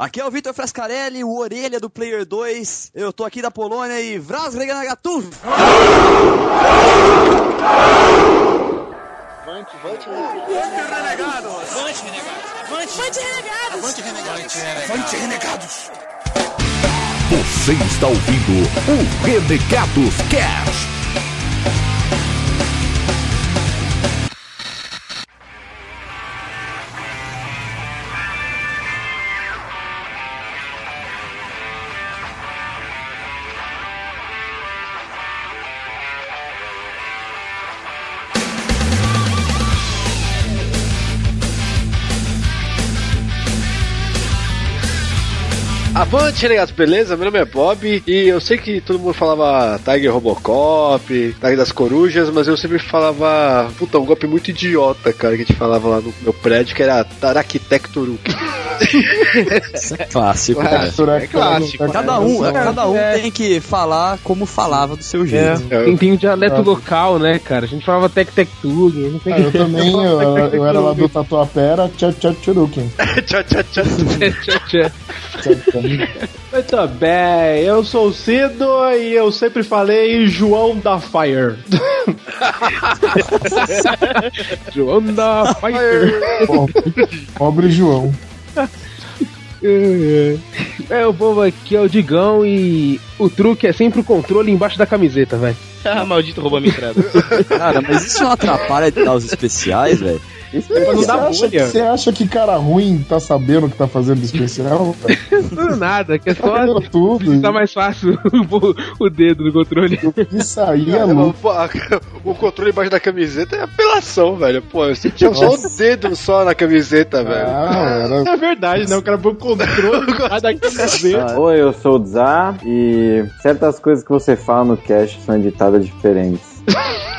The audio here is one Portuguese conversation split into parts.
Aqui é o Vitor Frascarelli, o orelha do Player 2. Eu tô aqui da Polônia e Vraz Reganagatu! Avante, avante, renegados! Avante, renegados! Avante, renegados! Avante, renegados! Avante, renegados! Você está ouvindo o Renegados Cast. Avante, renegados, beleza? Meu nome é Bob e eu sei que todo mundo falava Tiger Robocop, Tiger das Corujas, mas eu sempre falava, puta, um golpe muito idiota, cara, que a gente falava lá no meu prédio, que era Tarakitecturuki. Isso é clássico, É, cara. é clássico. Cada um, cada um tem que falar como falava do seu É, jeito. tem, tem um dialeto local, né, cara? A gente falava Tec Tec Tug, não sei Ah, eu também, eu, eu era lá do Tatuapera, tchau, tchau, tchuruken. tchau, tchau, tchau. Muito bem, eu sou o Cido e eu sempre falei João da Fire. João da Fire. Pobre- Pobre João. É, o povo aqui é o Digão e o truque é sempre o controle embaixo da camiseta, velho. Ah, maldito rouba minha entrada. Cara, mas isso não atrapalha de dar os especiais, velho? Pra não Você dar acha, bolha. você acha que cara ruim tá sabendo o que tá fazendo de especial? Não nada, que é Tá só vendo tudo. tá mais fácil o, o dedo no controle. Isso aí é louco. o controle embaixo da camiseta é apelação, velho. Pô, eu sentia só o dedo só na camiseta, velho. Ah, era... É verdade, né? O cara põe o controle lá da camiseta. Oi, eu sou o Zá e certas coisas que você fala no cast são editadas diferentes.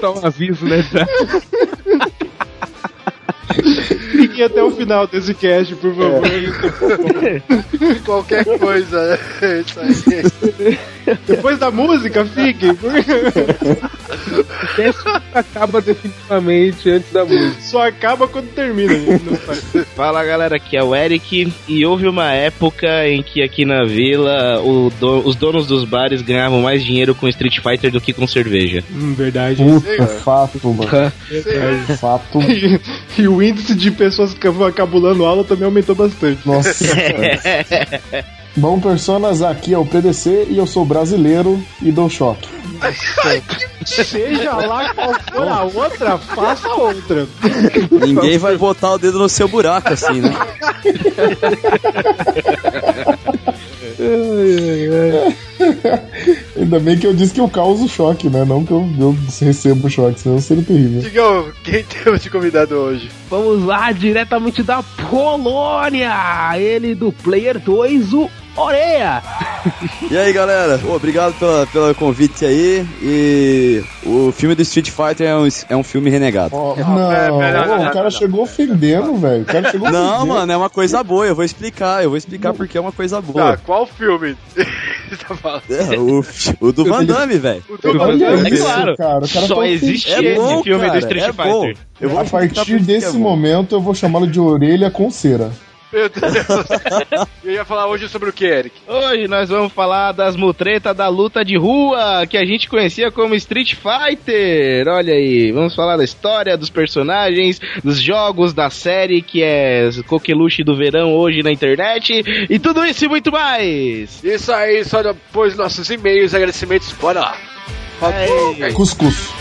Só um aviso, né? Fiquem até o final desse cast, por favor. Qualquer coisa, né? Isso aí. Depois da música, fique. O teste acaba definitivamente antes da música. Só acaba quando termina. gente. Não faz. Fala galera, aqui é o Eric. E houve uma época em que aqui na vila o do- os donos dos bares ganhavam mais dinheiro com Street Fighter do que com cerveja. Hum, verdade. Puta, fato, mano. Fato. E, e o índice de pessoas que vão cabulando aula também aumentou bastante. Nossa. Bom, personas, aqui é o PDC e eu sou brasileiro e dou choque. Seja lá qual for a outra, faça outra. Ninguém vai botar o dedo no seu buraco assim, né? Ainda bem que eu disse que eu causo choque, né? Não que eu, eu recebo choque, senão seria terrível. Digão, quem temos de convidado hoje? Vamos lá, diretamente da Polônia! Ele do Player 2, o Oreia! E aí, galera? Pô, obrigado pela, pelo convite aí. E o filme do Street Fighter é um, é um filme renegado. Ó, não, ô, o cara chegou ofendendo, velho. O cara chegou Não, ofendendo. mano, é uma coisa boa. Eu vou explicar. Eu vou explicar porque é uma coisa Tá, boa. qual filme? Você tá falando? É, o, o do Van Damme, velho. O do Olha É isso, claro. cara. O cara Só tá existe É esse bom, filme cara, do Street é bom. Fighter. Eu vou A partir é desse bom. momento eu vou chamá-lo de orelha com cera. Meu Deus. Eu ia falar hoje sobre o que, Eric? Hoje nós vamos falar das mutretas da luta de rua, que a gente conhecia como Street Fighter. Olha aí, vamos falar da história, dos personagens, dos jogos, da série que é coqueluche do verão hoje na internet, e tudo isso e muito mais. Isso aí, só depois nossos e-mails, agradecimentos, bora lá. Ei. Cuscuz.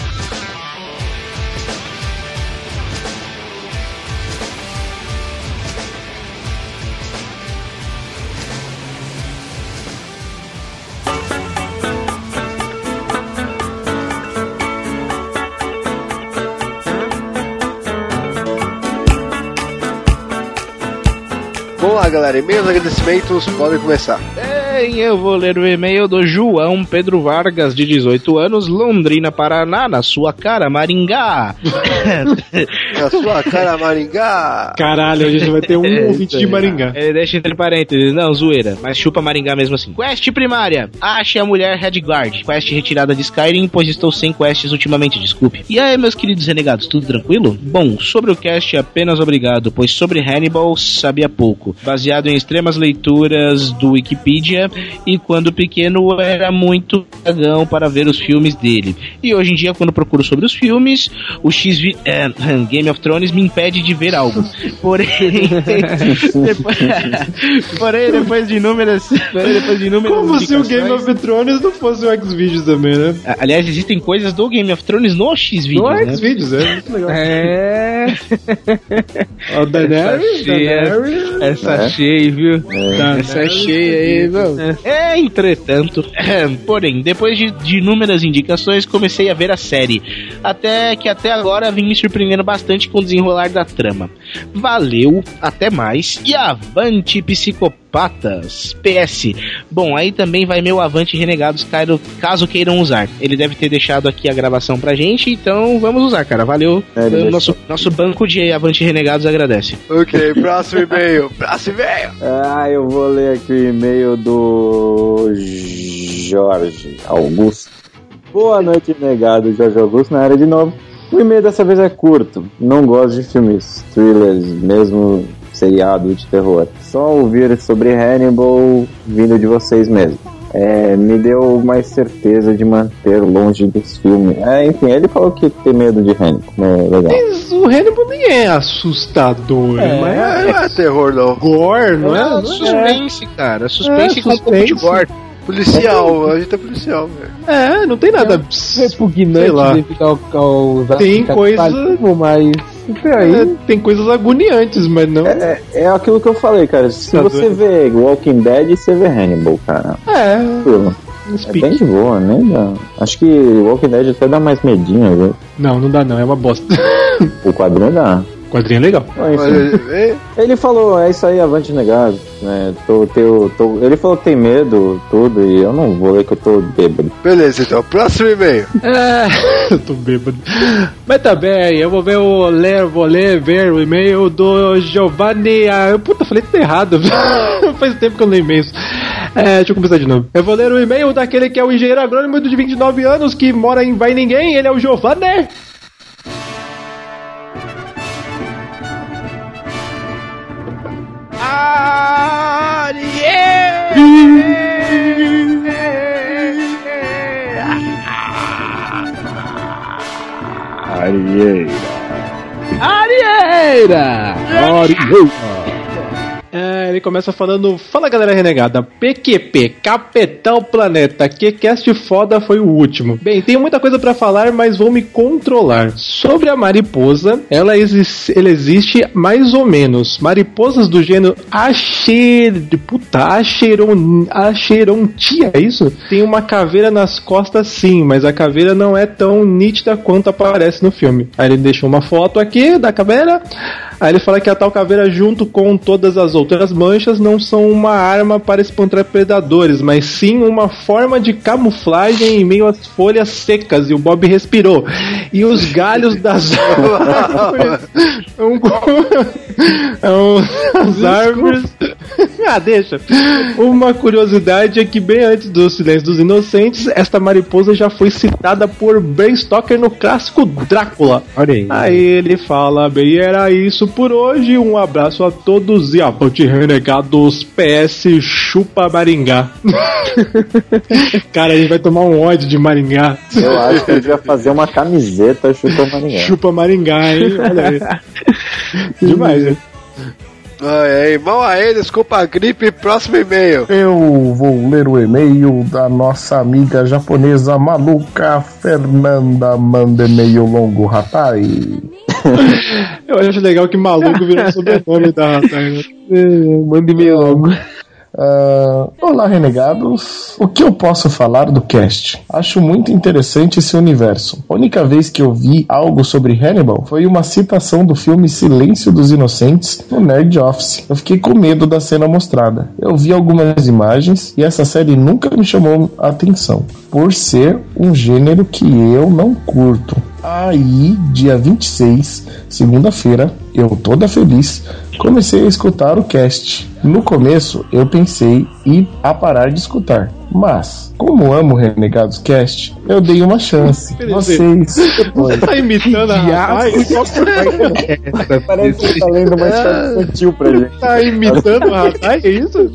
Galera, e-mails, agradecimentos, podem começar. Bem, eu vou ler o e-mail do João Pedro Vargas, de 18 anos, Londrina, Paraná, na sua cara, Maringá. Na sua cara, Maringá! Caralho, a gente vai ter um ouvinte de Maringá. Ele deixa entre parênteses, não, zoeira, mas chupa Maringá mesmo assim. Quest primária: Ache a mulher Redguard. Quest retirada de Skyrim, pois estou sem quests ultimamente, desculpe. E aí, meus queridos renegados, tudo tranquilo? Bom, sobre o cast, apenas obrigado, pois sobre Hannibal sabia pouco. Baseado em extremas leituras do Wikipedia e quando pequeno era muito cagão para ver os filmes dele. E hoje em dia, quando procuro sobre os filmes, o X é, Game of Thrones me impede de ver algo. Porém, depois, porém, depois de inúmeras, depois de inúmeras Como se o Game of Thrones não fosse o X-Videos também, né? Aliás, existem coisas do Game of Thrones no X-Videos, Não é né? X-Videos, é muito legal. É. Ó, Daenerys, Essa cheia, Daenerys. essa É. cheia, viu? Daenerys. Essa cheia aí, viu? É, entretanto, porém, depois de, de inúmeras indicações, comecei a ver a série. Até que até agora vim me surpreendendo bastante com o desenrolar da trama. Valeu, até mais e avante psicopatas. PS. Bom, aí também vai meu avante renegados cairo- caso queiram usar. Ele deve ter deixado aqui a gravação pra gente, então vamos usar, cara. Valeu. É, nosso, nosso banco de avante renegados agradece. Ok, próximo e-mail. Próximo e-mail. Ah, eu vou ler aqui o e-mail do Jorge Augusto. Boa noite, negado. Jorge Augusto na área de novo. O e-mail dessa vez é curto. Não gosto de filmes, thrillers, mesmo seriado de terror. Só ouvir sobre Hannibal vindo de vocês mesmo. É, me deu mais certeza de manter longe desse filme. É, enfim, ele falou que tem medo de Hannibal. É legal. Mas o Hannibal nem é assustador, É, mas não é terror, não. gore, não é? Não é? suspense, cara. Suspense É, com um pouco de suspense. gore. Policial, a gente é policial, velho. É, não tem nada. Sei Repugnante lá. de ficar causar Tem coisa- mas isso aí. É, tem coisas agoniantes, mas não. É, É, é aquilo que eu falei, cara. Se Tá você doido. vê Walking Dead, você vê Hannibal, cara. É speak. bem de boa, né? Acho que Walking Dead até dá mais medinho, viu? Não, não dá não, é uma bosta. O quadrinho dá. Quadrinho é legal. É, ele falou, é isso aí, avante negado. Né? Tô, teu, tô- ele falou que tem medo, tudo, e eu não vou ler que eu tô bêbado. Beleza, então. Próximo e-mail. É, eu tô bêbado. Mas tá bem, eu vou ver o ler, vou ler, ver o e-mail do Giovanni. Ah, eu, puta, falei tudo errado. Faz tempo que eu não leio e-mails. É, deixa eu começar de novo. Eu vou ler o e-mail daquele que é o engenheiro agrônomo de 29 anos que mora em Vai Ninguém. Ele é o Giovanni. Arieira! É, ele começa falando: Fala galera renegada, PQP, Capitão Planeta, que cast foda foi o último. Bem, tenho muita coisa pra falar, mas vou me controlar. Sobre a mariposa, ela, exi- existe mais ou menos. Mariposas do gênero Acher. Puta, Acheron, Acherontia, é isso? Tem uma caveira nas costas, sim, mas a caveira não é tão nítida quanto aparece no filme. Aí ele deixou uma foto aqui da caveira. Aí ele fala que a tal caveira, junto com todas as outras manchas, não são uma arma para espantar predadores, mas sim uma forma de camuflagem em meio às folhas secas. E o Bob respirou. E os galhos das árvores. é um- as árvores. ah, deixa. Uma curiosidade é que, bem antes do Silêncio dos Inocentes, esta mariposa já foi citada por Bram Stoker no clássico Drácula. Olha aí. Aí ele fala, bem, era isso por hoje. Um abraço a todos e avante renegados PS Chupa Maringá. Cara, a gente vai tomar um ódio de Maringá. Eu acho que eu devia fazer uma camiseta chupa Maringá. Chupa Maringá, hein? Olha aí. Demais, né? Ai, mão aí, desculpa a gripe. Próximo e-mail. Eu vou ler o e-mail da nossa amiga japonesa maluca Fernanda. Manda e-mail longo, rapaz. Eu acho legal que maluco virou sobrenome da Ratai, né? Mande e-mail logo. Ah, olá, renegados. O que eu posso falar do cast? Acho muito interessante esse universo. A única vez que eu vi algo sobre Hannibal foi uma citação do filme Silêncio dos Inocentes no Nerd Office. Eu fiquei com medo da cena mostrada. Eu vi algumas imagens e essa série nunca me chamou a atenção, por ser um gênero que eu não curto. Aí, dia 26, segunda-feira, eu toda feliz, comecei a escutar o cast. No começo, eu pensei em a parar de escutar. Mas, como amo o Renegados Cast, eu dei uma chance. Vocês. Você tá imitando a? Só por Parece que você tá lendo uma história infantil pra gente. Tá imitando a Radai? É isso?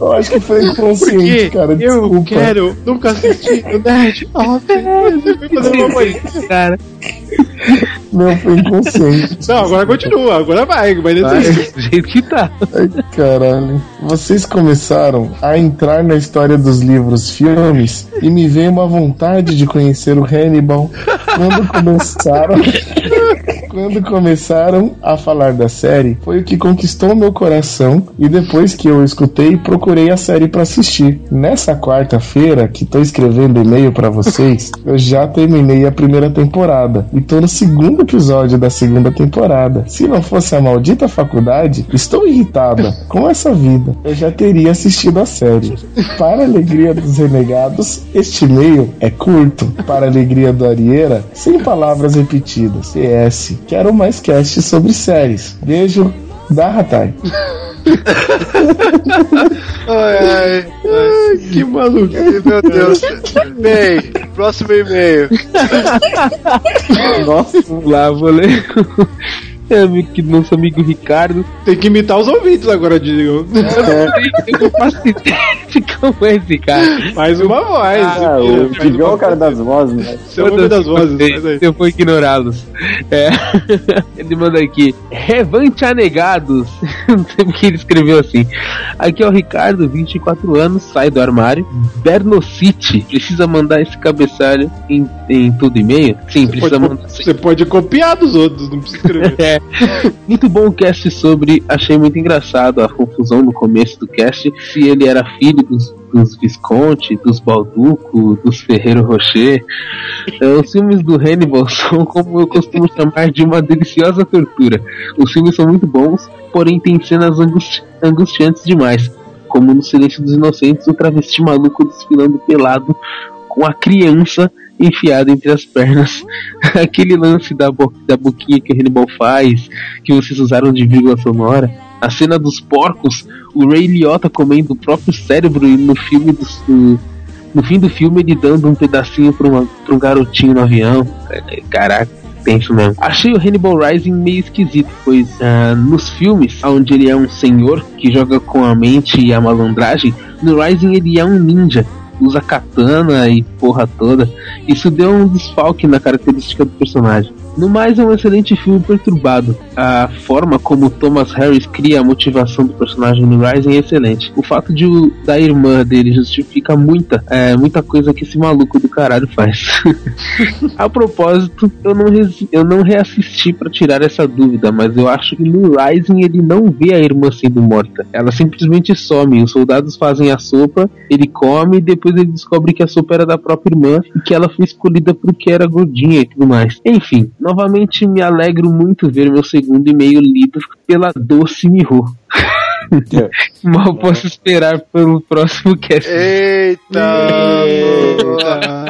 Eu acho que foi inconsciente, Porque cara. eu Desculpa. quero nunca assistir o Nerd Office. Você foi fazer uma coisa. Cara, Não, foi inconsciente. Não, agora continua. Agora vai. Vai desse do jeito que tá. Ai, caralho. Vocês começaram a entrar na história dos livros filmes e me veio uma vontade de conhecer o Hannibal quando começaram. Quando começaram a falar da série, foi o que conquistou meu coração e depois que eu escutei, procurei a série pra assistir. Nessa quarta-feira que tô escrevendo e-mail pra vocês, eu já terminei a primeira temporada e tô no segundo episódio da segunda temporada. Se não fosse a maldita faculdade, estou irritada com essa vida. Eu já teria assistido a série. Para a alegria dos renegados, este e-mail é curto. Para a alegria do Arieira, sem palavras repetidas. PS. Quero mais cast sobre séries. Beijo da Ratai. Ai, ai, ai. Que maluco. Meu Deus. Bem, próximo e-mail. Nossa, Vamos lá, vou ler. É, que nosso amigo Ricardo. Tem que imitar os ouvintes agora, Diego. Eu não faço como é esse cara. Mais uma voz. Ah, o Digão é o cara das vozes, né? Você é o homem das vozes. aí. Eu vou ignorá-los. É. Ele manda aqui: Revante anegados. Não sei porque ele escreveu assim. Aqui é o Ricardo, 24 anos, sai do armário. Bernocity. Precisa mandar esse cabeçalho em, em todo e-mail? Sim, precisa Pode- mandar. sim. Você pode copiar dos outros, não precisa escrever. É. Muito bom o cast sobre. Achei muito engraçado a confusão no começo do cast. Se ele era filho dos, dos Visconti, dos Balduco, dos Ferreiro Rocher. É, os filmes do Hannibal são, como eu costumo chamar, de uma deliciosa tortura. Os filmes são muito bons, porém tem cenas angusti- angustiantes demais. Como no Silêncio dos Inocentes, o travesti maluco desfilando pelado com a criança enfiada entre as pernas. Aquele lance da, bo da boquinha que o Hannibal faz, que vocês usaram de vírgula sonora. A cena dos porcos, o Ray Liotta comendo o próprio cérebro e no filme do, do- no fim do filme ele dando um pedacinho pra um garotinho no avião. Caraca. Tenso mesmo. Achei o Hannibal Rising meio esquisito, pois ah, nos filmes, onde ele é um senhor que joga com a mente e a malandragem, no Rising ele é um ninja, usa katana e porra toda. Isso deu um desfalque na característica do personagem. No mais, é um excelente filme perturbado. A forma como Thomas Harris cria a motivação do personagem no Rising é excelente. O fato de o, da irmã dele justifica muita, é, muita coisa que esse maluco do caralho faz. a propósito, eu não, eu não reassisti pra tirar essa dúvida, mas eu acho que no Rising ele não vê a irmã sendo morta. Ela simplesmente some. Os soldados fazem a sopa, ele come e depois ele descobre que a sopa era da própria irmã e que ela foi escolhida porque era gordinha e tudo mais. Enfim, novamente me alegro muito ver meu segundo e-mail lido pela Doce Miho. Mal posso esperar pelo próximo cast. Eita!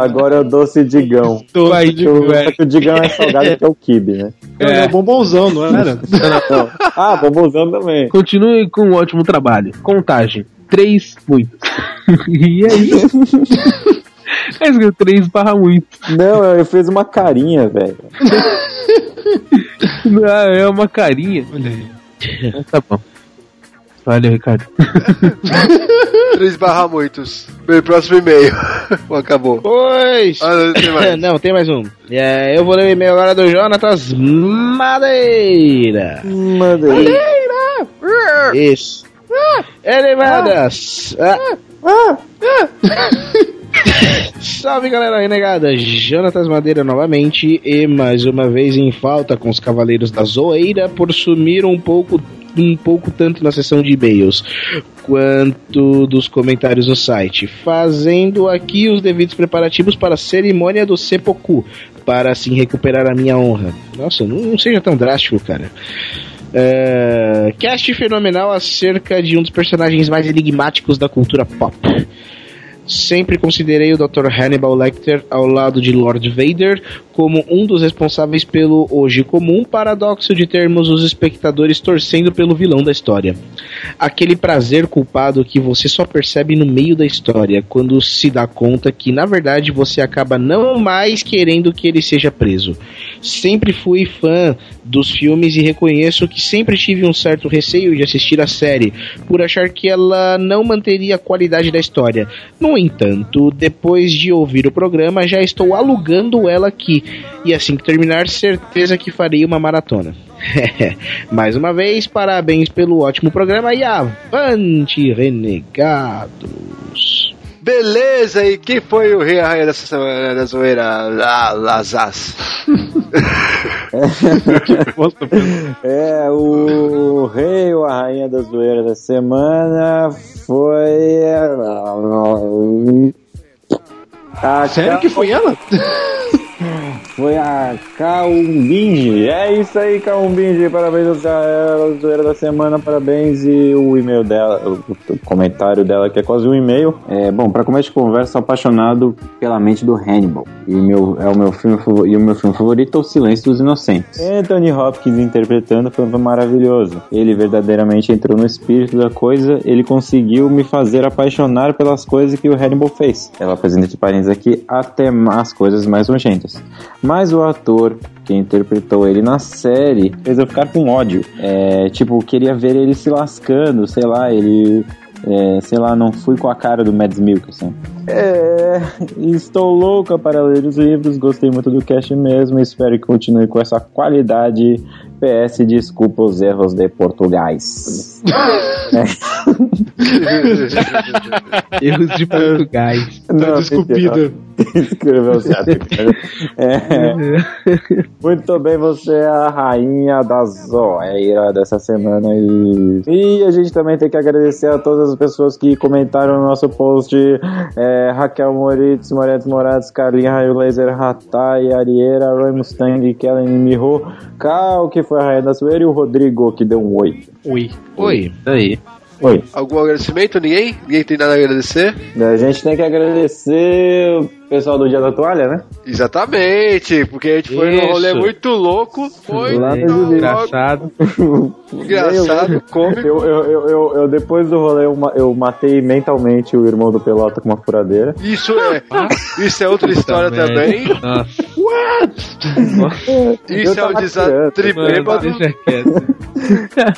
Agora é o doce Digão. Doce de O- velho. Só que o Digão é salgado que é o kibe, né? É, bombonzão, não era? Não. Ah, bombonzão também. Continue com um ótimo trabalho. Contagem. Três, muito. e é isso. É escrito três barra muito. Não, eu fiz uma carinha, velho. Ah, é uma carinha. Olha aí. Mas Tá bom. Valeu, Ricardo. 3 barra muitos. Bem, próximo e-mail. Acabou. Pois. Ah, não tem mais. Não, tem mais um. É, eu vou ler o e-mail agora do Jonatas Madeira. Madeira. Isso. Ele manda. Salve galera renegada, Jonatas Madeira novamente e mais uma vez em falta com os Cavaleiros da Zoeira por sumir um pouco um pouco tanto na seção de e-mails quanto dos comentários no site, fazendo aqui os devidos preparativos para a cerimônia do seppuku, para assim recuperar a minha honra. Nossa, não, seja tão drástico, cara. É, cast fenomenal acerca de um dos personagens mais enigmáticos da cultura pop. Sempre considerei o Dr. Hannibal Lecter ao lado de Lord Vader como um dos responsáveis pelo hoje comum paradoxo de termos os espectadores torcendo pelo vilão da história. Aquele prazer culpado que você só percebe no meio da história, quando se dá conta que na verdade você acaba não mais querendo que ele seja preso. Sempre fui fã dos filmes e reconheço que sempre tive um certo receio de assistir a série, por achar que ela não manteria a qualidade da história. No entanto, depois de ouvir o programa, já estou alugando ela aqui, e assim que terminar, certeza que farei uma maratona. Mais uma vez, parabéns pelo ótimo programa e avante, renegados! Beleza, e quem foi o rei e a rainha dessa semana da zoeira? La, Lazas. É, o rei ou a rainha da zoeira da semana foi. A Sério que foi ela? Foi a Kaumbinge. É isso aí, Kaumbinge. Parabéns você é a zoeira da semana, parabéns. E o e-mail dela, o, comentário dela, que é quase um e-mail. É, bom, para começo de conversa, apaixonado pela mente do Hannibal. E meu, é o meu filme, e o meu filme favorito é O Silêncio dos Inocentes. Anthony Hopkins interpretando foi maravilhoso. Ele verdadeiramente entrou no espírito da coisa, ele conseguiu me fazer apaixonar pelas coisas que o Hannibal fez. Ela apresenta entre parênteses aqui até as coisas mais nojentas. Mas o ator que interpretou ele na série fez eu ficar com ódio. É, tipo, queria ver ele se lascando, sei lá, ele. é, sei lá, não fui com a cara do Mads Mikkelsen. É, estou louca para ler os livros, gostei muito do cast mesmo, espero que continue com essa qualidade. PS, desculpa os erros de português. Erros de português. Tá desculpida. Escreveu certo. É. Muito bem, você é a rainha da zoeira dessa semana e... e a gente também tem que agradecer a todas as pessoas que comentaram no nosso post é, Raquel Moritz, Moretti Moraes, Carlinha Raio Laser, Ratai, Arieira, Roy Mustang, Kellen Miho, Cal, que foi a rainha da zoeira e o Rodrigo, que deu um oi. Oi. Oi. Aí. Oi. Algum agradecimento? Ninguém? Ninguém tem nada a agradecer? A gente tem que agradecer pessoal do Dia da Toalha, né? Exatamente, porque a gente foi num Isso. rolê muito louco, foi Lá no. Engraçado. engraçado, cômico. Eu, eu, eu, eu, eu, depois do rolê, eu, ma- eu matei mentalmente o irmão do Pelota com uma furadeira. Isso é, isso é outra história também. Nossa. Eu Isso é um desastre Mano, bêbado. deixa quieto.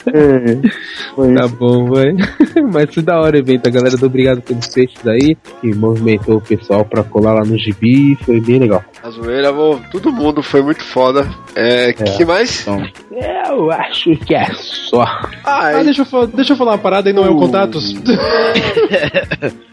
Foi Tá isso. bom, vai. Mas foi da hora o evento. A galera do Obrigado pelos Peixes aí, que movimentou o pessoal pra colar lá no gibi. Foi bem legal. A zoeira, vô, todo mundo foi muito foda. É, que mais? Eu acho que é só. Ah, Ah, deixa eu, deixa eu falar uma parada aí, não é o contatos.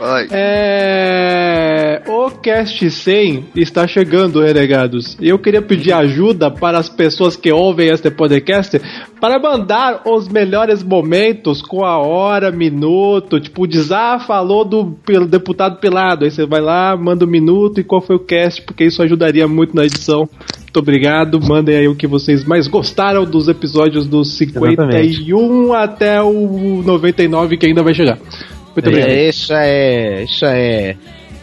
ai, É. O Cast 100 está chegando, renegados. E eu queria pedir ajuda para as pessoas que ouvem este podcast para mandar os melhores momentos com a hora, minuto. Tipo, o Dizá falou do pelo deputado pelado. Aí você vai lá, manda o minuto e qual foi o cast, porque isso ajudaria muito na edição. Muito obrigado. Mandem aí o que vocês mais gostaram dos episódios dos 51 até o 99 que ainda vai chegar. Muito obrigado. É, isso é. Isso é.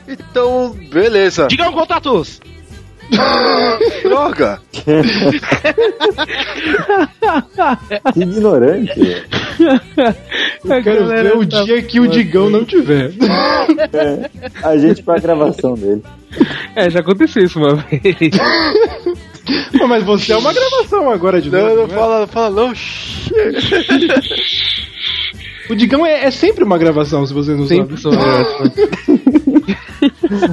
então, beleza. Digam contatos! Droga! Que ignorante. Eu quero ver o dia que o Digão não tiver. A gente foi a gravação dele. É, já aconteceu isso uma vez. Pô, Mas você é uma gravação agora de Não, novo. não né? fala, não fala não. O Digão é, é sempre uma gravação, se vocês não Sempre sabem. sou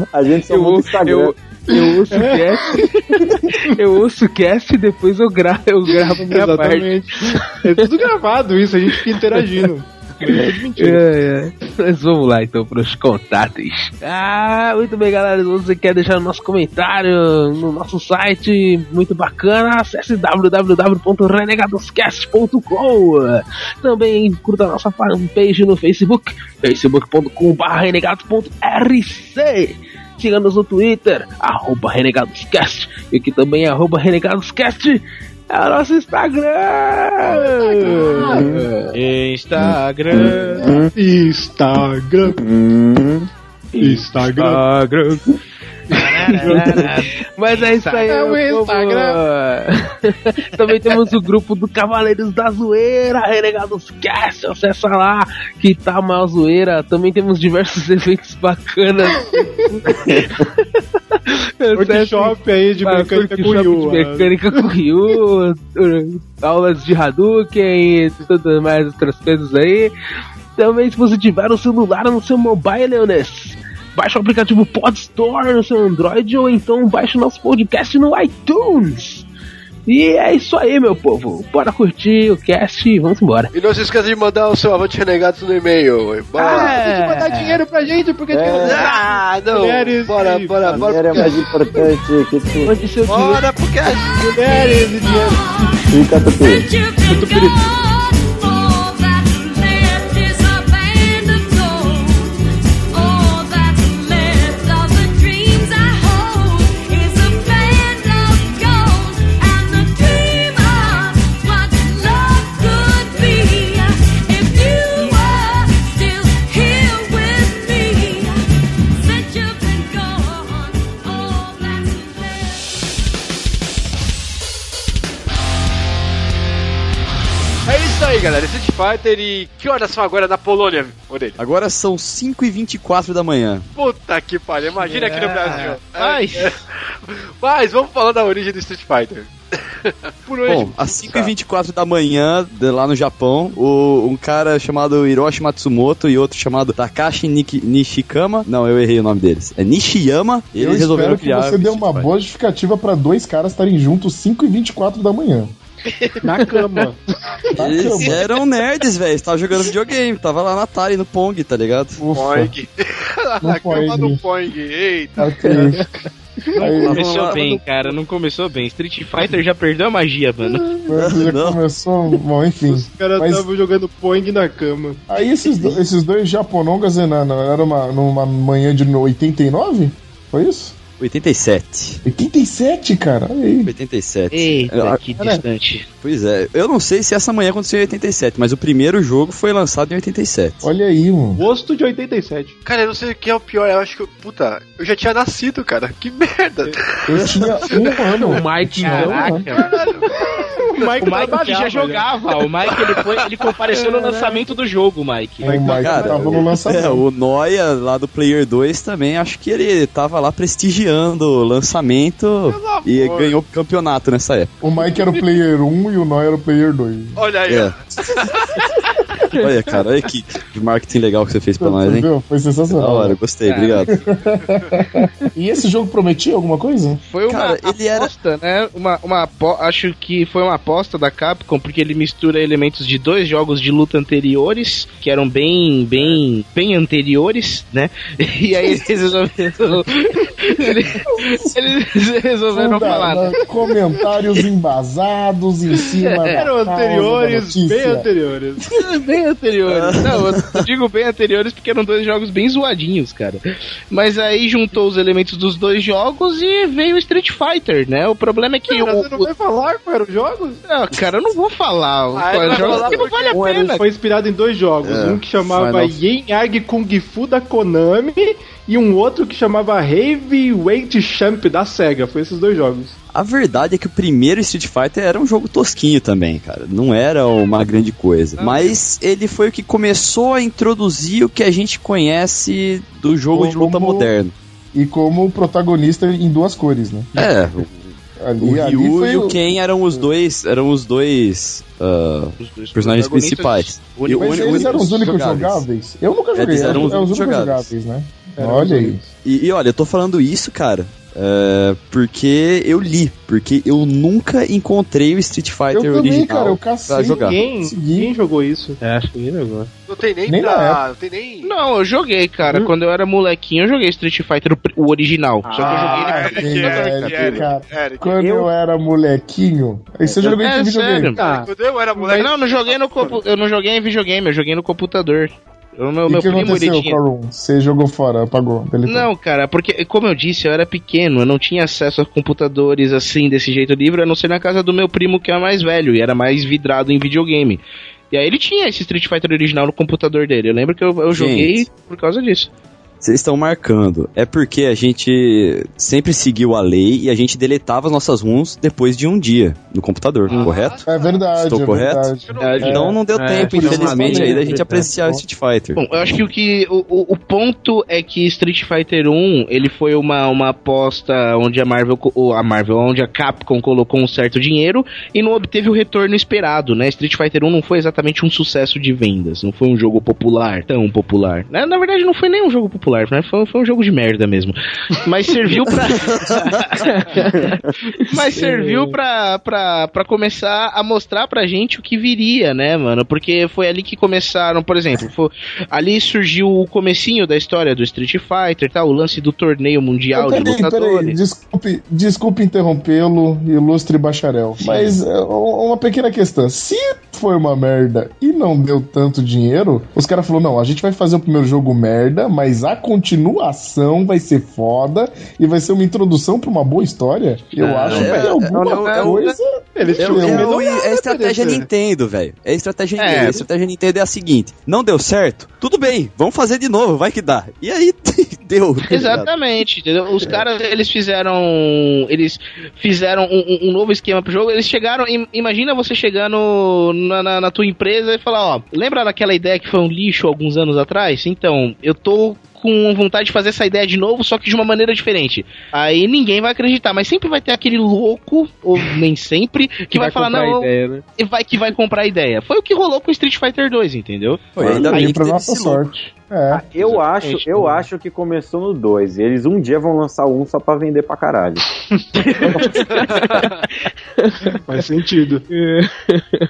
A gente só Eu, o Instagram. eu, eu ouço o cast, eu ouço o cast e depois eu gravo, eu gravo a minha parte. Exatamente. É tudo gravado isso, a gente fica interagindo. É. É. Mas vamos lá então para os contatos. Ah, muito bem, galera. Se você quer deixar o nosso comentário no nosso site, muito bacana, acesse www.renegadoscast.com. Também curta a nossa fanpage no Facebook, facebook.com.br renegados.rc. Siga-nos no Twitter, arroba renegadoscast. E aqui também é arroba renegadoscast. É o nosso Instagram! Instagram. Instagram. Instagram. Mas é isso aí, É o povo. Também temos o grupo do Cavaleiros da Zoeira, Renegados Cast, acessa lá que tá uma zoeira. Também temos diversos eventos bacanas. Workshop aí de Ah, mecânica com workshop Yu. de mecânica com Ryu, uh, aulas de Hadouken e tudo mais, outras coisas aí. Também, se você tiver um celular no seu mobile, Leones, baixe o aplicativo Pod Store no seu Android ou então baixe o nosso podcast no iTunes. E é isso aí, meu povo. Bora curtir o cast e vamos embora. E não se esqueça de mandar o seu Avante Renegados no e-mail. Bora. Tem que mandar dinheiro pra gente, porque É. Ah, não. Mulheres Bora, e- bora, A bora. mulher é mais importante que tu. Mande seu dinheiro. Bora, porque a mulheres e dinheiro. Fica tudo. É galera. Street Fighter e que horas são agora na Polônia, Orelha? Agora são 5h24 da manhã. Puta que pariu, imagina aqui no Brasil. Ai. É. Mas vamos falar da origem do Street Fighter. Por hoje. Bom, às 5h24 da manhã, de lá no Japão, o- um cara chamado Hiroshi Matsumoto e outro chamado Takashi Niki- Nishikama. Não, eu errei o nome deles. É Nishiyama. Eu Eles resolveram espero que criar. você Street uma boa justificativa pra dois caras estarem juntos 5 e 24 da manhã. Na cama. Na Eles cama. eram nerds, velho. Estavam jogando videogame. Tava lá na Atari, no Pong, tá ligado? No Na cama do Poing. Eita. ok. Aí, Começou bem, cara, não começou bem. Street Fighter já perdeu a magia, mano. já Não. começou. Bom, enfim. Os caras Mas- estavam jogando Poing na cama. Aí esses, do- esses dois japonongas, Enan, era uma, numa manhã de no- 89? Foi isso? 87. 87, cara. Olha aí. 87. Eita, Ah, que distante. Pois é, eu não sei se essa manhã aconteceu em 87, mas o primeiro jogo foi lançado em 87. Olha aí, mano. Gosto de 87. Cara, eu não sei o que é o pior. Eu acho que. eu- Puta, eu já tinha nascido, cara. Que merda. Eu tinha um ano. O Mike, então, Caraca. O Mike, O Mike já jogava. O Mike ele, foi, ele compareceu no lançamento do jogo, Mike. O Mike Cara, tava no lançamento. É, o Noia lá do Player 2 também, acho que ele tava lá prestigiando o lançamento e ganhou o campeonato nessa época. O Mike era o player 1 e o Noy era o player 2. Olha aí, É. Olha, cara, olha que marketing legal que você fez pra nós, hein? Foi Da sensacional. hora, gostei, obrigado. E esse jogo prometia alguma coisa? Foi uma Cara, ele era- aposta, né? Uma, uma acho que foi uma aposta da Capcom, porque ele mistura elementos de dois jogos de luta anteriores, que eram bem, bem, bem anteriores, né? E aí eles resolveram. eles, eles resolveram Funda- falar. né? Comentários embasados em cima da Eram causa da anteriores, notícia. Bem anteriores. Anteriores. Não, eu digo bem anteriores porque eram dois jogos bem zoadinhos, cara. Mas aí juntou os elementos dos dois jogos e veio o Street Fighter, né? O problema é que Cara, o, você não o- vai falar qual eram os jogos? Ah, cara, eu não vou falar. Ah, vai jogos falar que não vale a pena. foi inspirado em dois jogos. É, um que chamava Yin Yang Kung Fu da Konami e um outro que chamava Heavyweight Champ da SEGA. Foi esses dois jogos. A verdade é que o primeiro Street Fighter era um jogo tosquinho também, cara. Não era uma grande coisa. Mas ele foi o que começou a introduzir o que a gente conhece do jogo de luta Como- moderno. E como protagonista em duas cores, né? É, Ali, o ali Ryu foi e o Ken eram os dois, eram os dois ah, Os dois personagens principais. E Mas eles eram os únicos jogáveis. jogáveis. Eu nunca joguei, Eles eram os é os únicos únicos jogáveis. jogáveis, né? Olha aí. únicos. E, e olha, eu tô falando isso, cara. É, porque eu li, porque eu nunca encontrei o Street Fighter Eu também, original cara, eu pra cacei. jogar. Ninguém, ninguém jogou isso. É, acho que ninguém jogou. Não tem nem, Nem pra. Não tem nem. Não, eu joguei, cara. Quando eu era molequinho, eu joguei Street Fighter, o, original. Só que eu joguei ele Ah, pra quem computador, é, cara. Eric, Quando eu, era molequinho. Aí você jogou em É, videogame? sério. Tá. Quando eu era moleque. Não, não joguei no compu- eu não joguei em videogame, eu joguei no computador. O meu, E meu o que primo, ele tinha... Você jogou fora, apagou, deletou. Não, cara, porque, como eu disse, eu era pequeno, eu não tinha acesso a computadores assim, desse jeito livre, a não ser na casa do meu primo que é mais velho e era mais vidrado em videogame. E aí ele tinha esse Street Fighter original no computador dele. Eu lembro que eu, eu joguei por causa disso. Vocês estão marcando. É porque a gente sempre seguiu a lei e a gente deletava as nossas runs depois de um dia no computador, correto? É verdade, Estou é correto? verdade. Então não deu É, tempo, isso infelizmente, aí da gente é. apreciar o Street Fighter. Bom, eu acho que o que. O, o, ponto é que Street Fighter 1 ele foi uma, uma aposta onde a Marvel. A Marvel, onde a Capcom colocou um certo dinheiro e não obteve o retorno esperado, né? Street Fighter 1 não foi exatamente um sucesso de vendas. Não foi um jogo popular, tão popular. Na, na verdade, não foi nem um jogo popular, né? Foi, foi um jogo de merda mesmo. Mas serviu pra. Mas serviu pra, pra, pra começar a mostrar pra gente o que viria, né, mano? Porque foi ali que começaram, por exemplo, foi- ali surgiu o comecinho da história do Street Fighter, tá? O lance do torneio mundial de Peraí, peraí, lutadores. desculpe, desculpe interrompê-lo, ilustre bacharel. Mas é, uma pequena questão. Se foi uma merda e não deu tanto dinheiro, os caras falaram: não, a gente vai fazer o primeiro jogo merda, mas a continuação vai ser foda e vai ser uma introdução pra uma boa história. Eu Não, acho é- que tem alguma é- é- coisa. Eles É, tinham é, medo o- é a estratégia Nintendo, velho. É a estratégia É. Nintendo. A estratégia Nintendo é a seguinte: não deu certo? Tudo bem, vamos fazer de novo, vai que dá. E aí deu. tá ligado? Exatamente, entendeu? Os caras, eles fizeram. Eles fizeram um, um- novo esquema pro jogo. Eles chegaram. im- Imagina você chegando na, na, na tua empresa e falar: Ó, lembra daquela ideia que foi um lixo alguns anos atrás? Então, eu tô com vontade de fazer essa ideia de novo, só que de uma maneira diferente. Aí ninguém vai acreditar, mas sempre vai ter aquele louco, ou nem sempre, que, vai, falar: comprar Não, ideia, né? e vai que vai comprar a ideia. Foi o que rolou com Street Fighter 2, entendeu? Foi, ainda Aí bem que pra nossa sorte. É. Eu acho, eu acho que começou no 2. Eles um dia vão lançar um só pra vender pra caralho. Faz sentido.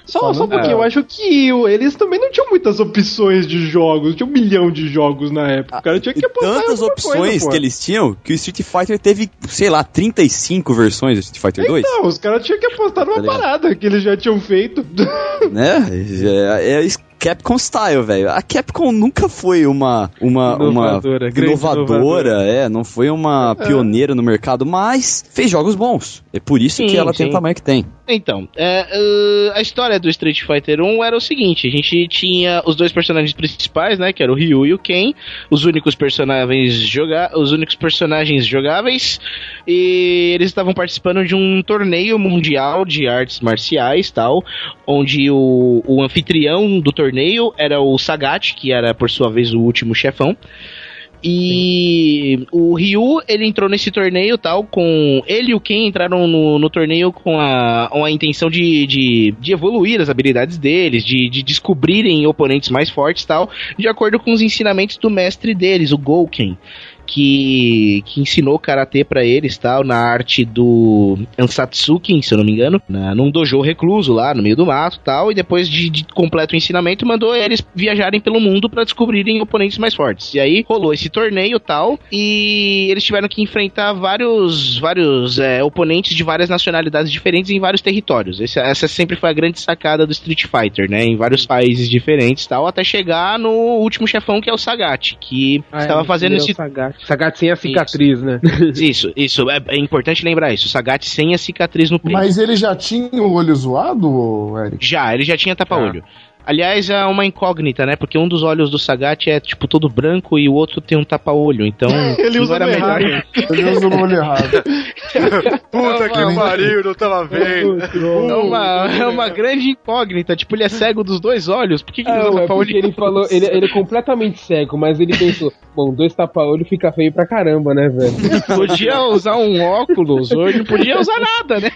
Só, Falando- só porque É. eu acho que eles também não tinham muitas opções de jogos. Tinha um milhão de jogos na época. O cara tinha que apostar em tantas opções coisa, pô. que eles tinham que o Street Fighter teve, sei lá, 35 versões do Street Fighter 2. Não, os caras tinham que apostar numa Tá parada que eles já tinham feito. né? É, é Capcom style, velho. A Capcom nunca foi uma uma Inovadora, uma inovadora, inovadora. é, não foi uma pioneira no mercado, mas fez jogos bons. É por isso Sim, que ela tem sim. o tamanho que tem. Então, é, uh, a história do Street Fighter 1 era o seguinte: a gente tinha os dois personagens principais, né? Que era o Ryu e o Ken, os únicos personagens joga os únicos personagens jogáveis, e eles estavam participando de um torneio mundial de artes marciais, tal, onde o, o anfitrião do torneio era o Sagat, que era por sua vez o último chefão. E o Ryu, ele entrou nesse torneio tal, com. Ele e o Ken entraram no, no torneio com a, com a intenção de, de, de evoluir as habilidades deles, de, de descobrirem oponentes mais fortes tal, de acordo com os ensinamentos do mestre deles, o Gouken. Que, que ensinou karatê pra eles tal, na arte do Ansatsuki, se eu não me engano, na, num dojo recluso lá no meio do mato tal, e depois de, de completo o ensinamento, mandou eles viajarem pelo mundo pra descobrirem oponentes mais fortes. E aí rolou esse torneio tal, e eles tiveram que enfrentar vários, vários é, oponentes de várias nacionalidades diferentes em vários territórios. Esse- essa sempre foi a grande sacada do Street Fighter, né? Em vários países diferentes tal, até chegar no último chefão que é o Sagat, que Ah, estava é, fazendo esse é Sagat. Sagat sem a cicatriz, né? isso, isso. É, é importante lembrar isso. Sagat sem a cicatriz no peito. Mas ele já tinha o olho zoado, Eric? Já, ele já tinha tapa-olho. Aliás, é uma incógnita, né? Porque um dos olhos do Sagat é, tipo, todo branco e o outro tem um tapa-olho. Então, Ele usa era no melhor. errado. Ele usa o olho errado. Puta que pariu, não tava vendo. É uma, é uma grande incógnita. Tipo, ele é cego dos dois olhos. Por que, que ele Não, usa é tapa-olho? porque ele falou, ele, ele é completamente cego, mas ele pensou, bom, dois tapa-olho fica feio pra caramba, né, velho? Podia usar um óculos, hoje não podia usar nada, né?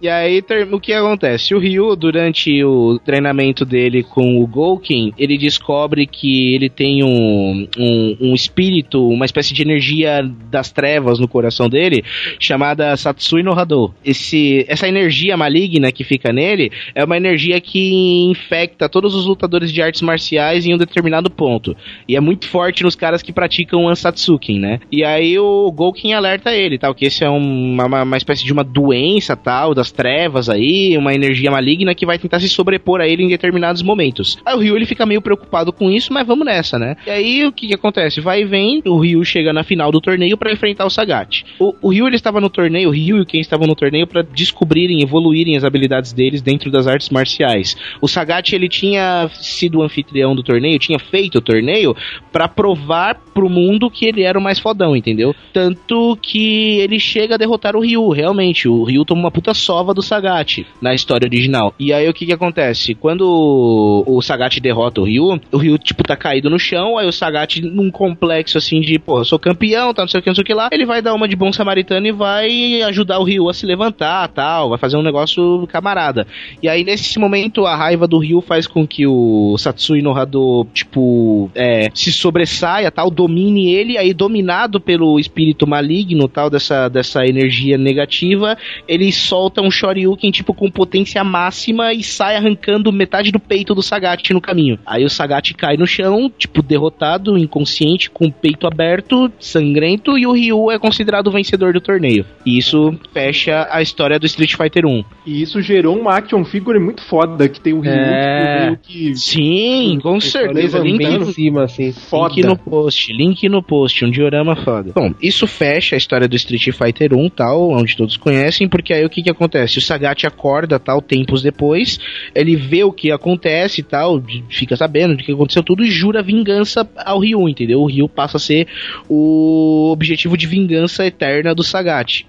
E aí, o que acontece? O Ryu, durante o treinamento dele com o Golkin, ele descobre que ele tem um, um, um espírito, uma espécie de energia das trevas no coração dele, chamada Satsui no Hado. Esse, essa energia maligna que fica nele é uma energia que infecta todos os lutadores de artes marciais em um determinado ponto. E é muito forte nos caras que praticam Ansatsuken, né? E aí o Golkin alerta ele, tal, que esse é uma, uma, uma espécie de uma doença, tal, das trevas aí, uma energia maligna que vai tentar se sobrepor a ele em determinados momentos. Aí o Ryu ele fica meio preocupado com isso, mas vamos nessa, né? E aí o que que acontece? Vai e vem, o Ryu chega na final do torneio para enfrentar o Sagat. O, o Ryu ele estava no torneio, o Ryu e quem estavam no torneio para descobrirem, evoluírem as habilidades deles dentro das artes marciais. O Sagat ele tinha sido o anfitrião do torneio, tinha feito o torneio para provar pro mundo que ele era o mais fodão, entendeu? Tanto que ele chega a derrotar o Ryu, realmente. O Ryu toma uma puta sova do Sagat na história original. E aí o que que acontece? Quando o, Sagat derrota o Ryu, o Ryu, tipo, tá caído no chão, aí o Sagat, num complexo assim de, pô, eu sou campeão, tá, não sei o que, não sei o que lá, ele vai dar uma de bom samaritano e vai ajudar o Ryu a se levantar, tal, vai fazer um negócio camarada. E aí, nesse momento, a raiva do Ryu faz com que o Satsui no Hado, tipo, é, se sobressaia, tal, domine ele, aí dominado pelo espírito maligno, tal, dessa, dessa energia negativa, ele solta um Shoryuken, tipo, com potência máxima e sai arrancando metade do peito do Sagat no caminho. Aí o Sagat cai no chão, tipo, derrotado, inconsciente, com o peito aberto, sangrento, e o Ryu é considerado o vencedor do torneio. E isso fecha a história do Street Fighter 1. E isso gerou uma action figure muito foda, que tem o Ryu, É. o Ryu que... Sim, com certeza. Link em cima, assim. Foda. Link no post, link no post, um diorama foda. Bom, isso fecha a história do Street Fighter 1, tal, onde todos conhecem, porque aí o que que acontece? O Sagat acorda, tal, tempos depois, ele vê o que acontece e tal, de- fica sabendo do que aconteceu tudo e jura vingança ao Ryu, entendeu? O Ryu passa a ser o objetivo de vingança eterna do Sagat.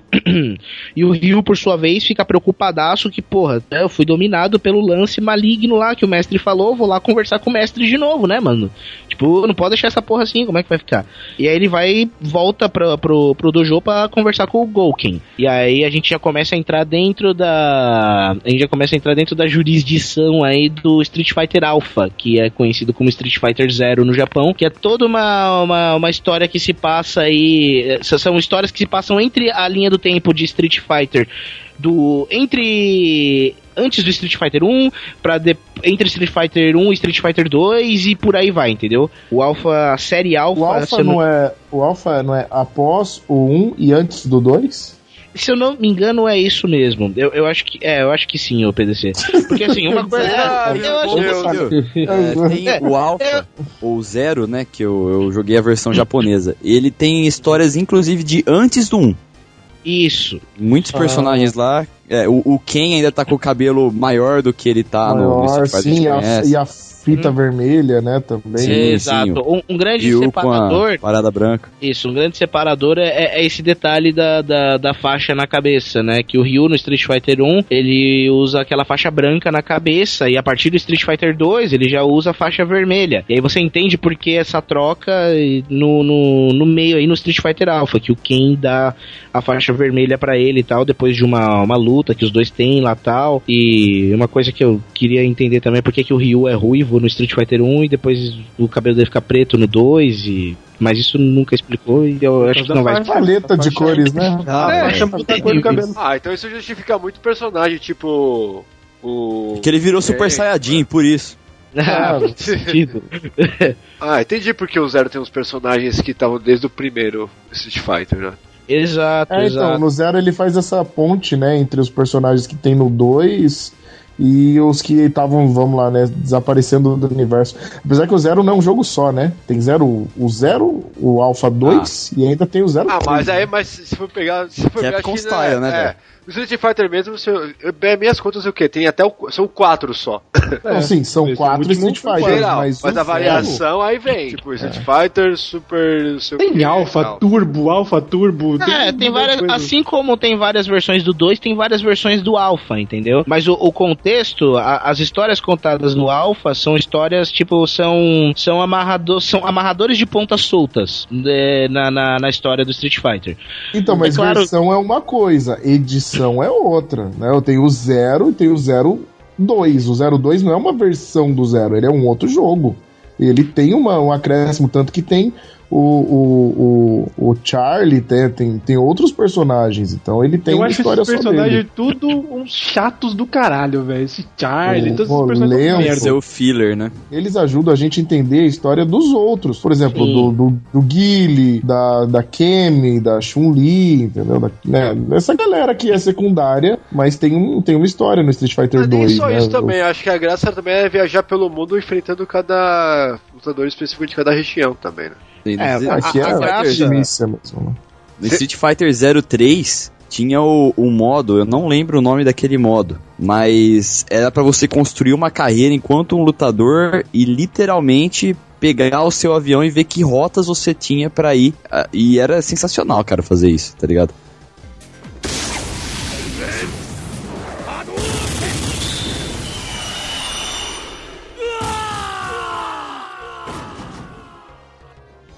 E o Ryu, por sua vez, fica preocupadaço que, porra, né, eu fui dominado pelo lance maligno lá que o mestre falou, vou lá conversar com o mestre de novo, né, mano? Tipo, não pode deixar essa porra assim, como é que vai ficar? E aí ele vai, volta pro, pro, pro dojo pra conversar com o Golken. E aí a gente já começa a entrar dentro da. A gente já começa a entrar dentro da jurisdição aí do Street Fighter Alpha, que é conhecido como Street Fighter Zero no Japão, que é toda uma, uma, uma história que se passa aí. São histórias que se passam entre a linha do tempo de Street Fighter do entre antes do Street Fighter 1 para entre Street Fighter 1 e Street Fighter 2 e por aí vai, entendeu? O Alpha, a série Alpha, O Alpha não não, é. O Alpha não é após o 1 e antes do 2? se eu não me engano é isso mesmo. Eu, eu acho que é, eu acho que sim, o PDC. Porque assim, uma coisa, Ah, eu acho Deus, É, tem o Alpha, ou Zero, né? Que eu, eu joguei a versão japonesa. Ele tem histórias, inclusive, de antes do 1. Isso. Muitos Ah. personagens lá. É, o, o Ken ainda tá com o cabelo maior do que ele tá no, no Maior, Street Fighter sim, que a- conhece. e a fita vermelha, né, também. Sim, Exato. Um, um grande a separador parada branca. Isso, um grande separador é, é esse detalhe da, da, da faixa na cabeça, né? Que o Ryu no Street Fighter 1, ele usa aquela faixa branca na cabeça, e a partir do Street Fighter 2, ele já usa a faixa vermelha. E aí você entende por que essa troca no, no, no meio aí no Street Fighter Alpha, que o Ken dá a faixa vermelha pra ele e tal, depois de uma, uma luta que os dois têm lá tal. E uma coisa que eu queria entender também é por que que o Ryu é ruivo no Street Fighter 1 e depois o cabelo dele fica preto no 2 e mas isso nunca explicou e eu acho que não vai Paleta de cores, né? Ah, É, muita cor no cabelo. Ah, então isso justifica muito o personagem, tipo. O. Porque ele virou Super É. Saiyajin, por isso. Ah, sentido. Ah, entendi porque o Zero tem uns personagens que estavam desde o primeiro Street Fighter, né? Exato, É, então, exato. no Zero ele faz essa ponte, né, entre os personagens que tem no 2 e os que estavam, vamos lá, né, desaparecendo do universo. Apesar que o Zero não é um jogo só, né? Tem Zero, o Zero, o Alpha 2 e ainda tem o Zero Ah, 3, mas né? aí, mas se for pegar. Se for pegar Capcom acho que, style, né, é, velho? O Street Fighter mesmo, se eu, eu, bem, minhas contas, o quê? Tem até o, são quatro só. Não, sim, são esse quatro Street Geral, mas, mas, a variação aí vem. Tipo, Street Fighter, Super. Tem Alpha. Turbo, Alpha Turbo. É, tem várias. coisa. Assim como tem várias versões do 2, tem várias versões do Alpha, entendeu? Mas o, o contexto, a- as histórias contadas no Alpha são histórias, tipo, são. São, amarrado, são amarradores de pontas soltas né, na, na, na história do Street Fighter. Então, mas É claro- versão é uma coisa, edição é outra, né? Eu tenho o Zero e tenho o Zero 2. O 02 não é uma versão do Zero, ele é um outro jogo. Ele tem uma, um acréscimo, tanto que tem o, o, o, o Charlie, tem, tem, tem outros personagens, então ele tem eu uma acho história esses personagens tudo uns chatos do caralho, velho. Esse Charlie, O todos esses personagens merda. Seu filler, né? Eles ajudam a gente a entender a história dos outros. Por exemplo, Sim. do, do, do Guile, da, da Kemi, da Chun-Li, entendeu? Da, né? Essa galera que é secundária, mas tem, um, tem uma história no Street Fighter Mas nem 2. só né? isso também, acho que a graça também é viajar pelo mundo enfrentando cada lutador específico de cada região também, né? É, O, a- aqui a é graça- mesmo, né? No Street Fighter 03 tinha o, o modo, eu não lembro o nome daquele modo, mas era pra você construir uma carreira enquanto um lutador e literalmente pegar o seu avião e ver que rotas você tinha pra ir. Ah, E era sensacional, cara, fazer isso, tá ligado?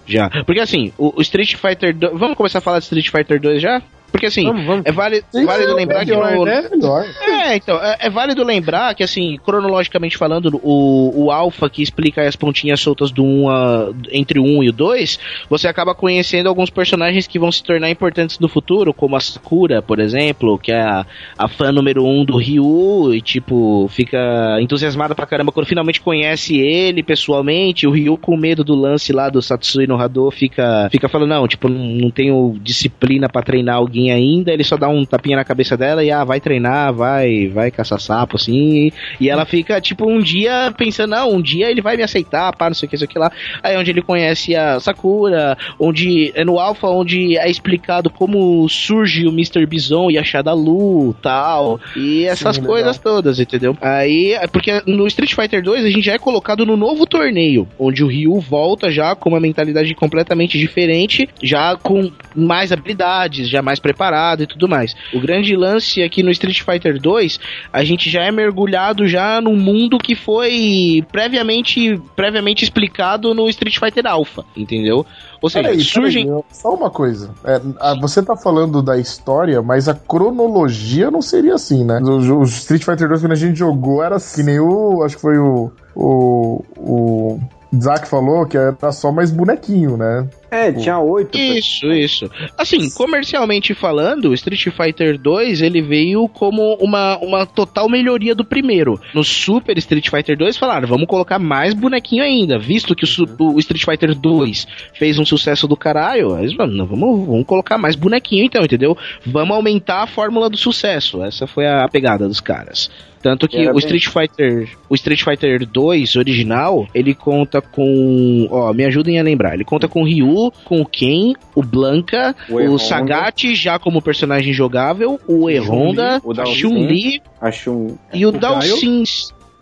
Já. Porque assim, o, o Street Fighter 2. Vamos começar a falar de Street Fighter 2 já? Porque assim, Vamos, vamos. é válido, Sim, válido é lembrar que melhor, no, né? Melhor. É, então, é, é válido lembrar que, assim, cronologicamente falando, o, o Alpha que explica as pontinhas soltas do 1 a, entre o 1 e o 2, você acaba conhecendo alguns personagens que vão se tornar importantes no futuro, como a Sakura, por exemplo, que é a, a fã número 1 do Ryu, e tipo, fica entusiasmada pra caramba quando finalmente conhece ele pessoalmente, o Ryu com medo do lance lá do Satsui no Hado fica, fica falando, não, tipo, não, não tenho disciplina pra treinar alguém ainda, ele só dá um tapinha na cabeça dela e, ah, vai treinar, vai, vai caçar sapo, assim, e ela fica, tipo, um dia pensando, não, um dia ele vai me aceitar, pá, não sei o que, isso aqui lá. Aí é onde ele conhece a Sakura, onde é no Alpha onde é explicado como surge o Mr. Bison e a Shadalu tal, e essas Sim, coisas todas, entendeu? Aí, é porque no Street Fighter 2 a gente já é colocado no novo torneio, onde o Ryu volta já com uma mentalidade completamente diferente, já com mais habilidades, já mais preparado e tudo mais. O grande lance aqui no Street Fighter 2, a gente já é mergulhado já num mundo que foi previamente, previamente explicado no Street Fighter Alpha, entendeu? Ou seja, Peraí, surgem. peraí, só uma coisa. É, a- você tá falando da história, mas a cronologia não seria assim, né? O, o Street Fighter 2, quando a gente jogou, era assim, que nem o. Acho que foi o. O. O. Zack falou que era só mais bonequinho, né? É, tinha oito. Isso, isso. Assim, comercialmente falando, o Street Fighter 2 ele veio como uma, uma total melhoria do primeiro. No Super Street Fighter 2 falaram, vamos colocar mais bonequinho ainda, visto que o, su- o Street Fighter 2 fez um sucesso do caralho, eles falaram, vamos, vamos colocar mais bonequinho então, entendeu? Vamos aumentar a fórmula do sucesso. Essa foi a pegada dos caras. Tanto que Era o bem- Street Fighter, o Street Fighter 2 original, ele conta com, ó, me ajudem a lembrar, ele conta com o Ryu, com o Ken, o Blanca, O o. Sagat já como personagem jogável, o E-Honda, o a. Chun-Li Acho um. e o O? Dalsin.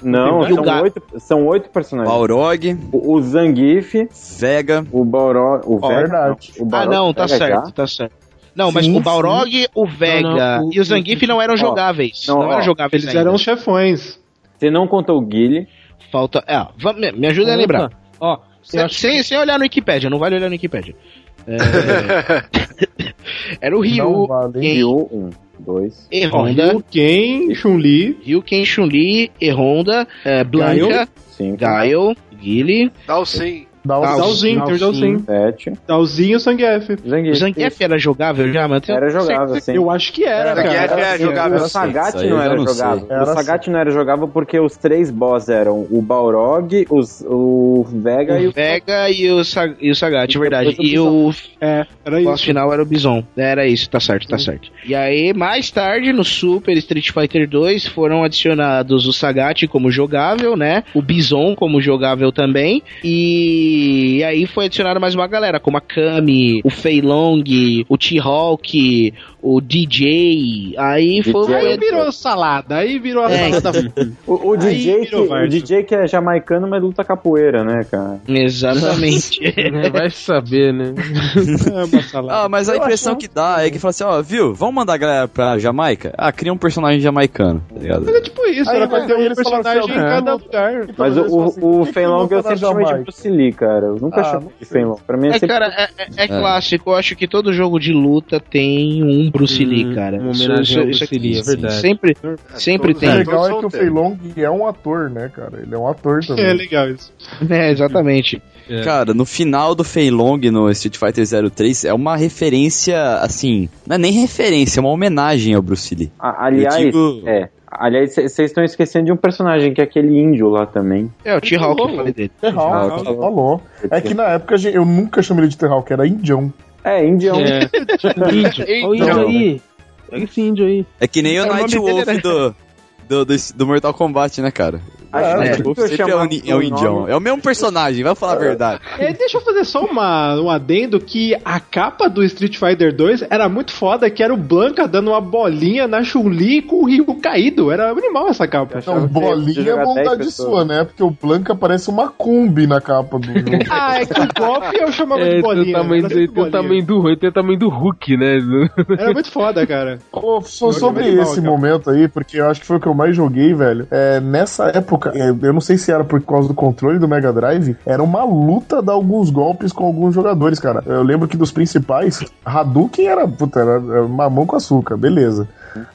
Não, são oito, são oito personagens. Balrog, O, o Zangief, Vega, o Balrog. O Ó, Vega. verdade. não, o Ah, não, tá Vega certo, já. tá certo. Não, mas Sim, o Balrog, o Vega Não, não, o- e o Zangief não eram Ó, jogáveis. não, Não, ó, eram jogáveis Eles ainda. eram chefões. Você não contou o Guile. Falta. É, me, me ajuda a lembrar. Ó, Sem, acho sem, sem olhar no Wikipedia, não vale olhar no Wikipedia. É, Era o Ryu, vale. Ken, Ryu, um, dois. que E-Honda, Ryu, Ken, Chun-Li, Ryu, Ken, Chun-Li, E-Honda, é, Blanca, Cinco. Gaio, Guile, Dá o sim. Dá o Dalsin. Dalzinho, tem o Dalsin. Sete. Dalzinho e o Zangief. O Zangief. Zangief era jogável já, mano? Era jogável, sim. Eu acho que era, Era, cara. Zangief é jogável. O Sagat não era jogável. Era o Sagat não era jogável porque os três boss eram o Balrog, os, o Vega e O o. Vega e o, Sa e o Sagat, E verdade. depois o E o É, era boss isso. final era o Bison. Era isso, tá certo, tá certo. E aí, mais tarde, no Super Street Fighter 2, foram adicionados o Sagat como jogável, né? O Bison como jogável também. E, aí foi adicionado mais uma galera, como a Kami, o Fei Long, o T-Hawk, o DJ. Aí foi. DJ. Aí virou salada, aí virou a É, salada. O, o Aí DJ, que, o. DJ que é jamaicano, mas luta capoeira, né, cara? Exatamente. Vai saber, né? É. Ah, mas a impressão que dá é que fala assim, ó, viu, vamos mandar a galera pra Jamaica? Ah, cria um personagem jamaicano, tá ligado? Mas é tipo isso, Aí, era pra mas ter um falaram personagem assim, em cada lugar. Mas o, falam assim, o, por o que Fei que não Long eu sempre chamei de? Bruce Lee, cara. Eu nunca Ah, chamei de Fei Long. Pra mim é É, sempre. cara, é, é- é clássico. Eu acho que todo jogo de luta tem um Bruce Lee, cara. Uma homenagem ao Isso- isso Bruce Lee, é verdade. Sempre, sempre todos- O tem. legal é que o. Fei Long é um ator, né, cara? Ele é um ator É também. legal isso. É, exatamente. É. Cara, no final do Fei Long no Street Fighter 03 é uma referência, assim, não é nem referência, é uma homenagem ao Bruce Lee. A- aliás, digo- é. Aliás, vocês estão esquecendo de um personagem que é aquele índio lá também. É, o T-Hawk que eu falei dele. Ah, falou. falou. falou. É que na época gente- eu nunca chamei ele de que era Indião. É, indião. É. índio. Olha o índio aí. Pega esse índio aí. É que nem o É, Night dele Wolf era- do, do, do, do Mortal Kombat, né, cara? Acho É, que é o, é o pelo indião. É o mesmo personagem, vai falar a verdade. É, deixa eu fazer só uma, um adendo que a capa do Street Fighter 2 era muito foda, que era o Blanca dando uma bolinha na Chun-Li com o Ryu caído. Era animal essa capa. Então, ia bolinha é jogar 10 bondade pessoas. sua, né? Porque o Blanca parece uma Kombi na capa do jogo. Ah, é que o golpe eu chamava É, de bolinha. tamanho, do, tem o bolinha. tamanho do Hulk, tem o tamanho do Hulk, né? Era muito foda, cara. Pô, Eu sobre joguei mal, esse cara. momento aí, porque eu acho que foi o que eu mais joguei, velho. É, nessa época, é, eu não sei se era por causa do controle do Mega Drive, era uma luta dar alguns golpes com alguns jogadores, cara. Eu lembro que dos principais, Hadouken era, puta, era, mamão com açúcar, beleza.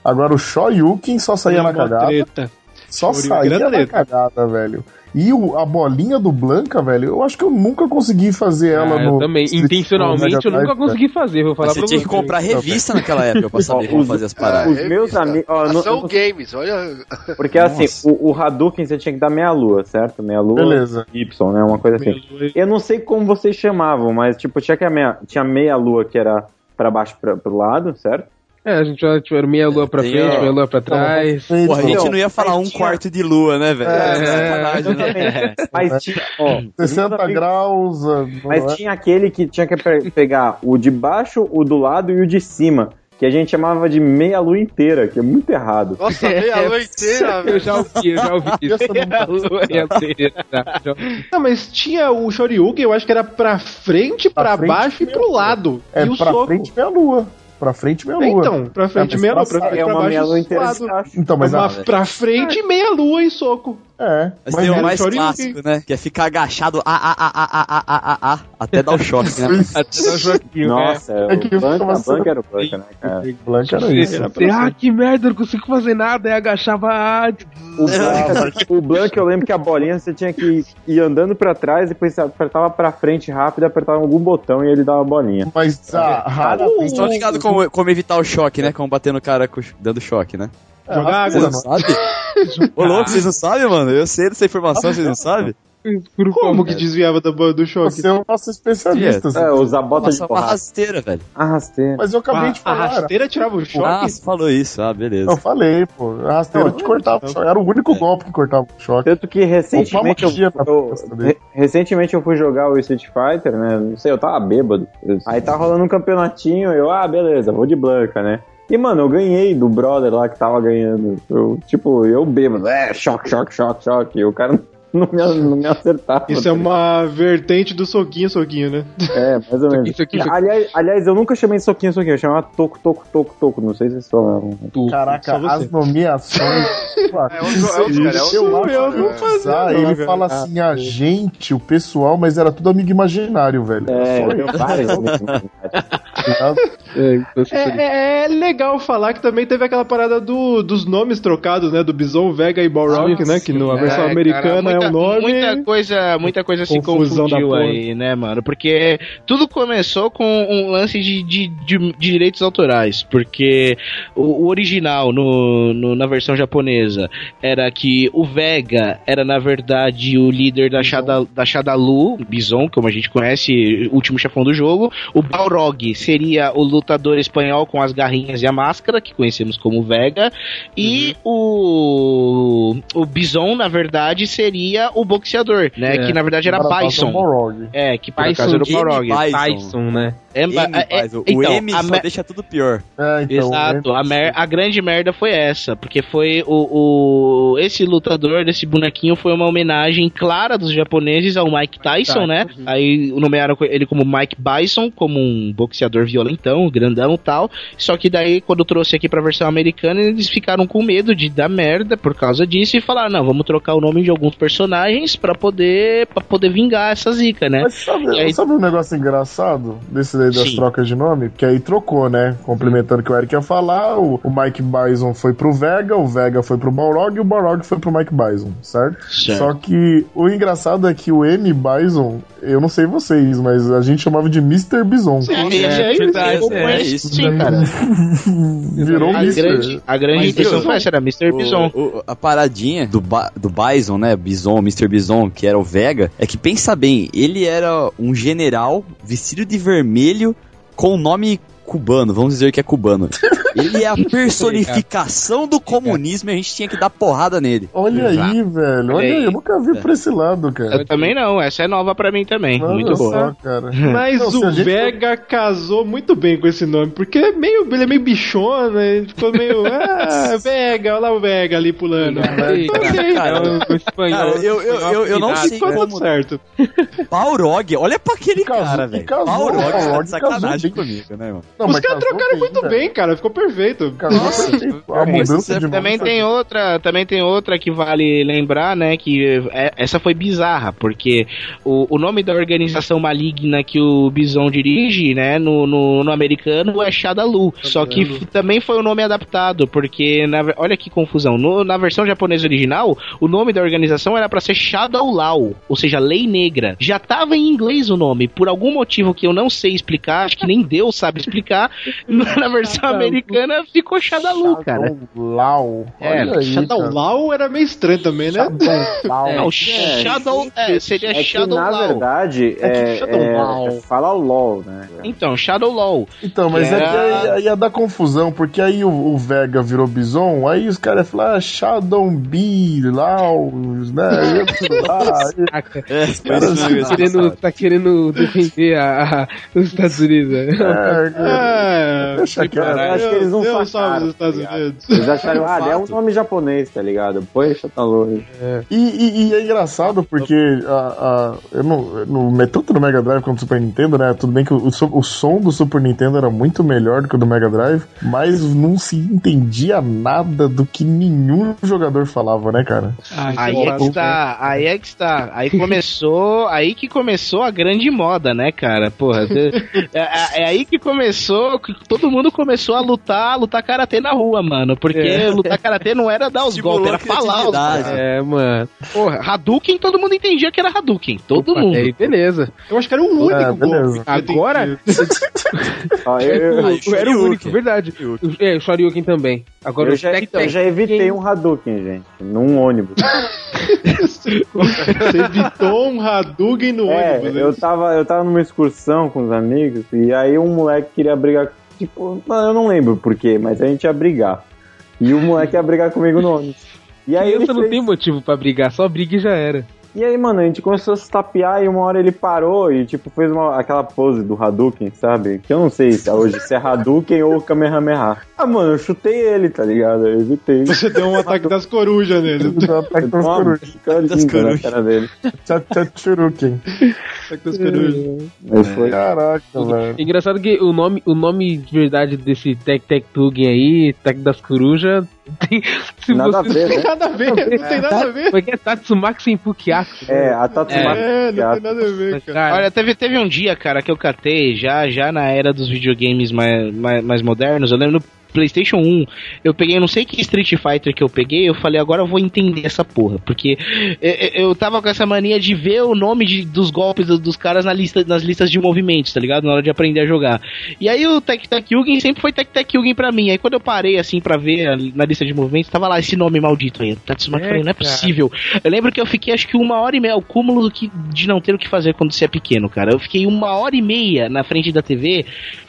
Agora o Shoryuken só saía na cagada. treta. Só Shoryuken saía na treta. cagada, velho. E o- a bolinha do Blanca, velho, eu acho que eu nunca consegui fazer ela Ah, no. eu também. Street- Intencionalmente eu nunca Drive, consegui fazer, vou falar Mas você pra tinha você. que comprar revista naquela época pra saber como fazer as paradas. Os meus amigos. não- Games, olha. Porque assim, o, o Hadouken você tinha que dar meia lua, certo? Meia lua. Beleza. Y, né? Uma coisa assim. Eu não sei como vocês chamavam, mas tipo, tinha, que a meia, tinha meia lua que era pra baixo pra, pro lado, certo? É, a gente já tiveram meia lua pra frente, meia lua pra trás. Porra, a gente Então, não ia falar um quarto de lua, né, velho? É, sacanagem, né? Mas tinha, ó, 60 amigos- graus. ah, Mas é? tinha aquele que tinha que pe- pegar o de baixo, o do lado e o de cima. Que a gente chamava de meia lua inteira, que é muito errado. Nossa, meia lua inteira, Eu velho. já ouvi, eu já ouvi isso. Meia lua inteira. Não, mas tinha o Shoryuken, eu acho que era pra frente, pra, frente baixo e pro lado. É e o pra soco. frente meia lua. Pra frente meia lua. Então, pra é, frente é, meia lua. Pra, é uma meia lua interessante. Então, mas é uma, pra frente é. meia lua e soco. É. Mas, mas tem o mais clássico, né? Que é ficar agachado a, a, a, a, a, a, a, até dar o choque, né? até dar o choque. Né? Nossa, é, é o Blanca, era o Blanca, né, cara? O Blanca era isso. Ah, que merda, não consigo fazer nada. Aí agachava. O Blanca, o Blanca, eu lembro que a bolinha você tinha que ir andando pra trás, e depois você apertava pra frente rápido, apertava algum botão e ele dava a bolinha. Mas a rara... Tô ligado com como, como evitar o choque, né? Como bater no cara dando choque, né? Jogar rasteira, água. não. Sabe? Ô, louco, vocês não sabem, mano? Eu sei dessa informação, vocês não sabem? Escuro Como que desviava do, do choque? Você é o nosso especialista. assim. É, usar bota de Nossa, uma porrada. rasteira, velho. Arrasteira. Mas eu acabei A, de a falar. rasteira tirava o choque? Ah, você falou isso. Ah, beleza. Eu falei, pô. A rasteira te cortava o choque. Era o único golpe que cortava o choque. Tanto que recentemente eu, eu- re- recentemente eu fui jogar o Street Fighter, né? Não sei, eu tava bêbado. Aí tá rolando um campeonatinho, eu, ah, beleza, vou de Blanca, né? E, mano, eu ganhei do brother lá que tava ganhando. Eu, tipo, eu bêbado, é, choque, choque, choque, choque. E o cara não me, não me acertava. Isso é uma vertente do soquinho, soquinho, né? É, mais ou menos. Isso isso aqui. Aliás, aliás, eu nunca chamei de soquinho, soquinho. Eu chamava toco, toco, toco, toco. Não sei se vocês falavam. Caraca, Só você. as nomeações. É outro, é outro, cara. É Eu não fazia, Ah, não, ele cara. fala assim, a gente, o pessoal, mas era tudo amigo imaginário, velho. É, eu vários. É, É, é legal falar que também teve aquela parada do, dos nomes trocados, né? Do Bison, Vega e Balrog, né? Que na versão É, americana cara, é um nome. Muita coisa, muita coisa se Confusão confundiu aí, né, mano? Porque tudo começou com um lance de, de, de- de direitos autorais. Porque o, o original, no, no- na versão japonesa, era que o Vega era, na verdade, o líder da, Shada, da Shadalu, Bison, como a gente conhece, último chefão do jogo. O Balrog seria o lutador espanhol com as garrinhas e a máscara, que conhecemos como Vega. E o, o Bison, na verdade, seria o boxeador, né? É. Que na verdade era Agora Bison. É, que por Bison acaso era o Balrog. Bison. Tyson, né? É, M, é, é, faz, o então, M a só deixa tudo pior. É, então, Exato, é- a, mer- a grande merda foi essa, porque foi o, o- esse lutador desse bonequinho foi uma homenagem clara dos japoneses ao Mike Tyson, né? Aí nomearam ele como Mike Bison, como um boxeador dublador violentão, grandão e tal. Só que daí, quando trouxe aqui pra versão americana, eles ficaram com medo de dar merda por causa disso e falaram: não, vamos trocar o nome de alguns personagens pra poder, pra poder vingar essa zica, né? Mas sabe, aí- sabe um negócio engraçado desse daí das Sim. trocas de nome? Porque aí trocou, né? Complementando o que o Eric ia falar, o, o Mike Bison foi pro Vega, o Vega foi pro Balrog e o Balrog foi pro Mike Bison, certo? Certo. Só que o engraçado é que o M. Bison, eu não sei vocês, mas a gente chamava de Mr. Bison. É, é, isso, é é isso. isso. Sim, cara. Virou A Mr. grande, a grande intenção foi essa, era Mr. O- Bison. o- a paradinha do, Ba- do Bison, né? Bison, Mr. Bison, que era o Vega, é que pensa bem, ele era um general vestido de vermelho com nome cubano, vamos dizer que é cubano. Ele é a personificação do comunismo e a gente tinha que dar porrada nele. Olha aí, velho. Olha aí. aí, eu nunca vi por esse lado, cara. Eu também não, essa é nova pra mim também. Olha Muito boa. só, cara. Mas Não, o gente- Vega casou muito bem com esse nome, porque é meio, ele é meio bichona, ele ficou meio. Ah, Vega, olha lá o Vega ali pulando. Ok. Cara, O espanhol. Cara, eu, eu, eu, eu não sei Ficou tudo como. certo. Balrog, olha pra aquele Casou- cara, velho. Balrog tá de sacanagem casou comigo, né, mano? Não, Os caras trocaram muito bem, cara, ficou perfeito. Perfeito. A mudança de Também tem outra, também tem outra que vale lembrar, né, que é- essa foi bizarra, porque o, o nome da organização maligna que o Bison dirige, né, no, no, no americano é Shadalu, só que f- também foi o nome adaptado, porque, na olha que confusão, No- na versão japonesa original, o nome da organização era pra ser Shadowlaw, ou seja, Lei Negra. Já tava em inglês o nome, por algum motivo que eu não sei explicar, acho que nem Deus sabe explicar, na versão americana ficou Shadalu, cara. Lau. É, Olha era meio estranho também, né? Lau. É, o Shadow é, seria É que, Shadow na verdade, É é, Shadow é- Law. é- fala LOL, né? Então, Shadow Law. Então, mas é que Era- aí, ia dar confusão, porque aí o, o Vega virou Bison, aí os caras falaram ah, Shadow Bee, Lau, né? É, Tá querendo, tá querendo defender a, a- os Estados Unidos. né? é, É, Deixa quieto. Eu acho que eles não Deus sacaram, salve os Estados tá ligado? Unidos. Eles acharam, ah, é um nome japonês, tá ligado? Poxa, tá longe. E, e- e é engraçado porque a, a, eu não, no, tanto no Mega Drive quanto no Super Nintendo, né? Tudo bem que o, o som do Super Nintendo era muito melhor do que o do Mega Drive, mas não se entendia nada do que nenhum jogador falava, né, cara? Aí é que está, aí é que está. Aí começou, aí que começou a grande moda, né, cara? Porra, é, é- é aí que começou, que todo mundo começou a lutar, lutar karatê na rua, mano. Porque É. lutar karatê não era dar os Estimulou golpes, era falar os golpes. É, mano. Porra, Hadouken, todo mundo entendia que era Hadouken. Todo Opa, mundo. Aí, beleza. Eu acho que era o único beleza. golpe. Agora? Ó, eu, eu, o- era o único, verdade. É, o Shoryuken também. Agora eu o já, Tec eu já evitei um Hadouken, gente, num ônibus. Você evitou um Hadouken no É, ônibus. eu né? tava, eu tava numa excursão com os amigos e aí um moleque queria brigar. Tipo, eu não lembro porquê, mas a gente ia brigar. E o moleque ia brigar comigo no ônibus. E aí, ele Criança não fez- tem motivo pra brigar, só briga e já era. E aí, mano, a gente começou a se tapear e uma hora ele parou e, tipo, fez uma, aquela pose do Hadouken, sabe? Que eu não sei se é hoje se é Hadouken ou Kamehameha. Ah, mano, eu chutei ele, tá ligado? Eu evitei. Você deu um ataque das corujas nele. Ataque das corujas. bica Das corujas. cara dele. Tchatchuruken. Ataque das corujas. Mas foi. Caraca, velho. É engraçado que o nome, o nome de verdade desse Tec Tec Tugen aí, Tec das Corujas, tem. Se Nada a ver, né? Nada a ver, não tem nada a ver. Como é que é Tatsumaki Senpukiaku? É, a Tatsumaki. É, não tem nada a ver, cara. Cara, Olha, teve, teve um dia, cara, que eu catei, já, já na era dos videogames mais, mais, mais modernos, eu lembro no PlayStation 1, eu peguei, não sei que Street Fighter que eu peguei, eu falei, agora eu vou entender essa porra, porque eu, eu- tava com essa mania de ver o nome de- dos golpes do- dos caras na lista, nas listas de movimentos, tá ligado? Na hora de aprender a jogar. E aí o Tec Tec Yugen sempre foi Tec Tec Yugen pra mim, aí quando eu parei, assim, pra ver a- na lista de movimentos, tava lá esse nome maldito aí, Tatsumaki, eu falei, não é cara. possível. Eu lembro que eu fiquei acho que uma hora e meia, o cúmulo do que, de não ter o que fazer quando você é pequeno, cara. Eu fiquei uma hora e meia na frente da TV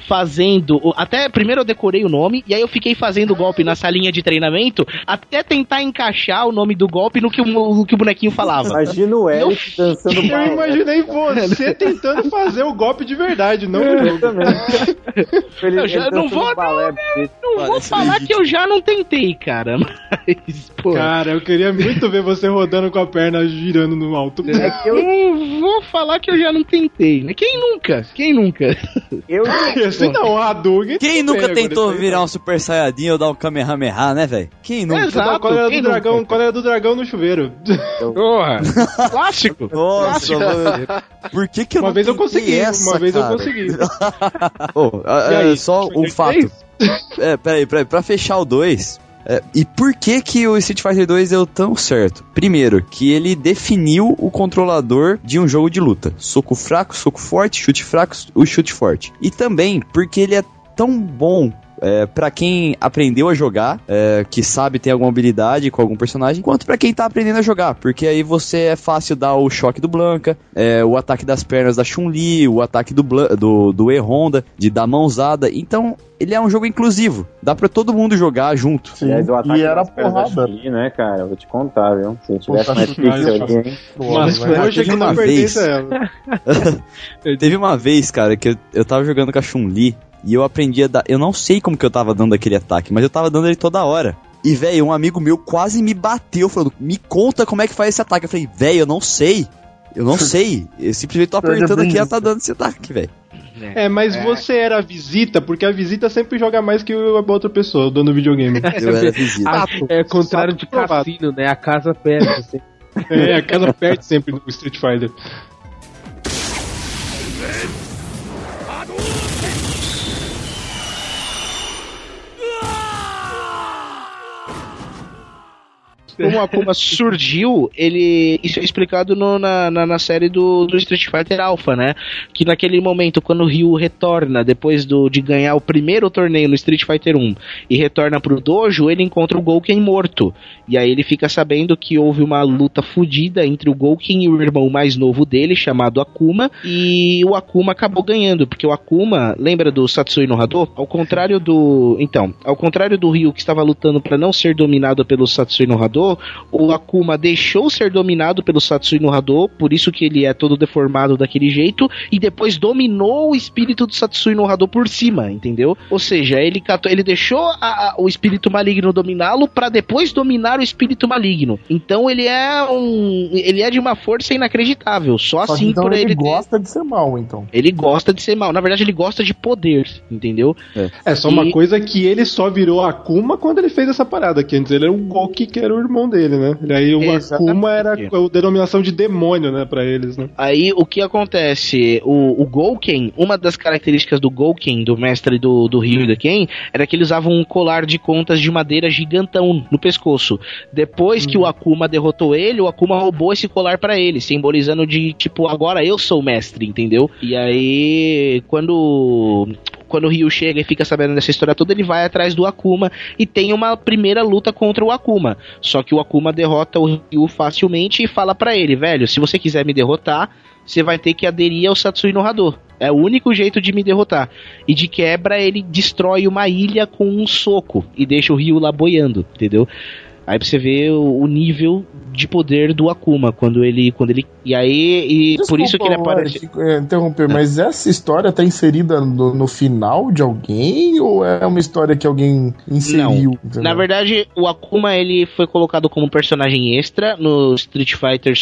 fazendo. o- Até primeiro eu decorei o nome, e aí eu fiquei fazendo o golpe na salinha de treinamento até tentar encaixar o nome do golpe no que o, no que o bonequinho falava. Imagina o Eric dançando Eu balé. imaginei você tentando fazer o golpe de verdade, não o jogo. Ele, Eu já não vou, balé, porque- Não vou falar que eu já não tentei, cara. Mas, pô. Cara, eu queria muito ver você rodando com a perna girando no alto. É que eu, Não vou falar que eu já não tentei, né? Quem nunca? Quem nunca? eu, Esse não, o Hadouken. Quem nunca bem, tentou virar um Super Saiyajin ou dar um Kamehameha, né, velho? Quem nunca? Exato, Quando era, quem do dragão, nunca? quando era do dragão no chuveiro. Porra. Clássico. Nossa, mano. Por que que eu Uma não vez eu consegui, essa, uma vez eu cara? consegui. Ô, a- E é, aí, só um três? fato. É, peraí, peraí, pra fechar o 2. E por que que o Street Fighter 2 deu tão certo? Primeiro, que ele definiu o controlador de um jogo de luta. Soco fraco, soco forte, chute fraco, o chute forte. E também porque ele é tão bom é, para quem aprendeu a jogar, é, que sabe ter alguma habilidade com algum personagem, quanto pra quem tá aprendendo a jogar, porque aí você é fácil dar o choque do Blanca, é, o ataque das pernas da Chun-Li, o ataque do, Blan- do, do E-Honda, de dar mãozada. Então, ele é um jogo inclusivo, dá pra todo mundo jogar junto. Sim. Aliás, o ataque E era porrada. Chun-Li, né, cara? Vou te contar, viu? Se eu tivesse mais pixel ali, cara. hein? Mas hoje é que uma pertence vez. Teve uma vez, cara, que eu, eu tava jogando com a Chun-Li e eu aprendi a dar. Eu não sei como que eu tava dando aquele ataque, mas eu tava dando ele toda hora. E, velho, um amigo meu quase me bateu falando: Me conta como é que faz esse ataque. Eu falei: Velho, eu não sei. Eu não sei. Eu simplesmente tô apertando aqui e ela tá dando esse ataque, velho. É, mas você era a visita, porque a visita sempre joga mais que a outra pessoa, o dono do videogame. Eu era visita. Ah, é contrário de cassino, né? A casa perde. assim. É, a casa perde sempre no Street Fighter. Como o Akuma surgiu, ele. Isso é explicado no- na, na, na série do, do Street Fighter Alpha, né? Que naquele momento, quando o Ryu retorna, depois do, de ganhar o primeiro torneio no Street Fighter 1 e retorna pro dojo, ele encontra o Gouken morto. E aí ele fica sabendo que houve uma luta fodida entre o Gouken e o irmão mais novo dele, chamado Akuma, e o Akuma acabou ganhando, porque o Akuma, lembra do Satsui no Hado? Ao contrário do. Então, ao contrário do Ryu que estava lutando para não ser dominado pelo Satsui no Hado, o Akuma deixou ser dominado pelo Satsui no Hado, por isso que ele é todo deformado daquele jeito, e depois dominou o espírito do Satsui no Hado por cima, entendeu? Ou seja, ele, catou- ele deixou a- a- o espírito maligno dominá-lo para depois dominar o espírito maligno. Então ele é um. Ele é de uma força inacreditável. Só, Só assim então por ele, ele. ter- gosta de ser mal, então. Ele gosta de ser mal. Na verdade, ele gosta de poder, entendeu? É só uma E- coisa que ele só virou Akuma quando ele fez essa parada, que antes ele era o Goki, que era o irmão dele, né? E aí o Exatamente. Akuma era a denominação de demônio, né, pra eles, né? Aí o que acontece? O, o Gouken, uma das características do Gouken, do mestre do, do Ryu e do Ken, era que ele usava um colar de contas de madeira gigantão no pescoço. Depois que o Akuma derrotou ele, o Akuma roubou esse colar pra ele, simbolizando de tipo, agora eu sou o mestre, entendeu? E aí, quando quando o Ryu chega e fica sabendo dessa história toda, ele vai atrás do Akuma e tem uma primeira luta contra o Akuma. Só que o Akuma derrota o Ryu facilmente e fala pra ele, velho, se você quiser me derrotar, você vai ter que aderir ao Satsui no Hado. É o único jeito de me derrotar. E de quebra, ele destrói uma ilha com um soco e deixa o Ryu lá boiando, entendeu? Aí pra você ver o, o nível de poder do Akuma quando ele. Quando ele e aí. E por isso que ele Desculpa, aparece. Eric, é, interromper, mas essa história tá inserida no, no final de alguém ou é uma história que alguém inseriu? Na verdade, o Akuma ele foi colocado como personagem extra no Street Fighter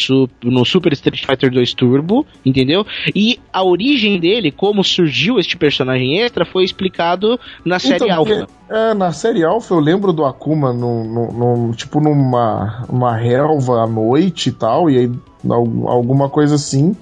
no Super Street Fighter 2 Turbo, entendeu? E a origem dele, como surgiu este personagem extra, foi explicado na série Então, Alpha. É, na série Alpha eu lembro do Akuma no, no- no- tipo numa uma relva à noite e tal, e aí al- alguma coisa assim.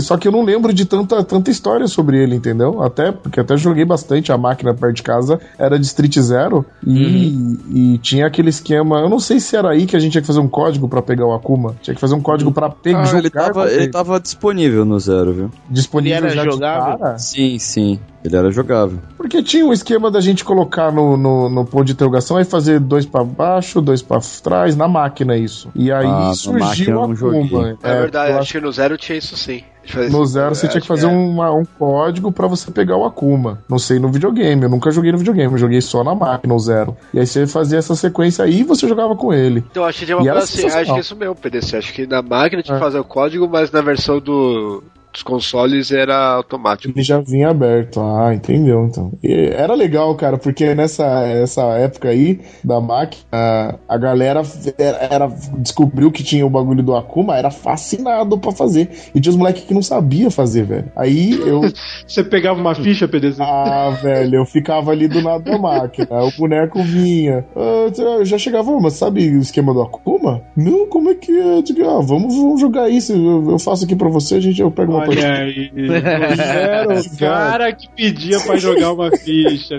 Só que eu não lembro de tanta, tanta história sobre ele, entendeu? Até porque até joguei bastante a máquina perto de casa, era de Street Zero e, e tinha aquele esquema. Eu não sei se era aí que a gente tinha que fazer um código pra pegar o Akuma. Tinha que fazer um código pra pegar Ah, ele, tava, ele tava disponível no zero, viu? disponível Ele era já de jogável? cara. Sim, sim. Ele era jogável. Porque tinha um esquema da gente colocar no, no, no ponto de interrogação e fazer dois pra baixo, dois pra trás, na máquina isso. E aí Ah, surgiu a joguei. Kuma. É, verdade, eu acho que no zero tinha isso sim. No zero você É, tinha que fazer é. uma- um código pra você pegar o Akuma. Não sei no videogame, eu nunca joguei no videogame, eu joguei só na máquina, o zero. E aí você fazia essa sequência aí e você jogava com ele. Então acho que tinha uma E era coisa assim, acho que é isso mesmo, PDC. Acho que na máquina tinha que É. fazer o código, mas na versão do. Outros consoles era automático. Ele já vinha aberto. Ah, entendeu então. E era legal, cara, porque nessa essa época aí da máquina, a galera era, era- descobriu que tinha o bagulho do Akuma, era fascinado pra fazer. E tinha os moleques que não sabia fazer, velho. Aí eu. Você pegava uma ficha, PDZ? Ah, velho, eu ficava ali do lado da máquina. O boneco vinha. Ah, eu já chegava, "Ah, mas sabe o esquema do Akuma? Não, como é que é? Eu digo, ah, vamos, vamos jogar isso. Eu, eu faço aqui pra você, a gente, eu pego uma Olha aí. Era o cara que pedia pra jogar uma ficha.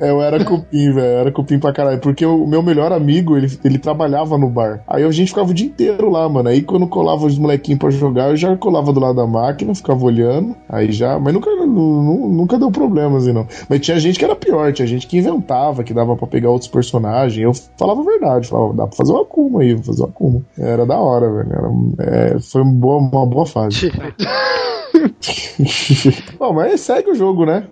É, eu era cupim, velho. Era cupim pra caralho. Porque o meu melhor amigo, ele, ele trabalhava no bar. Aí a gente ficava o dia inteiro lá, mano. Aí quando colava os molequinhos pra jogar, eu já colava do lado da máquina, ficava olhando. Aí já. Mas nunca, nu- nu- nunca deu problema, assim, não. Mas tinha gente que era pior, tinha gente que inventava, que dava pra pegar outros personagens. Eu falava a verdade, falava, dá pra fazer uma Akuma aí, vou fazer uma Akuma. Era da hora, velho. Era, é, foi uma boa, uma boa fase. Bom, mas segue o jogo, né?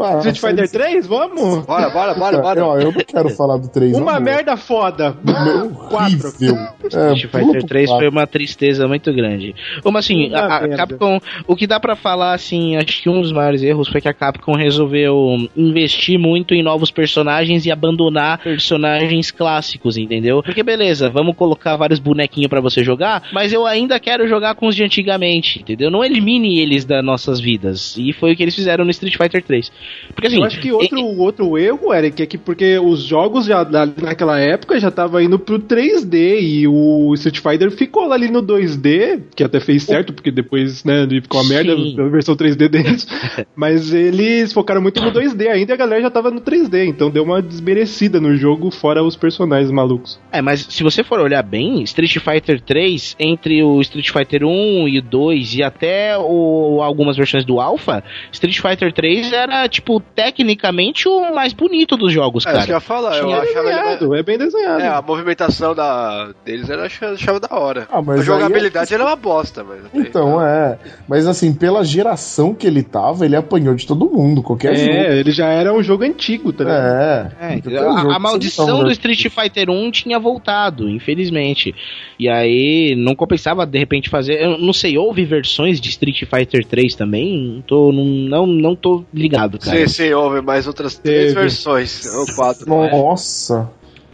Fala, Street Fighter fala- 3? Vamos? Bora, bora, bora, bora. Ó, eu não quero falar do 3. Uma não, merda foda. Meu, Quatro. horrível. É, Street Fighter pro 3 quatro. foi uma tristeza muito grande. Como assim, a, a. Capcom, o que dá pra falar assim, acho que um dos maiores erros foi que a Capcom resolveu investir muito em novos personagens e abandonar personagens clássicos, entendeu? Porque beleza, vamos colocar vários bonequinhos pra você jogar, mas eu ainda quero jogar com os de antigamente, entendeu? Não elimine eles das nossas vidas. E foi o que eles fizeram no Street Fighter 3. Porque assim, Eu acho que outro, outro erro, Eric, é que porque os jogos já naquela época já tava indo pro 3D e o Street Fighter ficou ali no 2D, que até fez certo, porque depois, né, ficou uma merda a versão 3D deles. Mas eles focaram muito no 2D ainda e a galera já tava no 3D, então deu uma desmerecida no jogo, fora os personagens malucos. É, mas se você for olhar bem, Street Fighter 3, entre o Street Fighter 1 e o 2 e até o, algumas versões do Alpha, Street Fighter 3 era, tipo, tecnicamente o mais bonito dos jogos, É, isso que eu cara. ia falar, eu Tinha achava ele. Desenhado, é bem desenhado. É, a movimentação da, deles eu achava, achava da hora. Ah, mas a jogabilidade aí é- era uma bosta, mas. Então, então. é. Mas assim, pela geração que ele tava, ele apanhou de todo mundo, qualquer jogo. É, ele já era um jogo antigo, tá ligado? É. É, jogo a, a maldição do Street Fighter 1 tinha voltado, infelizmente. E aí não compensava de repente fazer. Eu não sei, houve versões de Street Fighter 3 também? Não tô, não, não, não tô ligado, cara. Sim, sim, houve mais outras três Teve. versões. Ou quatro. não é? Nossa.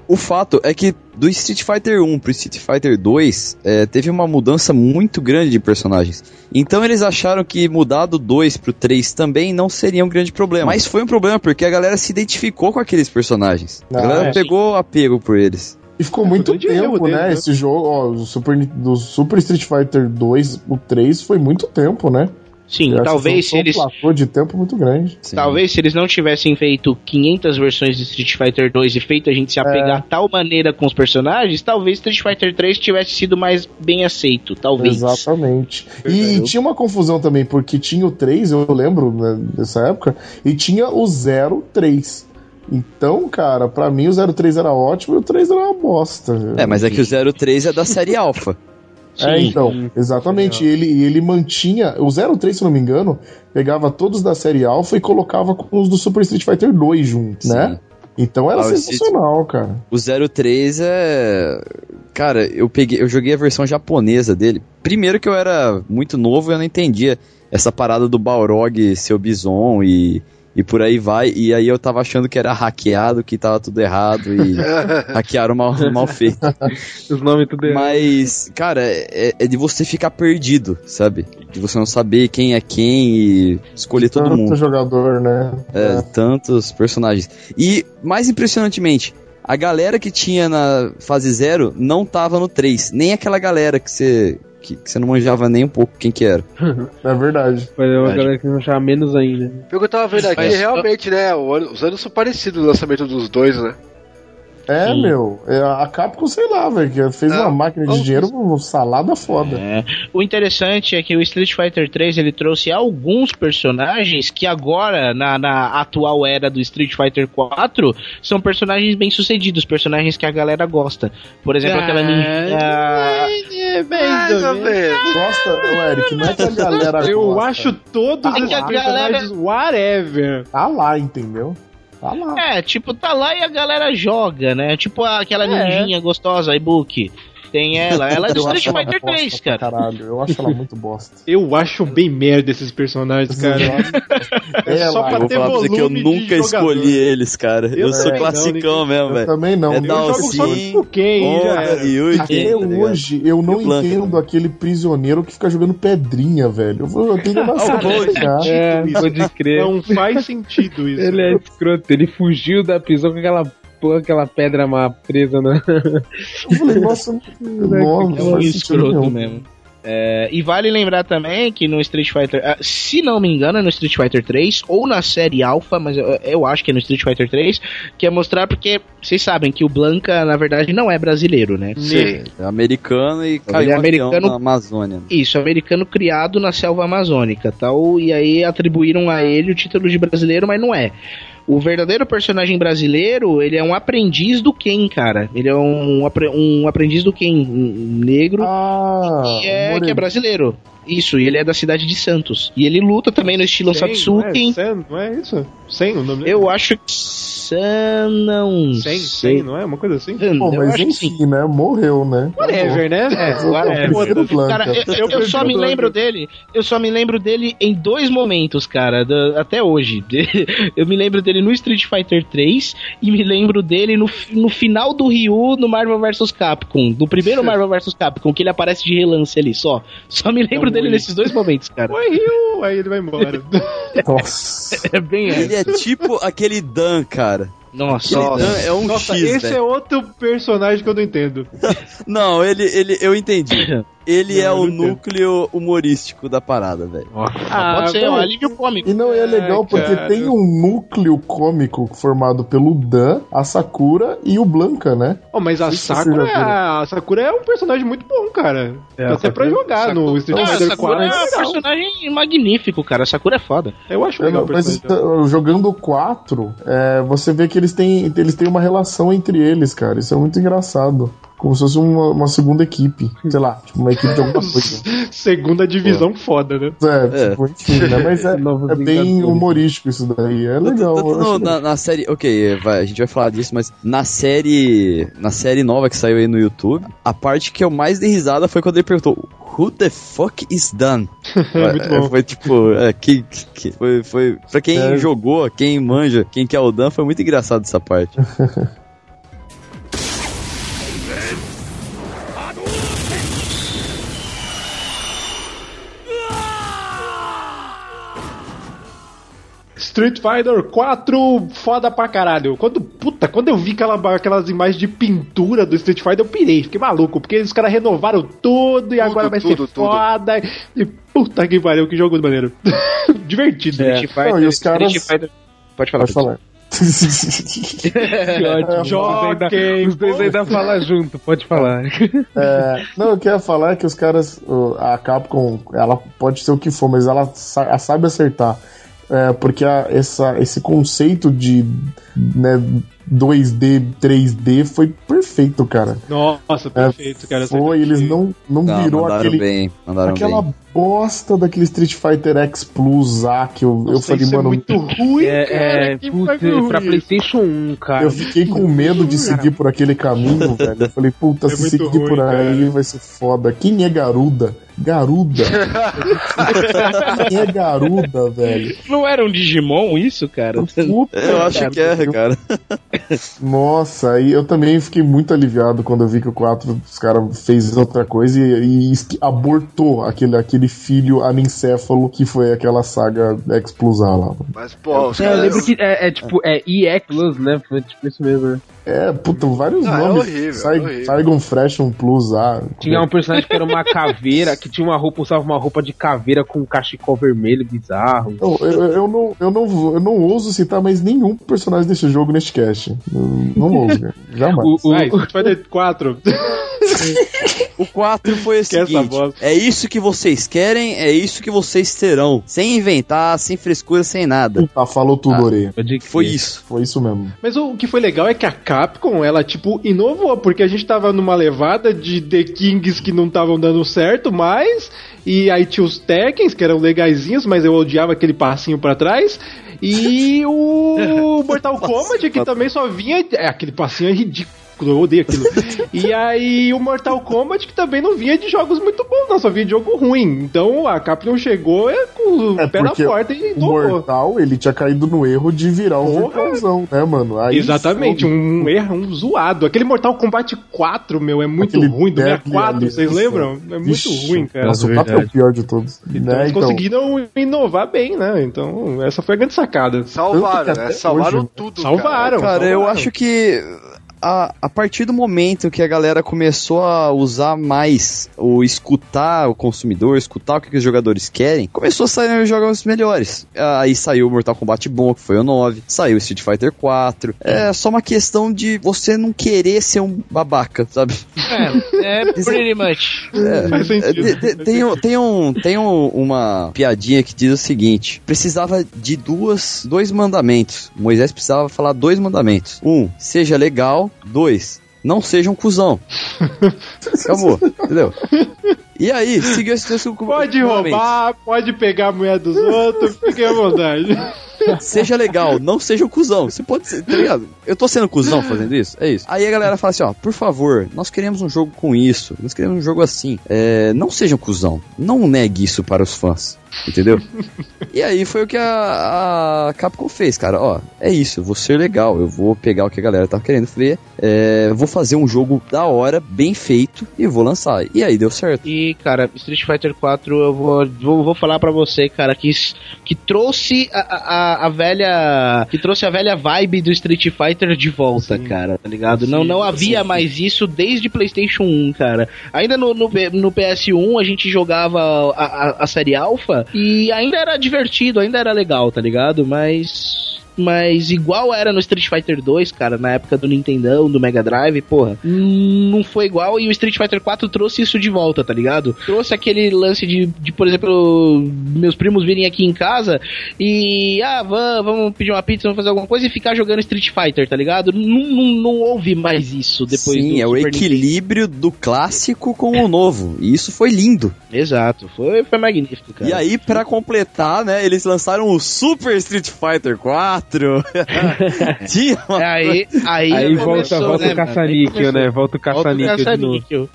O fato é que do Street Fighter 1 pro Street Fighter 2 é, teve uma mudança muito grande de personagens. Então eles acharam que mudar do 2 pro 3 também não seria um grande problema. Mas foi um problema porque a galera se identificou com aqueles personagens. A Ah, galera é. pegou apego por eles. E ficou É, muito tempo, dele, né? né? Esse jogo, ó, o Super, do Super Street Fighter 2, o 3, foi muito tempo, né? Sim, Eu talvez se foi um eles. platô de tempo muito grande. Sim. Talvez se eles não tivessem feito 500 versões de Street Fighter 2 e feito a gente se apegar tal maneira com os personagens, talvez Street Fighter 3 tivesse sido mais bem aceito, talvez. Exatamente. E, e tinha uma confusão também, porque tinha o 3, eu lembro né, dessa época, e tinha o 03. Então, cara, pra mim o 03 era ótimo e o 3 era uma bosta. É, mas é que o 03 é da série Alpha. É, então, exatamente. E ele, ele mantinha. O 03, se não me engano, pegava todos da série Alpha e colocava com os do Super Street Fighter 2 junto, né? Então era Ah, sensacional, cara. O 03 é. Cara, eu peguei, eu joguei a versão japonesa dele. Primeiro que eu era muito novo e eu não entendia essa parada do Balrog ser o Bison e, e por aí vai. E aí eu tava achando que era hackeado, que tava tudo errado e hackearam mal, mal feito. Os nomes tudo errado. Mas, cara, é, é de você ficar perdido, sabe? De você não saber quem é quem e escolher todo Tanto mundo. jogador, né? É, tantos personagens. E, mais impressionantemente, a galera que tinha na fase 0 não tava no 3. Nem aquela galera que você que, que você não manjava nem um pouco quem que era. É verdade. Mas é uma Verdade. galera que não achava menos ainda. Pelo que eu tava vendo aqui, Mas- realmente, né? o ano- os anos são parecidos no lançamento dos dois, né? É, Sim. meu. é, A Capcom, sei lá, velho, que fez Não, uma máquina de dinheiro uma salada foda. É. O interessante é que o Street Fighter 3 ele trouxe alguns personagens que agora, na, na atual era do Street Fighter 4, são personagens bem sucedidos, personagens que a galera gosta. Por exemplo, aquela ninja. Mais ou menos. Gosta, Eric, não é que a galera Eu gosta. acho todos É os a personagens whatever. Tá lá, entendeu? Tá lá. É, tipo, tá lá e a galera joga, né? Tipo aquela É. ninjinha gostosa, iBook. Tem ela. Ela é do Eu acho Street Fighter bosta 3, pra cara. Caralho, eu acho ela muito bosta. Eu acho bem merda esses personagens, cara. É só pra Eu vou ter falar pra você que eu volume nunca escolhi eles, cara. Eu, Eu sou não, classicão ninguém- mesmo, Eu velho. também não. É Eu Dalsin, era. Yui, Até tá hoje eu não entendo né? aquele prisioneiro que fica jogando pedrinha, velho. Eu, eu tenho uma Ah. É, pode crer. Não faz sentido isso. Ele é escroto, ele fugiu da prisão com aquela, porra, aquela pedra má presa na. Eu falei, nossa, nossa, É um não escroto nenhum. mesmo. É, e vale lembrar também que no Street Fighter, ah, se não me engano, é no Street Fighter 3 ou na série Alpha, mas eu, eu acho que é no Street Fighter 3, que é mostrar porque vocês sabem que o Blanca, na verdade, não é brasileiro, né? Sim. É americano e caiu é americano- na Amazônia. Isso, americano criado na selva amazônica, tal, e aí atribuíram a ele o título de brasileiro, mas não é. O verdadeiro personagem brasileiro, ele é um aprendiz do Ken, cara. Ele é um, um aprendiz do Ken um negro Ah, que, é, que é brasileiro. Isso, e ele é da cidade de Santos. E ele luta também no estilo Sen, Satsuken. Não é, Sen, não é isso? Sen, o nome dele? Eu acho que. San, não. Sen, sei. Não é? Uma coisa assim? Pô, eu mas que sim. enfim, né? Morreu, né? Whatever, né? É, Eu whatever. prefiro o Blanca. Cara, eu, eu- eu só me lembro dele. Eu só me lembro dele em dois momentos, cara, da- até hoje. Eu me lembro dele no Street Fighter 3 e me lembro dele no, no final do Ryu no Marvel vs Capcom, do primeiro Marvel vs Capcom, que ele aparece de relance ali só. Só me lembro É dele nesses dois momentos, cara. Oi, Rio! Aí ele vai embora. Nossa. É bem Ele é tipo aquele Dan, cara cara. Nossa, é um Nossa, X, esse velho. é outro personagem que eu não entendo. Não, ele, ele, eu entendi. Ele Não, é o núcleo humorístico da parada, velho. Ah, pode ser, é um alívio cômico. E não é legal Ai, porque cara. tem um núcleo cômico formado pelo Dan, a Sakura e o Blanca, né? Oh, mas a Sakura, viu. a Sakura é um personagem muito bom, cara. É, Dá a até pra Sakura- jogar no Street Ah, a Fighter Sakura 4. é um personagem magnífico, cara. A Sakura é foda. Eu acho É, legal não, o mas personagem. uh, jogando o 4, é, você vê que eles têm, eles têm uma relação entre eles, cara. Isso é muito engraçado. Como se fosse uma, uma segunda equipe. Sei lá, tipo, uma equipe de alguma coisa. Segunda divisão foda, né? É, É. tipo, enfim, né? Mas é, é bem humorístico isso daí. É legal. Tanto acho na, na série, ok, vai, a gente vai falar disso, mas na série, na série nova que saiu aí no YouTube, a parte que eu mais dei risada foi quando ele perguntou Who the fuck is done? Muito bom. Foi tipo, é, que, que- foi, foi pra quem É. jogou, quem manja, quem quer o Dan, foi muito engraçado essa parte. Street Fighter 4, foda pra caralho. Quando, puta, quando eu vi aquela, aquelas imagens de pintura do Street Fighter, eu pirei, fiquei maluco, porque os caras renovaram tudo e agora vai tudo, ser tudo. foda. E puta que pariu, que jogo de maneiro. Divertido. É. Street Fighter, Não, e os caras- Street Fighter... Pode falar. Pode falar. Que ótimo. Os dois ainda- falam junto, pode falar. É, não, eu queria falar é que os caras, a Capcom, ela pode ser o que for, mas ela sabe acertar. É, porque a- essa, esse conceito de né, 2D, 3D foi perfeito, cara. Nossa, perfeito, cara. Foi, eles não, não, Não, virou mandaram aquele, bem, mandaram aquela bem. Bosta daquele Street Fighter X Plus A que eu, eu Nossa, falei, isso é mano, muito ruim, É, cara. é putz, bagulho. pra PlayStation 1, cara. eu fiquei com medo de seguir por aquele caminho, velho. Eu falei, puta, É se seguir ruim, por aí cara. vai ser foda. Quem é Garuda? Garuda? Quem é Garuda, velho? Não era um Digimon isso, cara? Puta, Eu acho que é, cara. Nossa, aí eu também fiquei muito aliviado quando eu vi que o 4 os caras fez outra coisa e, e abortou aquele, aquele filho anencéfalo que foi aquela saga X Plus A lá. Mas, pô, os É, eu caras. lembro que é, é tipo, é EX Plus, né? Foi tipo isso mesmo, né? É, puta, vários Ah, é nomes. horrível, Sai, é horrível. Saigon Fashion Plus A. Tinha um personagem que era uma caveira, que tinha uma roupa, usava uma roupa de caveira com um cachecol vermelho bizarro. Eu, eu, eu não, eu, não, eu não ouso citar mais nenhum personagem desse jogo neste cast. Eu não ouso, cara. Jamais. O, o, Ah, Street Fighter 4. O 4 foi o seguinte: é isso que vocês querem, é isso que vocês terão. Sem inventar, sem frescura, sem nada. Puta, falou tudo, Ah. Pode Foi crer. isso. Foi isso mesmo. Mas o que foi legal é que a Capcom, ela, tipo, inovou, porque a gente tava numa levada de The Kings que não estavam dando certo mais, e aí tinha os Tekkens, que eram legaisinhos, mas eu odiava aquele passinho pra trás, e o Mortal Kombat que também só vinha. É, aquele passinho é ridículo. Eu odeio aquilo. e aí o Mortal Kombat que também não vinha de jogos muito bons, não, só vinha de jogo ruim. Então a Capcom chegou é, com o É pé na porque porta e O tomou. Mortal, ele tinha caído no erro de virar um virtualzão, né, mano? Aí Exatamente, foi- um erro, um zoado. Aquele Mortal Kombat 4, meu, é muito Aquele ruim, do Deadly 64, ali, vocês lembram? É muito Vixe, ruim, cara. Nossa, o 4 é o pior de todos. Então né? eles Então, conseguiram inovar bem, né? Então, essa foi a grande sacada. Salvaram, né? Salvaram hoje- tudo. Salvaram. Cara, eu salvaram. acho que a, a partir do momento que a galera começou a usar mais o escutar o consumidor, escutar o que, que os jogadores querem, começou a sair os jogos melhores. Aí saiu o Mortal Kombat bom, que foi o 9, saiu o Street Fighter 4. É só uma questão de você não querer ser um babaca, sabe? É, é pretty much. Faz É, de- de- tem, um- tem, um, tem um- uma piadinha que diz o seguinte: precisava de duas, dois mandamentos. Moisés precisava falar dois mandamentos. Um, seja legal. Dois, não seja um cuzão. Acabou, entendeu? E aí, seguiu esse texto com Pode roubar, pode pegar a mulher dos outros, fique à vontade. Seja legal, não seja um cuzão. Você pode ser, tá ligado? Eu tô sendo cuzão fazendo isso? É isso. Aí a galera fala assim, ó, por favor, nós queremos um jogo com isso, nós queremos um jogo assim. É, não seja um cuzão. Não negue isso para os fãs. Entendeu? e aí foi o que a, a Capcom fez, cara. Ó, é isso, eu vou ser legal, eu vou pegar o que a galera tá querendo ver, é, vou fazer um jogo da hora, bem feito, e vou lançar. E aí deu certo. E, cara, Street Fighter 4, eu vou, vou, vou falar pra você, cara, que, que trouxe a, a, a velha. Que trouxe a velha vibe do Street Fighter de volta, cara, tá ligado? não, não havia mais isso desde PlayStation 1, cara. Ainda no, no, no PS1 a gente jogava a, a, a série Alpha e ainda era divertido, ainda era legal, tá ligado? Mas. Mas igual era no Street Fighter 2, cara, na época do Nintendão, do Mega Drive, porra, não foi igual e o Street Fighter 4 trouxe isso de volta, tá ligado? Trouxe aquele lance de, de por exemplo, meus primos virem aqui em casa e, ah, vamos, vamos pedir uma pizza, vamos fazer alguma coisa e ficar jogando Street Fighter, tá ligado? Não, não, não houve mais isso depois Sim, do é o Super equilíbrio do clássico com o novo. E isso foi lindo. Nintendo. Exato, foi, foi magnífico, cara. E aí, pra completar, né, eles lançaram o Super Street Fighter 4. Tinha uma... Aí, aí, Aí começou, volta, volta né, o caça-níquel, Aí né? Volta o caça-níquel de novo. caça-níquel.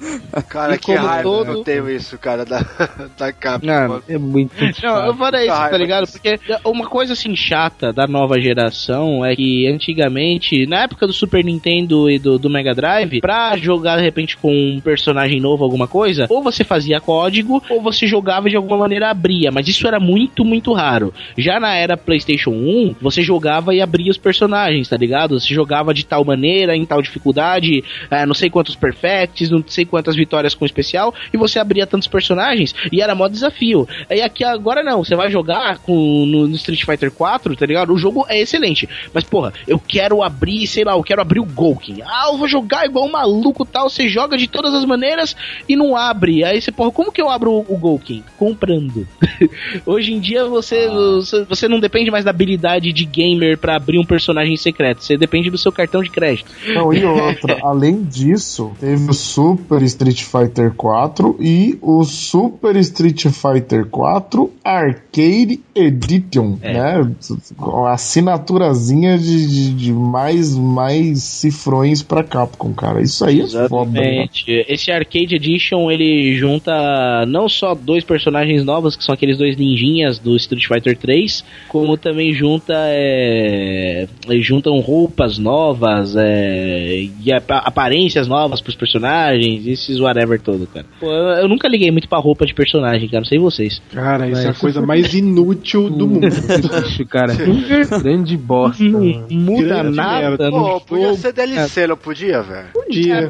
Cara, E que raiva todo- eu tenho isso, cara, da, da Capcom. Não, É muito Não, eu falei isso, tá ligado? Porque uma coisa assim chata da nova geração é que antigamente, na época do Super Nintendo e do, do Mega Drive, pra jogar de repente com um personagem novo, alguma coisa, ou você fazia código, ou você jogava e de alguma maneira abria, mas isso era muito, muito raro. Já na era PlayStation 1, você jogava e abria os personagens, tá ligado? Você jogava de tal maneira, em tal dificuldade, eh, não sei quantos perfects, não sei quantas vitórias com especial, e você abria tantos personagens, e era mó desafio. E aqui agora não, você vai jogar com, no, no Street Fighter 4, tá ligado? O jogo é excelente, mas porra, eu quero abrir, sei lá, eu quero abrir o Golkin. Ah, eu vou jogar igual um maluco tal, você joga de todas as maneiras e não abre. Aí você, porra, como que eu abro o, Golkin? Comprando. Hoje em dia você, você, você não depende mais da habilidade de gamer pra abrir um personagem secreto, você depende do seu cartão de crédito. Não, e outra, além disso, teve o Super Street Fighter 4 e o Super Street Fighter 4 Arcade Edition, É. né? Assinaturazinha de, de, de mais, mais cifrões pra Capcom, cara. Isso aí é foda. né? Exatamente. Esse Arcade Edition ele junta não só dois personagens novos, que são aqueles dois ninjinhas do Street Fighter 3, como também junta é, eles juntam roupas novas é, e apa- aparências novas pros personagens, esses whatever todo, cara. Pô, eu, eu nunca liguei muito pra roupa de personagem, cara, não sei vocês. Cara, isso é a Mas- coisa mais inútil do mundo. Bicho, cara. Grande bosta. Não muda Grande nada Pô, podia ser DLC, não podia, velho? Podia.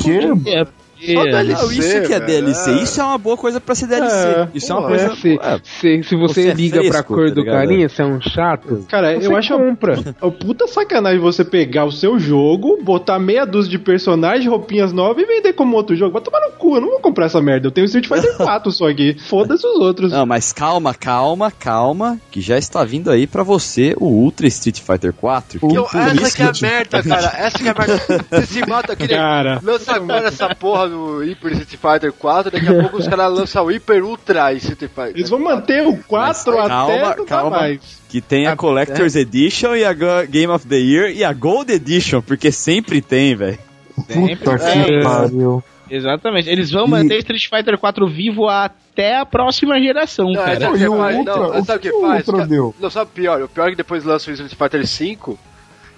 É, Só é, DLC. Não, isso que é DLC. é. Isso é uma boa coisa pra ser DLC. É, isso é uma coisa. É, se, é, se, se você, Você é liga pra fresco, cor tá do carinha, você é um chato. Cara, Você eu acho compra. a, a puta sacanagem você pegar o seu jogo, botar meia dúzia de personagens, roupinhas novas e vender como outro jogo. Vai tomar no cu, eu não vou comprar essa merda. Eu tenho Street Fighter 4 só aqui. Foda-se os outros. Não, mas calma, calma, calma, que já está vindo aí pra você o Ultra Street Fighter 4. O que Eu, por essa que é a merda, cara. Essa que é a merda. Você se mata aquele. Cara, Lança agora essa porra no Hyper Street Fighter 4, daqui a pouco os caras lançam o Hyper Ultra Street Fighter. Eles vão manter o 4 até calma, não dá calma. mais. Que tem a Collector's Edition e a Game of the Year e a Gold Edition, porque sempre tem, velho. Puta que É. pariu. Exatamente. Eles vão E- manter Street Fighter 4 vivo até a próxima geração, Não, é, cara. sabe o que E o? Ultra? Não, O sabe o que faz? Ultra deu? Não, sabe o pior? O pior é que depois lança o Street Fighter 5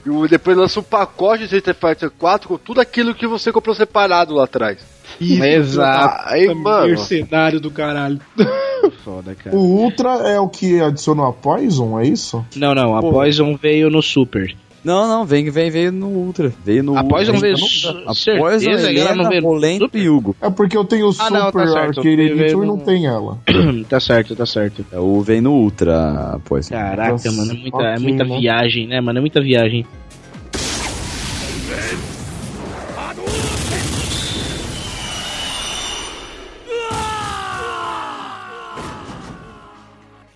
e depois lança um pacote de Street Fighter 4 com tudo aquilo que você comprou separado lá atrás. Isso, Exato. Aí, mano. Mercenário do caralho. Foda, cara. O Ultra é o que adicionou a Poison, é isso? Não, não, a Pô. Poison veio no Super. Não, não, vem, vem, veio no Ultra. Veio no A Poison Ultra. veio Não, su- A certeza ela Helena, veio Rolento Super? e Hugo. É porque eu tenho o Ah, Super não, tá certo, Arcade veio Edition e no- não tem ela. tá certo, tá certo. É, o vem no Ultra, a Poison. Caraca, Nossa, mano, é muita, é ok, muita né? viagem, né, mano? É muita viagem.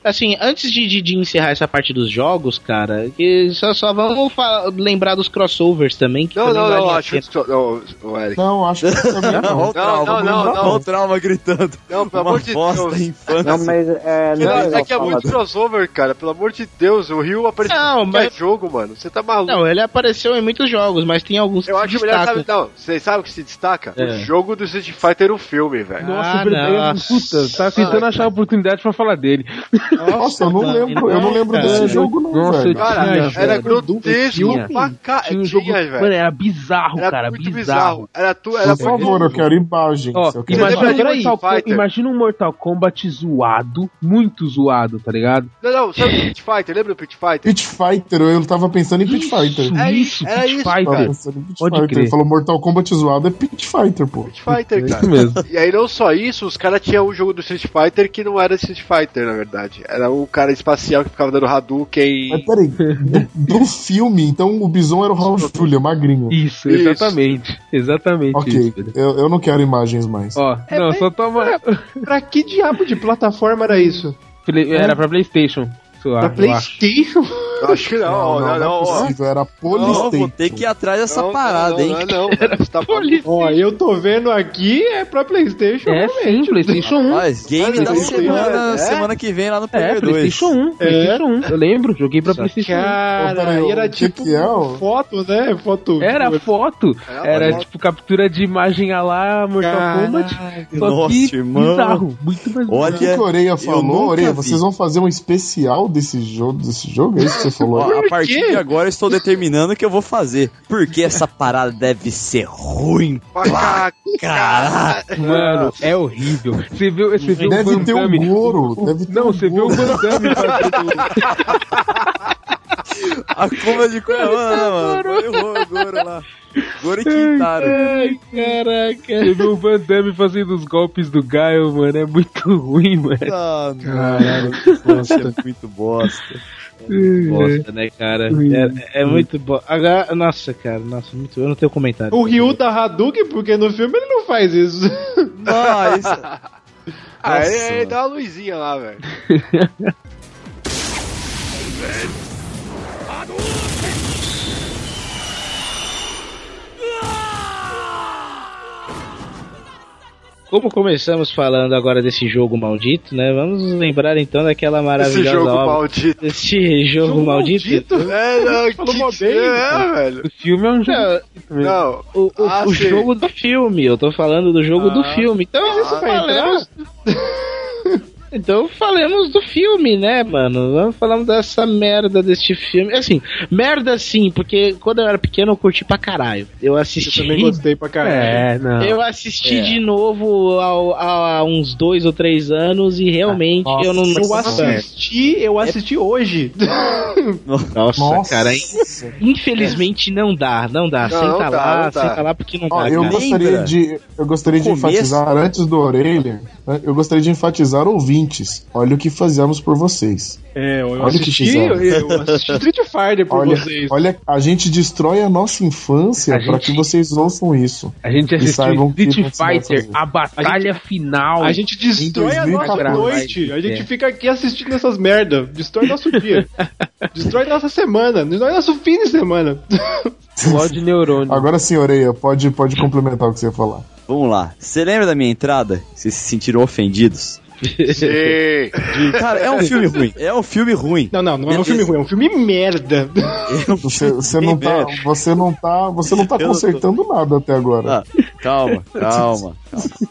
Assim, antes de, de, de encerrar essa parte dos jogos, cara, que só, só vamos lembrar dos crossovers também. Que Não, também não, vale não, acho que. Não, o Eric. Não, acho que também não. o trauma, não, não, olha não. o trauma gritando. Não, pelo Uma amor de Deus. infância. Não, mas é, não Não, é isso legal aqui é muito crossover, cara. Pelo amor de Deus, o Rio apareceu Não, em qualquer mas- jogo, mano. Você tá maluco. Não, ele apareceu em muitos jogos, mas tem alguns Eu que acho se melhor, sabe, não, vocês sabem o que se destaca? É. O jogo do Street Fighter, o filme, velho. Nossa, Ah, nossa. Puta, tava tentando achar a oportunidade pra falar dele. Nossa, eu não lembro, eu não lembro desse jogo, não, Nossa, velho. Cara, era grotesco pra Mano, velho. era bizarro, Era cara. muito bizarro. Era tu, era Por favor, eu quero imagens. Ó, eu quero imagina, um Mortal, imagina um Kombat zoado, muito zoado, tá ligado? Não, não, sabe o Pit Fighter? Lembra do Pit Fighter? Pit Fighter, eu tava pensando em Pit Fighter. É isso, era Pit isso, Fighter. Pode Fighter. crer. Ele falou Mortal Kombat zoado, é Pit Fighter, pô. Pit Fighter, É cara. isso mesmo. E aí não só isso, os caras tinham um jogo do Street Fighter que não era Street Fighter, na verdade. Era o cara espacial que ficava dando Hadouken. Mas peraí, do, do filme, então o Bison era o Raul Julia, magrinho. Isso, Isso. exatamente. Exatamente Ok, isso, eu, eu não quero imagens mais. Ó, não, só toma. Pra que diabo de plataforma era isso? Era pra Playstation. Sei lá, Pra eu acho. Playstation? Eu acho que não, Não, não, não, não. é ó. possível, era Não, Polystation. vou ter que ir atrás dessa Não, parada, não, hein? Não, não, não. Você tá. Ó, eu tô vendo aqui, é pra Playstation. É sim, Playstation 1. Mas game da semana, é? semana que vem lá no É, Player 2. Playstation 1. Playstation 1. Eu lembro, joguei pra Playstation 1. Cara, e era tipo que é, foto, né? Foto. Era foto. É, Era foto. tipo captura de imagem a lá Mortal. Kombat. Só Nossa, que irmão. bizarro. Muito mais Olha, O que, que a Oreia falou? Oreia, vocês vão fazer um especial desse jogo, desse jogo? É isso que você falou? Ó, a partir de agora eu estou determinando o que eu vou fazer. Porque essa parada deve ser ruim. Pra Mano, é horrível. Você viu, você viu o Deve Van ter um Damme- Goro. Deve ter Não, um você viu o Goro. Van Damme fazendo... A curva de Cuiabá, mano. Foi o Goro lá. Goro e Quintaro. Ai, caraca. Você viu o Van Damme fazendo os golpes do Gaio, mano. É muito ruim, mano. Ah, Caralho, nossa, é muito bosta. Bosta, né, cara? É, é muito bom. Agora, nossa, cara, nossa, muito. Eu não tenho comentário. O Ryu da Hadouken, porque no filme ele não faz isso. Mas. Ah, ele mano. dá uma luzinha lá, velho. Como começamos falando agora desse jogo maldito, né? Vamos lembrar então daquela Esse maravilhosa jogo obra. maldito. Esse jogo, maldito. É, não, Falou que que bem, é, velho. O filme é um jogo. Não, Não, o, o, Ah, o jogo do filme, eu tô falando do jogo do Ah, filme. Então, isso vai falemos... então falemos do filme, né, mano? Vamos falar dessa merda deste filme. Assim, merda sim, porque quando eu era pequeno eu curti pra caralho. Eu Eu assisti. também gostei pra caralho. É, não. Eu assisti É. de novo há, uns dois ou três anos e realmente Ah, eu não. Eu Nossa. assisti, eu assisti hoje. Nossa, Nossa. cara, infelizmente não dá, não dá. Não, senta não dá, lá, dá. senta lá porque não Ó, dá. eu cara. gostaria de, eu gostaria de enfatizar antes do orelha, eu gostaria de enfatizar ouvintes. Olha o que fazemos por vocês. É, eu Olha o que assisti, fizeram. eu assisti Street Fighter por Olha, vocês. olha, a gente destrói a nossa infância A para gente- que vocês ouçam isso. A gente assistiu Street Fighter, a batalha final. A gente destrói a nossa 2014. noite. A gente É. fica aqui assistindo essas merda. Destrói nosso dia. destrói nossa semana. Destrói nosso fim de semana. Explode neurônio. Agora sim, Oreia, pode, pode complementar o que você ia falar. Vamos lá. Você lembra da minha entrada? Vocês se sentiram ofendidos? Sim. Cara, é um filme ruim. É um filme ruim. Não, não, não é um filme ruim, é um filme merda. Você, você não tá, você não tá, você não tá não tô. consertando nada até agora. Ah, calma, calma, calma.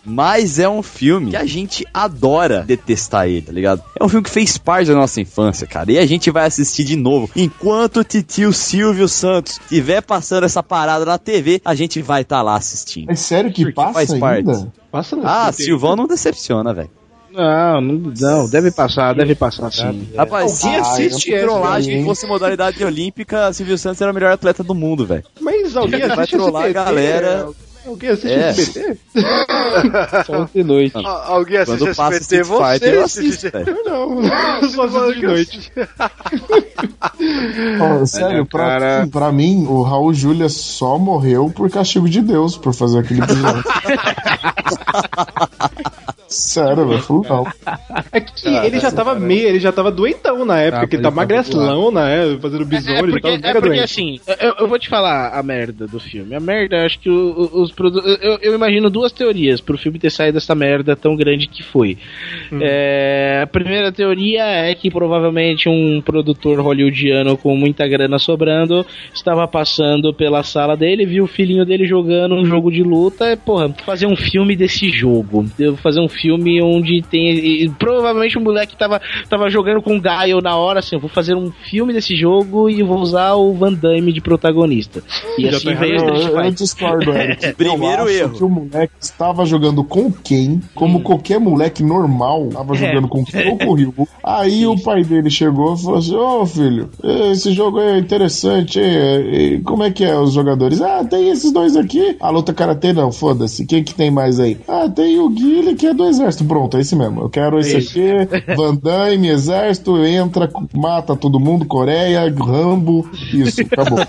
Mas é um filme que a gente adora detestar ele, tá ligado? É um filme que fez parte da nossa infância, cara. E a gente vai assistir de novo. Enquanto o titio Silvio Santos estiver passando essa parada na TV, a gente vai estar lá assistindo. É sério que Porque passa faz ainda? parte. Passa Ah, Silvão não decepciona, velho. Não, não, não, deve passar, deve passar sim. Rapaz, Alguém se assiste essa trollagem fosse modalidade olímpica, Silvio Santos era o melhor atleta do mundo, velho. Mas alguém Ele vai assiste trollar a galera. Alguém assiste É. SBT? Só ontem de noite. A- Alguém assiste Quando passa SBT, Street você Fighter, eu assiste. assisto, velho. Eu não, eu só assisto de noite. Ó, sério, pra, cara. pra mim, o Raul Júlia só morreu por castigo de Deus por fazer aquele episódio. Sério, velho, não. É que ele já tava meio, ele já tava doentão na época, Tá, que ele tá magreslão, né? Fazendo É besouro, ele porque, tava é porque doente. assim, eu, eu vou te falar a merda do filme. A merda, acho que o- o- os produtos. Eu, eu imagino duas teorias pro filme ter saído dessa merda tão grande que foi. É, a primeira teoria é que provavelmente um produtor hollywoodiano com muita grana sobrando estava passando pela sala dele, viu o filhinho dele jogando um jogo de luta. E, porra, fazer um filme desse jogo. Eu vou fazer um filme onde tem. e- provavelmente o moleque tava, tava jogando com o Gaio na hora, assim, eu vou fazer um filme desse jogo e vou usar o Van Damme de protagonista. E Já assim veio o Eu, Street eu Fighter. discordo, Eric. Primeiro eu erro. que o moleque estava jogando com quem, como qualquer moleque normal, estava jogando com quem ou com o Ryu. Aí o pai dele chegou e falou assim: Ô filho, esse jogo é interessante, hein? E como é que é os jogadores? Ah, tem esses dois aqui. A luta karatê não, foda-se. Quem que tem mais aí? Ah, tem o Guile que é do exército. Pronto, é esse mesmo. Eu quero esse aqui. Van Damme, exército, entra, mata todo mundo, Coreia, Rambo. Isso, acabou.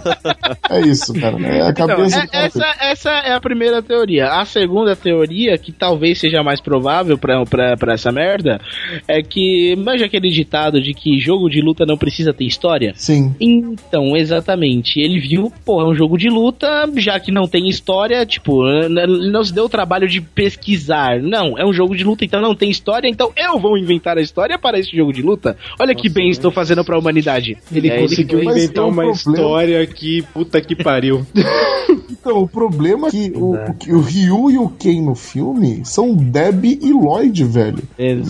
É isso, cara. É a Então, cabeça é- do cara. essa, essa é a primeira teoria. A segunda teoria, que talvez seja mais provável pra, pra, pra essa merda, é que. Manja aquele ditado de que jogo de luta não precisa ter história? Sim. Então, exatamente. Ele viu, pô, é um jogo de luta, já que não tem história, tipo, n- não se deu o trabalho de pesquisar. Não, é um jogo de luta, então não tem história, então eu vou inventar a história para esse jogo de luta. Olha que bem estou fazendo pra humanidade. Ele É, conseguiu Mas inventar um uma problema. história que puta que pariu. Então, o problema é que o, o, o Ryu e o Ken no filme são Debbie e Lloyd, velho.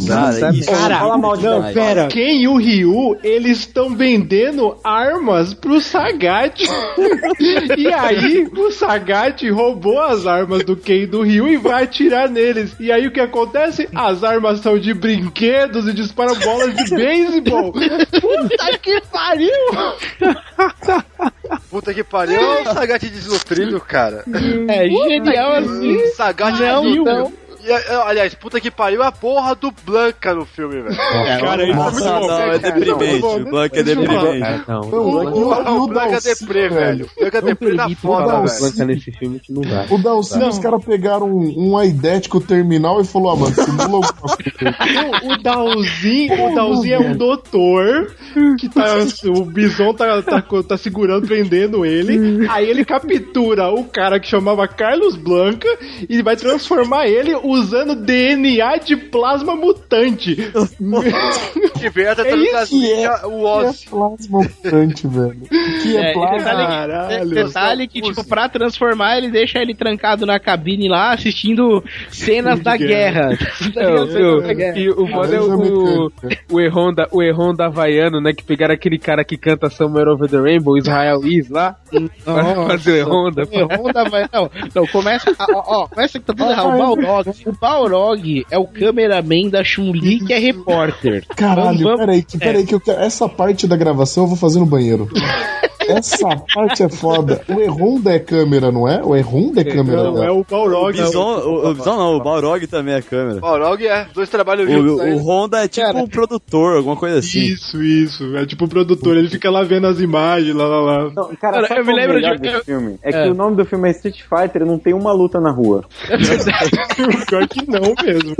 Cara, isso Cara, fala mal de não, pera. Quem e o Ryu, eles estão vendendo armas pro Sagat. e aí, o Sagat roubou as armas do Ken e do Ryu e vai atirar neles. E aí, o que acontece? As armas são de brinquedos e disparam bolas de beisebol. Puta que pariu! Puta que pariu, é o Sagat desnutrido, cara. É genial assim. Sagat Não, é, aliás, puta que pariu é a porra do Blanca no filme, velho. Cara, isso é muito Nossa, bom. não, é deprimente. O Blanca é deprimente. É, não. Não, O, o, o, o Blanca é deprê, velho. O Blanca é Não deprê na foda, botar o velho. Blanca nesse filme que não dá. O Dalcy, os caras pegaram um, um aidético terminal e falou, ah, mano, simula coisa. O, o Dalzinho, o Dalzinho é um doutor que tá. O Bison tá, tá, tá segurando, prendendo ele. Aí ele captura o cara que chamava Carlos Blanca e vai transformar ele usando DNA de plasma mutante. Que veio a É tartaruga isso, ninja, o Que é Oz. plasma mutante, velho. Que é, É, plasma. detalhe, Caralho. detalhe que, tipo, pra transformar, ele deixa ele trancado na cabine lá, assistindo cenas da guerra. Tá É, guerra. e o foda é o, o Erron da, o Erron da Havaiano, né? Que pegaram aquele cara que canta Somewhere Over the Rainbow, Israel Is lá, pra fazer o Erron da. O Honda vai. Não, não, começa. Ó, ó, começa que tá tudo errado. O Balrog. O Balrog é o cameraman da Chun-Li que é repórter. Caralho, Vamos- vamos- peraí, peraí, que eu quero. Essa parte da gravação eu vou fazer no banheiro. Essa parte é foda. O Erronda é câmera, não é? O Erronda é câmera. Não, é dela. o O Balrog. Bison, o, o Bison não, o Balrog também é câmera. Balrog é, dois trabalhos O, juntos o aí. Honda é tipo Cara. um produtor, alguma coisa assim. Isso, isso. É tipo o produtor, ele fica lá vendo as imagens, lá, lá, lá. Não, cara, Cara, eu me é o lembro de- eu- filme? É, É. que o nome do filme é Street Fighter e não tem uma luta na rua. Pior que não mesmo.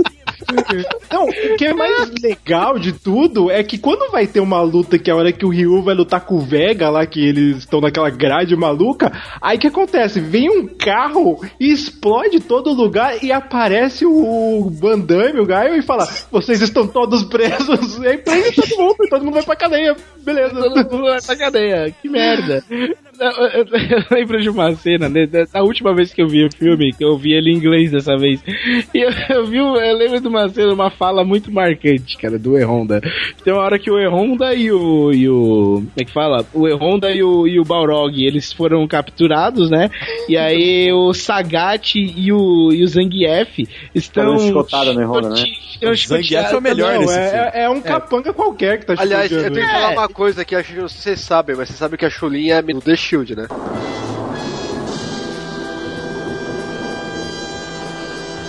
Não, o que é mais legal de tudo é que quando vai ter uma luta que é a hora que o Ryu vai lutar com o Vega lá, que eles estão naquela grade maluca, aí que acontece? Vem um carro e explode todo lugar e aparece o Van Damme, o Gaio, e fala: vocês estão todos presos. E aí prende todo mundo, e todo mundo vai pra cadeia. Beleza. Todo mundo vai pra cadeia. Que merda. Eu, eu- eu lembro de uma cena, né, da, última vez que eu vi o filme, que eu vi ele em inglês dessa vez. E eu, eu vi, eu lembro de uma cena, uma fala muito marcante, cara, do E-Honda. Tem uma hora que o E-Honda e o, e o. Como é que fala? O E-Honda e o, e o Balrog, eles foram capturados, né? E aí o Sagat e o, e o Zangief estão. Tá chicotada no E-Honda, né? estão chicoteados. Não, é, é um capanga qualquer que tá Aliás, eu tenho que falar uma coisa que acho que vocês sabem, mas vocês sabem que a Chulin é do The Shield, né?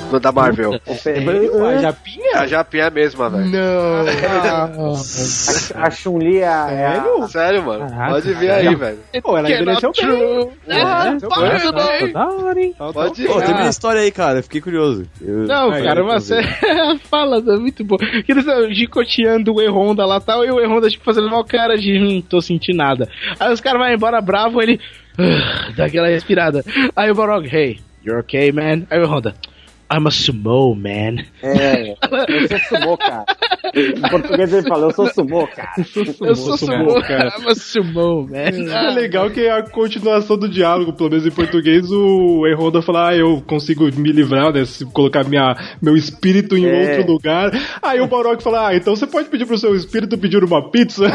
Do- Da Marvel. A Japinha? A Japinha é a mesma, velho. Não. A Chun-Li é a. é a- Sério? Sério, mano. Caraca, Pode ver aí, velho. Pô, ela envelheceu bem. Ah, não. Hein? Pode Pô, ver. termina a história aí, cara. eu Fiquei curioso. Eu- Não, Aí, cara, uma vendo. série fala é muito boa. Que eles estão gicoteando o E-Honda lá tal, e o E-Honda, tipo, fazendo mal cara de hum, tô sentindo nada. Aí os caras vão embora bravo, ele "Ah", dá aquela respirada. Aí o Borog, hey, you're okay, man? Aí o E-Honda, I'm a sumo, man. É, eu sou sumô, cara. Em português ele fala, eu sou sumô, cara. Eu sou sumo, sumo, cara. I'm a sumo, man. É legal que a continuação do diálogo, pelo menos em português, o E-Honda fala, ah, eu consigo me livrar, né, se colocar minha, meu espírito em É. outro lugar. Aí o Balrog fala, ah, então você pode pedir pro seu espírito pedir uma pizza?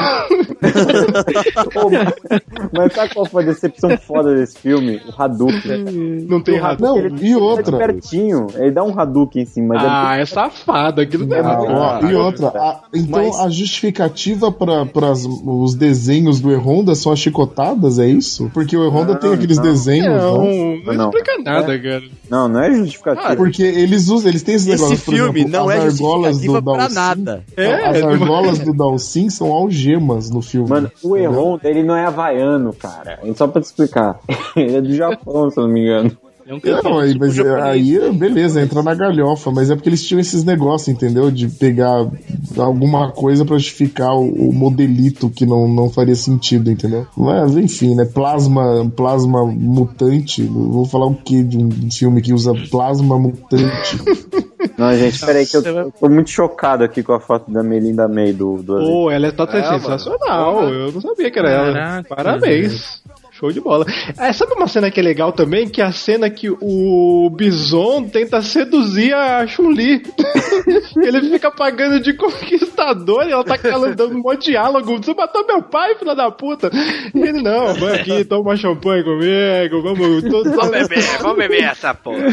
Ô, mas- sabe qual foi a decepção foda desse filme? O Hadouken. Não tem razão. Não, ele e tá outra? pertinho, ele dá um Hadouken em cima, mas Ah, é safado, aquilo não é Ah, ó, Ah, e outra, a- então Mas- a justificativa para os desenhos do E-Honda são as chicotadas, é isso? Porque o E-Honda Não, tem aqueles não. desenhos, Não, não? não, Não. explica nada, cara. não, não é justificativo. Porque eles usam, eles têm esses Esse negócios, por filme exemplo, não as é argolas justificativa do pra Dalsin. nada. É, as não- argolas do Dalsin são algemas no filme. Mano, o E-Honda, ele não é havaiano, cara. Só pra te explicar. Ele é do Japão, se eu não me engano. É um Não, aí, mas aí, beleza, entra na galhofa, mas é porque eles tinham esses negócios, entendeu? De pegar alguma coisa pra justificar o, o modelito que não, não faria sentido, entendeu? Mas enfim, né? Plasma, plasma mutante. Vou falar o que de um filme que usa plasma mutante? Não, gente, peraí que eu, eu tô muito chocado aqui com a foto da Melinda May do, do Pô, ela é, tá É, mano. sensacional. Eu não sabia que era ela. Caraca, Parabéns. Show de bola. É, sabe uma cena que é legal também? Que é a cena que o Bison tenta seduzir a Chun-Li. Ele fica pagando de conquistador e ela tá calando, dando um monte de diálogo. Você matou meu pai, filha da puta. E ele, não, vai aqui, toma uma champanhe comigo, vamos. Tô, Vamos beber, vamos beber essa porra.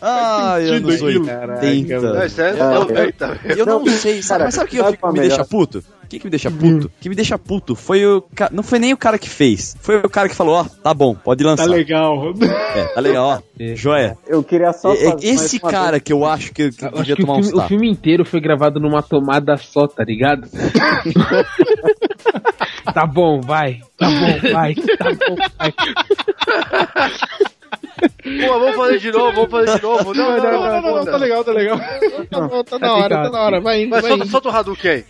Ah, anos aquilo. 80. Não, isso é Ah, não, eita, Eu não sei, sabe, Cara, mas sabe o que eu fico- qual me a deixa puto? O que, que me deixa puto? O que me deixa puto foi o. ca- Não foi nem o cara que fez. Foi o cara que falou: ó, tá bom, pode lançar. Tá legal. É, tá legal, ó. Joia. Eu queria só É- é esse cara que eu acho que, que Eu acho devia que o tomar um filme, o filme inteiro foi gravado numa tomada só, tá ligado? tá bom, vai. Tá bom, vai. Tá bom, vai. Pô, vamos fazer de novo, vamos fazer de novo. Não, Não, não, não, não, não, tá legal, tá legal. Tá, tá na hora, tá na hora, vai indo, Mas vai solta, indo. solta o Hadouken aí.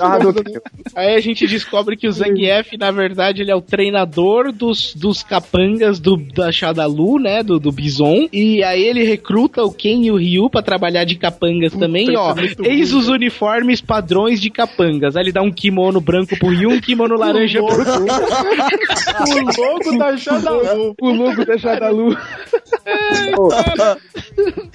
Ah, Hadouken. Aí a gente descobre que o Zangief, na verdade, ele é o treinador dos, dos capangas do, da Shadalu, né? Do, do Bison. E aí ele recruta o Ken e o Ryu pra trabalhar de capangas também. ó, é muito eis ruim, os uniformes padrões de capangas. Aí ele dá um kimono branco pro Ryu, um kimono laranja pro O logo da Shadalu. O logo da Shadalu. Pô,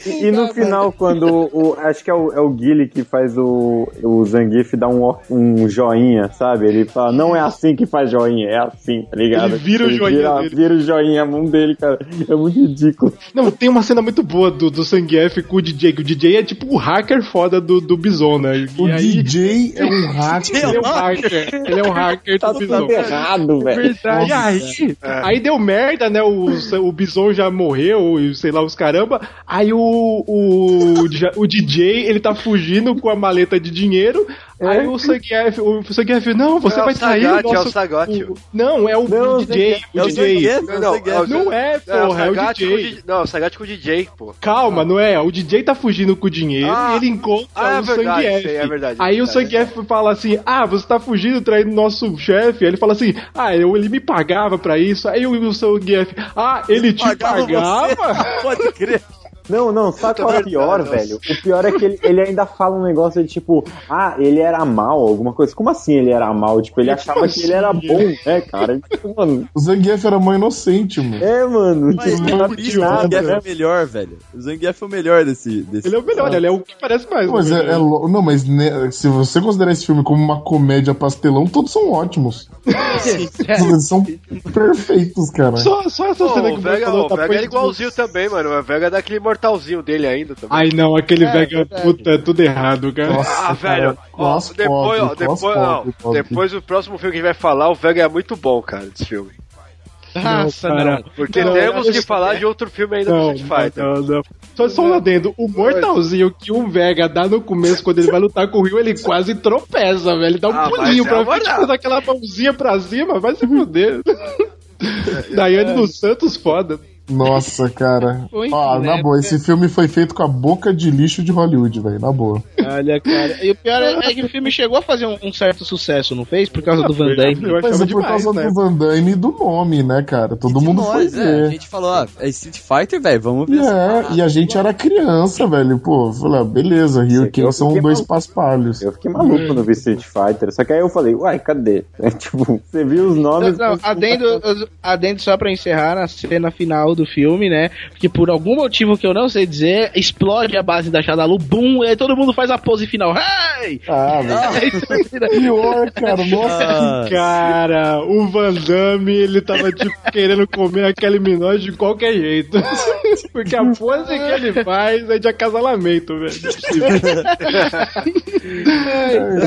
E, e no final, quando o, acho que é o, é o Guile que faz o, o Zangief dar um, um joinha, sabe? Ele fala, não é assim que faz joinha, é assim, tá ligado? Ele vira o joinha vira, dele. vira o joinha a mão dele, cara. É muito ridículo. Não, tem uma cena muito boa do, do Zangief com o DJ, que o DJ é tipo o hacker foda do, do Bison, né? E O aí, DJ é um hacker. ele é um hacker, ele é um hacker Tá do Bison. tudo errado, velho. E aí, aí deu merda, né? O, o Bison já morreu, e sei lá, os caramba. Aí o, o, o DJ, ele tá fugindo com a maleta de dinheiro. Aí o Zangief, o Zangief, não, você É vai trair Sagat, o é nosso... o Sagat. o- Não, é o, Não, o DJ, o é o DJ. Não, não, é Não é, É, porra, é o Sagat com o DJ. Não, o Sagat com o DJ, pô. Calma, não é? O DJ tá fugindo com o dinheiro Ah, e ele encontra ah, é o verdade, Zangief. sim, é verdade, é Aí o. Zangief fala assim: Ah, você tá fugindo, traindo nosso chefe. Aí ele fala assim: Ah, eu, ele me pagava pra isso. Aí o, o Ah, ele te Pagava pagava? Pode crer. Não, não, sabe qual é o pior, nossa. velho? O pior é que ele, ele ainda fala um negócio de tipo, ah, ele era mal, alguma coisa. Como assim ele era mal? Tipo, ele achava que ele era bom, né, cara? Tipo, mano, O Zangief era mãe inocente, mano. é, mano, Mas tipo, é por isso o Zangief é né? o melhor, velho. O Zangief é o melhor desse. desse Ele é o melhor, ele é o que parece mais. Mas é, é lo- não, mas né, se você considerar esse filme como uma comédia pastelão, todos são ótimos. Eles são perfeitos, cara. Só, só essa cena que o Vega, falou o tá Vega era igualzinho também, mano. O Vega é daquele mortalzinho dele ainda também. Ai não, aquele É, Vega, verdade. puta, é tudo errado, cara. Nossa, Ah, cara, velho, ó, cos depois, ó, pobre, depois, não, pobre, pobre. depois o próximo filme que a gente vai falar, o Vega é muito bom, cara, desse filme. Nossa, cara. não. Porque Não, temos não, que falar de outro filme ainda Não, do Street Fighter. não, não. Só, só um adendo, o mortalzinho que o Vega dá no começo, quando ele vai lutar com o Ryu, ele quase tropeça, velho. Ele dá um Ah, pulinho é pra frente, não. dá aquela mãozinha pra cima, vai se fuder. Daiane dos Santos, foda. Nossa, cara. Foi, Ó, na boa, esse filme foi feito com a boca de lixo de Hollywood, velho. Na boa. Olha, cara. E o pior é, é que o filme chegou a fazer um, um certo sucesso, não fez? Por causa do Van Damme. Mas é por demais, causa né? do Van Damme e do nome, né, cara? Todo mundo nós, foi é, A ver. gente falou, ah, é Street Fighter, velho, vamos ver. E, essa é, parada. e a gente era criança, velho. Pô, falei, ah, beleza, Rio King são dois maluco. paspalhos. Eu fiquei maluco no vi Street Fighter, só que aí eu falei, uai, cadê? É, tipo, você viu os nomes. Não, mas- adendo, adendo só pra encerrar na cena final do filme, né? Que por algum motivo que eu não sei dizer, explode a base da Shadalu, bum, e aí todo mundo faz a pose final. Hey! Ah, velho. Aí isso vira- Pior, cara. Nossa. Ah, Cara, o Van Damme, ele tava, tipo, querendo comer aquele Minogue de qualquer jeito. Porque a pose que ele faz é de acasalamento, velho.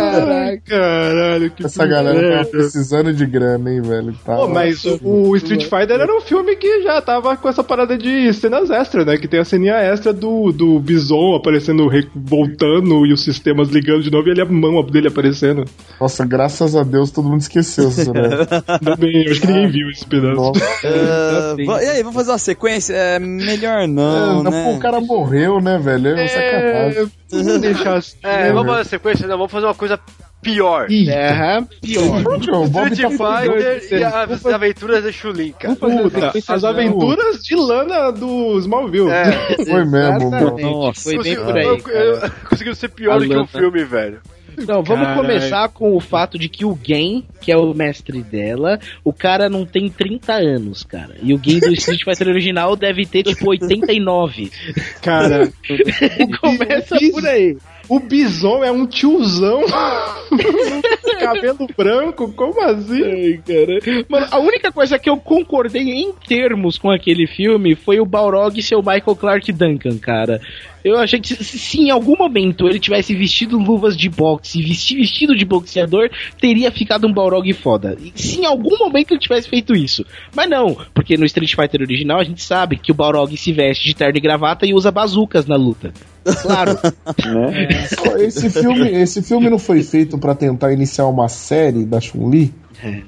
Ai, caralho, que Essa galera tava precisando de grana, hein, velho. Tá Pô, mas o, o Street Fighter era um filme que já tava com essa parada de cenas extras, né? Que tem a ceninha extra do, do Bison aparecendo, re- voltando e os sistemas ligando de novo e ele, a mão dele aparecendo. Nossa, graças a Deus todo mundo esqueceu essa, né? Ainda bem, eu acho que ninguém viu esse pedaço. Nossa. va- e aí, vamos fazer uma sequência? É melhor não, É, né? pô, o cara morreu, né, velho? É, um sacanagem. Vamos deixar. É, vamos fazer a sequência, não, vamos fazer uma coisa pior. Aham, pior. Pô, o Bob Street Fighter e as aventuras de Chulin, cara. Puta, as aventuras de Lana do Smallville. É, Foi mesmo, mano. Nossa. foi bem conseguiu- por aí. Conseguiu ser pior do que o filme, velho. Não, vamos Caralho. começar com o fato de que o Gen, que é o mestre dela, o cara não tem 30 anos, cara. E o Gen do Street Fighter original deve ter tipo 89. Cara, Começa por aí. O Bison é um tiozão. Cabelo branco, como assim? Ai, cara. Mano, a única coisa que eu concordei em termos com aquele filme foi o Balrog ser o Michael Clark Duncan, cara. Eu achei que se, em algum momento ele tivesse vestido luvas de boxe e vestido de boxeador, teria ficado um Balrog foda. E se em algum momento ele tivesse feito isso. Mas não, porque no Street Fighter original a gente sabe que o Balrog se veste de terno e gravata e usa bazucas na luta. Claro. né? Pô, Esse filme, esse filme não foi feito pra tentar iniciar uma série da Chun-Li?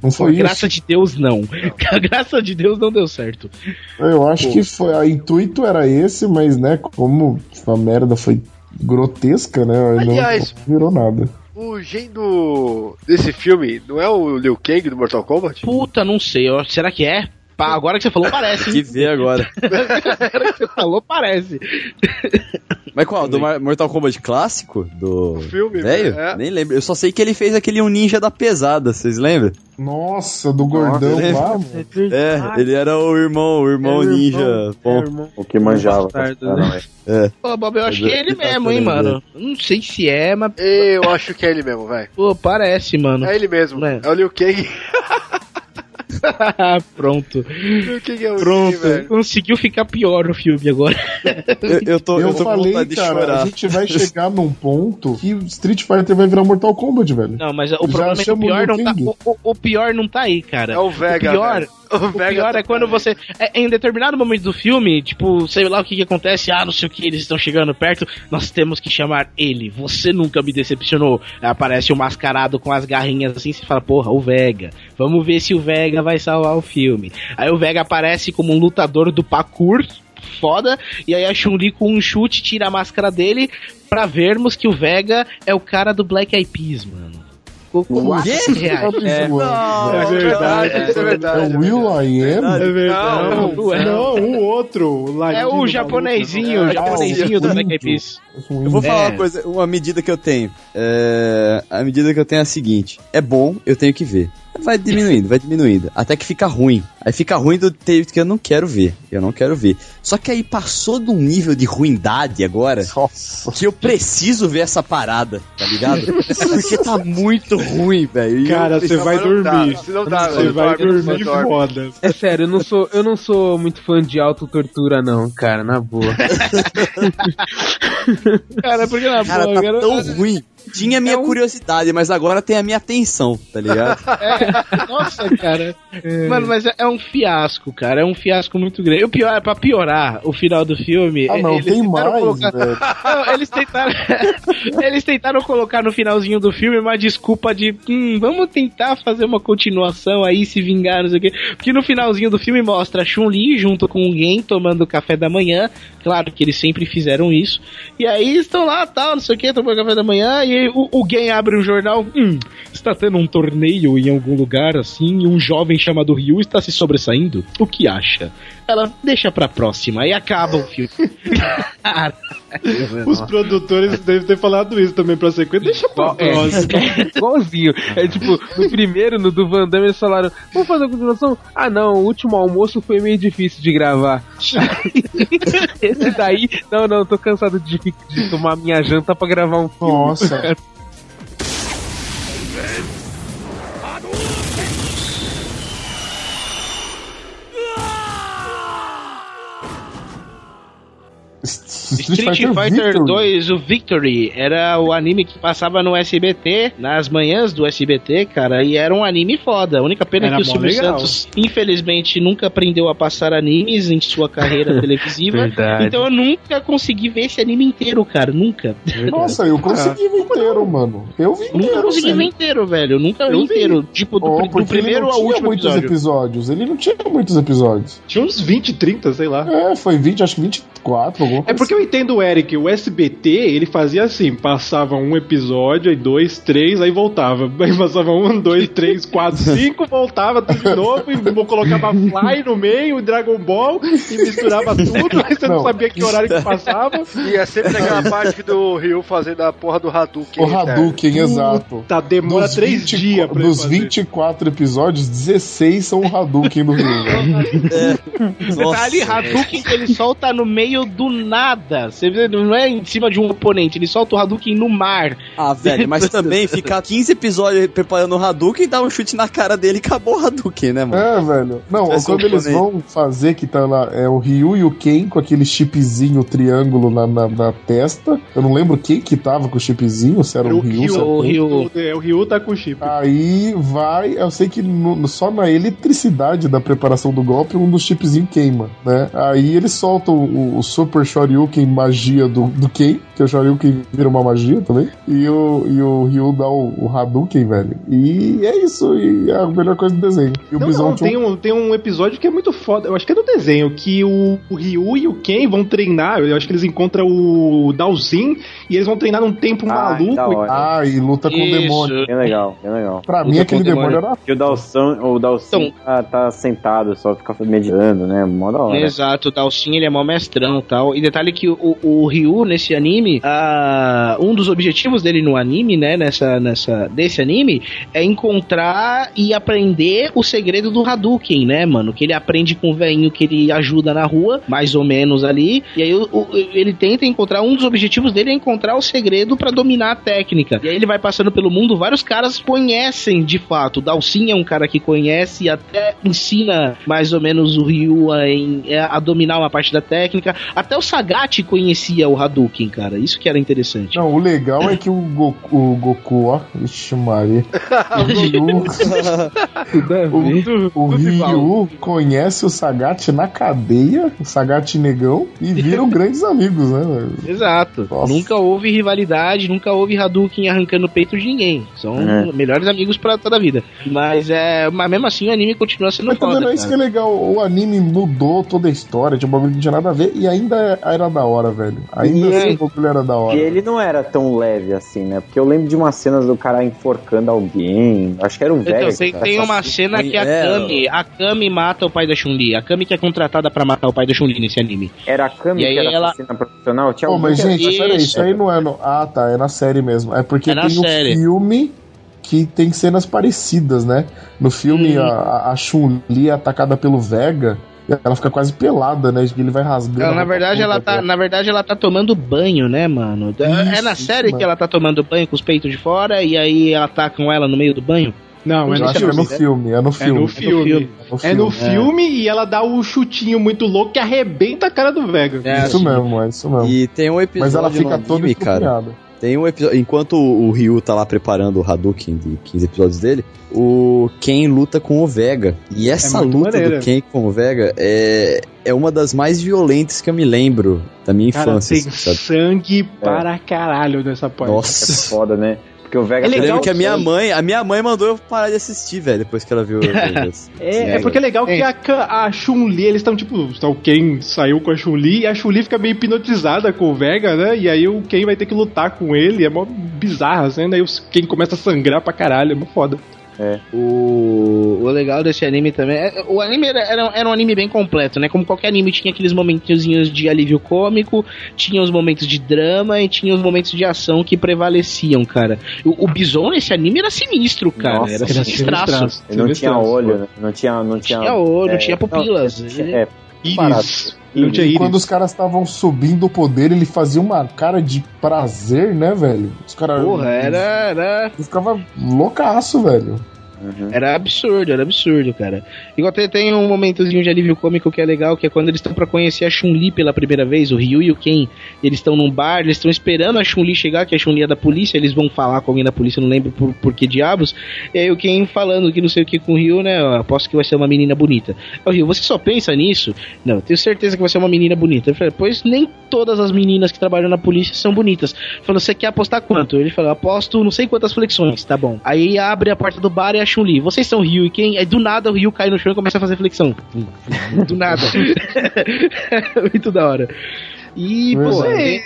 Não foi isso? graça de Deus, não. Com a graça de Deus não deu certo. Eu acho que foi. A intuito era esse, mas, né, como a merda foi grotesca, né? Não Aliás- virou nada. O gênero desse filme não é o Liu Kang do Mortal Kombat? Puta, não sei. Será que é? Pá, agora que você falou, parece. Que hein? ver agora. agora que você falou, parece. Mas qual? Do Mortal Kombat clássico? Do. O filme, Velho? é. Nem lembro. Eu só sei que ele fez aquele um ninja da pesada, vocês lembram? Nossa, do gordão lá, mano. É, ele era o irmão, o irmão ninja. Bom, O que manjava. Bastardo, né? é. Pô, Bob, eu acho que é ele mesmo, hein, mano. Não sei se é, mas. Eu acho que é ele mesmo, vai. Pô, parece, mano. É ele mesmo. É. É o Liu Kang. Pronto. Liu Kang é o Pronto. velho. Conseguiu ficar pior o filme agora. eu, eu tô, eu Eu tô com falei, cara, chorar. a gente vai chegar num ponto que Street Fighter vai virar Mortal Kombat, velho. Não, mas o Já problema é que o pior, não tá, o- o pior não tá aí, cara. É o Vega, O pior, velho. O, pior é quando você. É, em determinado momento do filme, tipo, sei lá o que, que acontece, ah, não sei o que, eles estão chegando perto, nós temos que chamar ele. Você nunca me decepcionou. Aparece o mascarado com as garrinhas assim, você fala, porra, o Vega. Vamos ver se o Vega vai salvar o filme. Aí o Vega aparece como um lutador do parkour. Foda, e aí a Chun-Li com um chute tira a máscara dele pra vermos que o Vega é o cara do Black Eyed Peas, mano. Ficou com O quê? reais. É. É verdade, isso é verdade. É o Will I Am? É verdade. Não, Não, é. não, o outro. o É o japonesinho, o maluco, japonesinho do Black Eyed. Peas. Eu vou falar É. uma coisa, uma medida que eu tenho. É, a medida que eu tenho é a seguinte: é bom, eu tenho que ver. Vai diminuindo, vai diminuindo. Até que fica ruim. Aí fica ruim do jeito que eu não quero ver. Eu não quero ver. Só que aí passou de um nível de ruindade agora Nossa. que eu preciso ver essa parada, tá ligado? Porque tá muito ruim, velho. Cara, você vai Não, não dá, dormir. Se não dá, Você vai dormir foda. É sério, eu não sou, eu não sou muito fã de autotortura, não, cara, na boa. Cara, porque na Cara, boa, tá cara, tão ruim. Tinha minha curiosidade, mas agora tem a minha atenção, tá ligado? Nossa, cara. Mano, mas é, é um fiasco, cara. É um fiasco muito grande. O pior, pra piorar o final do filme. Ah, não, tem mais, colocar- velho. Não, eles tentaram. eles tentaram colocar no finalzinho do filme uma desculpa de. Hum, vamos tentar fazer uma continuação aí, se vingar, não sei o quê. Porque no finalzinho do filme mostra a Chun-Li junto com o Gen tomando café da manhã. Claro que eles sempre fizeram isso. E aí estão lá, tal, não sei o que, tomando café da manhã. E aí o, o Gen abre um jornal. Hum, está tendo um torneio em algum lugar assim. E um jovem chamado Ryu está se sobressaindo. O que acha? Ela deixa pra próxima. E acaba o filme. Os produtores devem ter falado isso também pra sequência. Deixa pra é, próxima. igualzinho. É tipo, no primeiro, no do Van Damme, eles falaram: Vamos fazer a continuação? Ah, não, o último almoço foi meio difícil de gravar. Esse daí, não, não, tô cansado de, de tomar minha janta pra gravar um filme. Nossa. Yeah. Street Fighter 2, o Victory, era o anime que passava no SBT, nas manhãs do SBT, cara, e era um anime foda. A única pena é Era que o Silvio. Santos, infelizmente, nunca aprendeu a passar animes em sua carreira televisiva. Verdade. Então eu nunca consegui ver esse anime inteiro, cara. Nunca. Nossa, eu consegui ver inteiro, mano. Eu vi Nunca inteiro, consegui sim. ver inteiro, velho. Eu nunca vi Eu vi. inteiro. Tipo, do, Oh, do primeiro não ao tinha último muitos episódio. episódios. Ele não tinha muitos episódios. Tinha uns 20, 30, sei lá. É, foi 20, acho que 24, alguma É coisa porque eu entendo o Eric, o SBT, ele fazia assim, passava um episódio, aí dois, três, aí voltava. Aí passava um, dois, três, quatro, cinco, voltava tudo de novo, e colocava Fly no meio, Dragon Ball, e misturava tudo, aí você não, Não. sabia que horário que passava. E é sempre aquela parte do Ryu fazendo a porra do Hadouken. O Hadouken, exato. Tá, demora Dos três 20 dias pra ele Dos fazer. 24 episódios, 16 são o Hadouken do Rio. velho. Detalhe, Hadouken que ele solta no meio do nada. Você vê, não é em cima de um oponente, ele solta o Hadouken no mar. Ah, velho, mas também ficar 15 episódios preparando o Hadouken e dar um chute na cara dele e acabou o Hadouken, né, mano? É, velho. Não, Tivesse quando um eles vão fazer que tá lá, é o Ryu e o Ken com aquele chipzinho triângulo na, na, na testa. Eu não lembro quem que tava com o chipzinho, se era o o Ryu. Ryu. se era O. Ryu. É, o Ryu tá com chip. Aí vai, eu sei que no- só na eletricidade da preparação do golpe um dos chipzinhos queima, né? Aí eles soltam o, o Super Shoryuken magia do, do Ken, que o Shoryuken vira uma magia também, e o, e o Ryu dá o, o Hadouken, velho. E é isso, e é a melhor coisa do desenho. E o Não, Bison não, tem um, tem um episódio que é muito foda. Eu acho que é do desenho, que o, o Ryu e o Ken vão treinar. Eu acho que eles encontram o Dalsin e eles vão treinar num tempo Ah, maluco. hora. Ah, e luta com o demônio. Bem legal, bem legal. Pra mim, Luta aquele com o demônio. demônio era Que o Dalson, o Dalsin Então- tá, tá sentado, só fica meditando, né? Mó da hora. Exato, o Dalsin ele é mó mestrão e tal. E detalhe que o, o Ryu nesse anime, ah, um dos objetivos dele no anime, né, nessa, nessa, desse anime, é encontrar e aprender o segredo do Hadouken, né, mano? Que ele aprende com o velhinho que ele ajuda na rua, mais ou menos ali. E aí o- o- ele tenta encontrar, um dos objetivos dele é encontrar o segredo pra dominar a técnica. E aí ele vai passando pelo mundo, vários caras conhecem de fato. O Dalsin é um cara que conhece e até ensina mais ou menos o Ryu a, a dominar uma parte da técnica. Até o Sagat conhecia o Hadouken, cara. Isso que era interessante. Não, o legal é que o Goku, o Goku ó, Ixi, Maria. O, o, o Ryu conhece o Sagat na cadeia, o Sagat negão, e viram grandes amigos, né? Exato. Nossa. Nunca houve rivalidade, nunca houve Hadouken arrancando o peito de ninguém. São É. melhores amigos pra toda a vida. Mas é, mas mesmo assim o anime continua sendo Mas também foda, não é isso que é legal. O anime mudou toda a história, tinha um bagulho que não tinha nada a ver, e ainda era da hora, velho. Ainda E assim ele- o bagulho era da hora. E ele não era tão leve assim, né? Porque eu lembro de umas cenas do cara enforcando alguém. Acho que era um Então, velho. tem, cara. tem uma cena que a Kami, a Kami mata o pai da Chun-Li. A Kami que é contratada pra matar o pai da Chun-Li nesse anime. Era a Kami E aí que era ela- assassina profissional? Tinha Pô, mas gente, peraí, Isso. isso aí não é no. Ah, tá, é na série mesmo. É porque É tem série. um filme que tem cenas parecidas, né? No filme, Hum. a, a Chun-Li é atacada pelo Vega. Ela fica quase pelada, né? Ele vai rasgando. Ela, na verdade, ela tá, na verdade, ela tá tomando banho, né, mano? é na Isso, série isso, que ela tá tomando banho com os peitos de fora e aí atacam ela no meio do banho? Não, Eu é no acho que é no filme. filme, é no É filme. no filme. filme. É no filme e ela dá o chutinho muito louco que arrebenta a cara do Vega. É, Isso mesmo, é isso mesmo. E tem um episódio Mas ela no fica toda anime, cara. Tem um episódio. Enquanto o Ryu tá lá preparando o Hadouken de 15 episódios dele, o Ken luta com o Vega. E essa muito luta maneira. do Ken com o Vega é, é uma das mais violentas que eu me lembro da minha Cara, infância. tem assim, sabe? sangue para caralho nessa parte. É Nossa. foda, né? Porque o Vega É Eu legal lembro que a minha que- mãe, a minha mãe mandou eu parar de assistir, velho, depois que ela viu. É, é porque é legal que a, a Chun-Li, eles estão tipo, o Ken saiu com a Chun-Li e a Chun-Li fica meio hipnotizada com o Vega, né? E aí o Ken vai ter que lutar com ele, é mó bizarra a cena, aí o Ken começa a sangrar pra caralho, é mó foda. O, o legal desse anime também. é- o anime era, era, era um anime bem completo, né? Como qualquer anime tinha aqueles momentozinhos de alívio cômico, tinha os momentos de drama e tinha os momentos de ação que prevaleciam, cara. O, o Bison nesse anime era sinistro, cara. Nossa, era era sinistraço. Ele não tinha olho, né? Não tinha. Não tinha, Tinha olho, não é, tinha pupilas. não tinha- é. Não tinha E quando os caras estavam subindo o poder, ele fazia uma cara de prazer, né, velho? Os caras. Porra, era, era, Eu ficava loucaço, velho. Uhum. era absurdo, era absurdo, cara. Igual tem, tem um momentozinho de alívio cômico que é legal, que é quando eles estão pra conhecer a Chun-Li pela primeira vez, o Ryu e o Ken. Eles estão num bar, eles estão esperando a Chun-Li chegar, que a Chun-Li é da polícia, eles vão falar com alguém da polícia, não lembro por, por que diabos. E aí o Ken falando que não sei o que com o Ryu, né? ó, Aposto que vai ser uma menina bonita. O Ryu, você só pensa nisso? Não, eu tenho certeza que vai ser uma menina bonita. Ele falou, pois nem todas as meninas que trabalham na polícia são bonitas. Ele Falou, você quer apostar quanto? Ele falou, aposto não sei quantas flexões, tá bom. Aí abre a porta do bar e a Chun-Li. Vocês são Ryu e quem? Aí do nada o Ryu cai no chão e começa a fazer flexão. Do nada. Muito da hora. E, pô. É-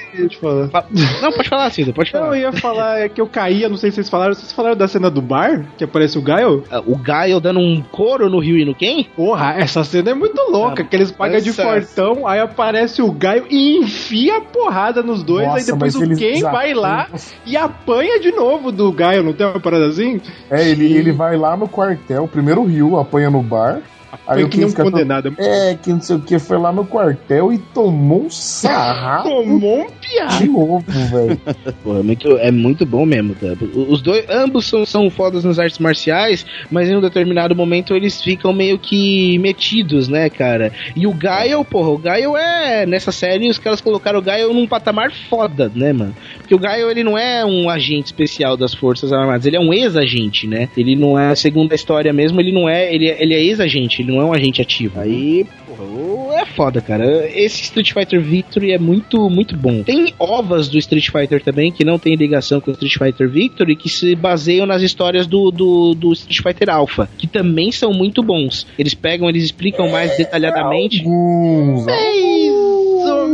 fa- Não, pode falar, Cida, pode Não, falar. eu ia falar é que eu caía, não sei se vocês falaram. Vocês falaram da cena do bar, que aparece o Gaio? Ah, O Gaio dando um couro no Ryu e no Ken? Porra, essa cena é muito louca, que eles pagam de fortão, aí aparece o Gaio e enfia a porrada nos dois, aí Nossa, depois mas o Ken vai lá e apanha de novo do Gaio, não tem uma parada assim? É, ele, ele vai lá no quartel, primeiro o Rio apanha no bar. Aí Foi o que nem um condenado. É, que não sei o que, foi lá no quartel e tomou um sarrafo Tomou um piado. de novo, velho. Pô, é muito, é muito bom mesmo, tá? Os dois, ambos são, são fodas nas artes marciais, mas em um determinado momento eles ficam meio que metidos, né, cara? E o Gaio, porra, o Gaio é. Nessa série os caras colocaram o Gaio num patamar foda, né, mano? Porque o Gaio ele não é um agente especial das Forças Armadas, ele é um ex-agente, né? Ele não é, segundo a história mesmo, ele não é. Ele é, ele é ex-agente, não é um agente ativo. Aí, porra, é foda, cara. Esse Street Fighter Victory é muito, muito bom. Tem ovas do Street Fighter também que não tem ligação com o Street Fighter Victory que se baseiam nas histórias do, do, do Street Fighter Alpha, que também são muito bons. Eles pegam, eles explicam mais detalhadamente. Alguns.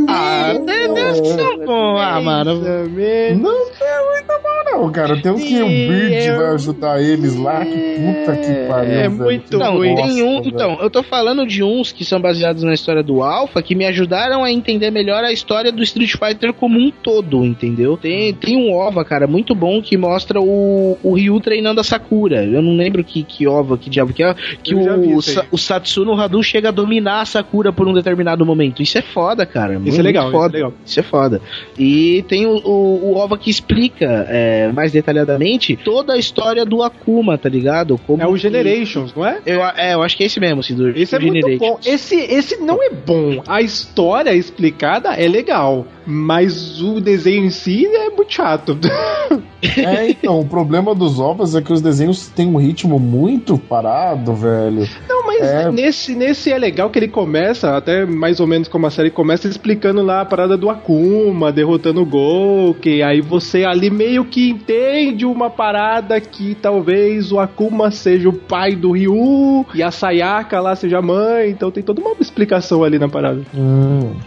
Ah, deve ser bom, ah, mano. Não tem muita mal, não, cara. Tem uns que o Bird vai ajudar eles lá. Que puta que pariu. É velho. muito Que Não, ruim. tem um. Então, eu tô falando de uns que são baseados na história do Alpha que me ajudaram a entender melhor a história do Street Fighter como um todo, entendeu? Tem, tem um OVA, cara, muito bom que mostra o, o Ryu treinando a Sakura. Eu não lembro que, que OVA, que diabo que é. Que o. Sa- o Satsuno Hadu chega a dominar a Sakura por um determinado momento. Isso é foda, cara. Isso Muito é legal, isso é foda. legal. Isso é foda. E tem o, o, o OVA que explica é, mais detalhadamente toda a história do Akuma, tá ligado? Como É o que- Generations, não é? Eu, é, eu acho que é esse mesmo, Cidur. Esse é o muito bom. Esse, esse não é bom. A história explicada é legal, mas o desenho em si é muito chato. É, então, o problema dos ovos é que os desenhos têm um ritmo muito parado, velho. Não, mas É. nesse, nesse é legal que ele começa, até mais ou menos como a série começa, explicando lá a parada do Akuma, derrotando o Gouken. Aí você ali meio que entende uma parada que talvez o Akuma seja o pai do Ryu e a Sayaka lá seja a mãe. Então tem toda uma explicação ali na parada.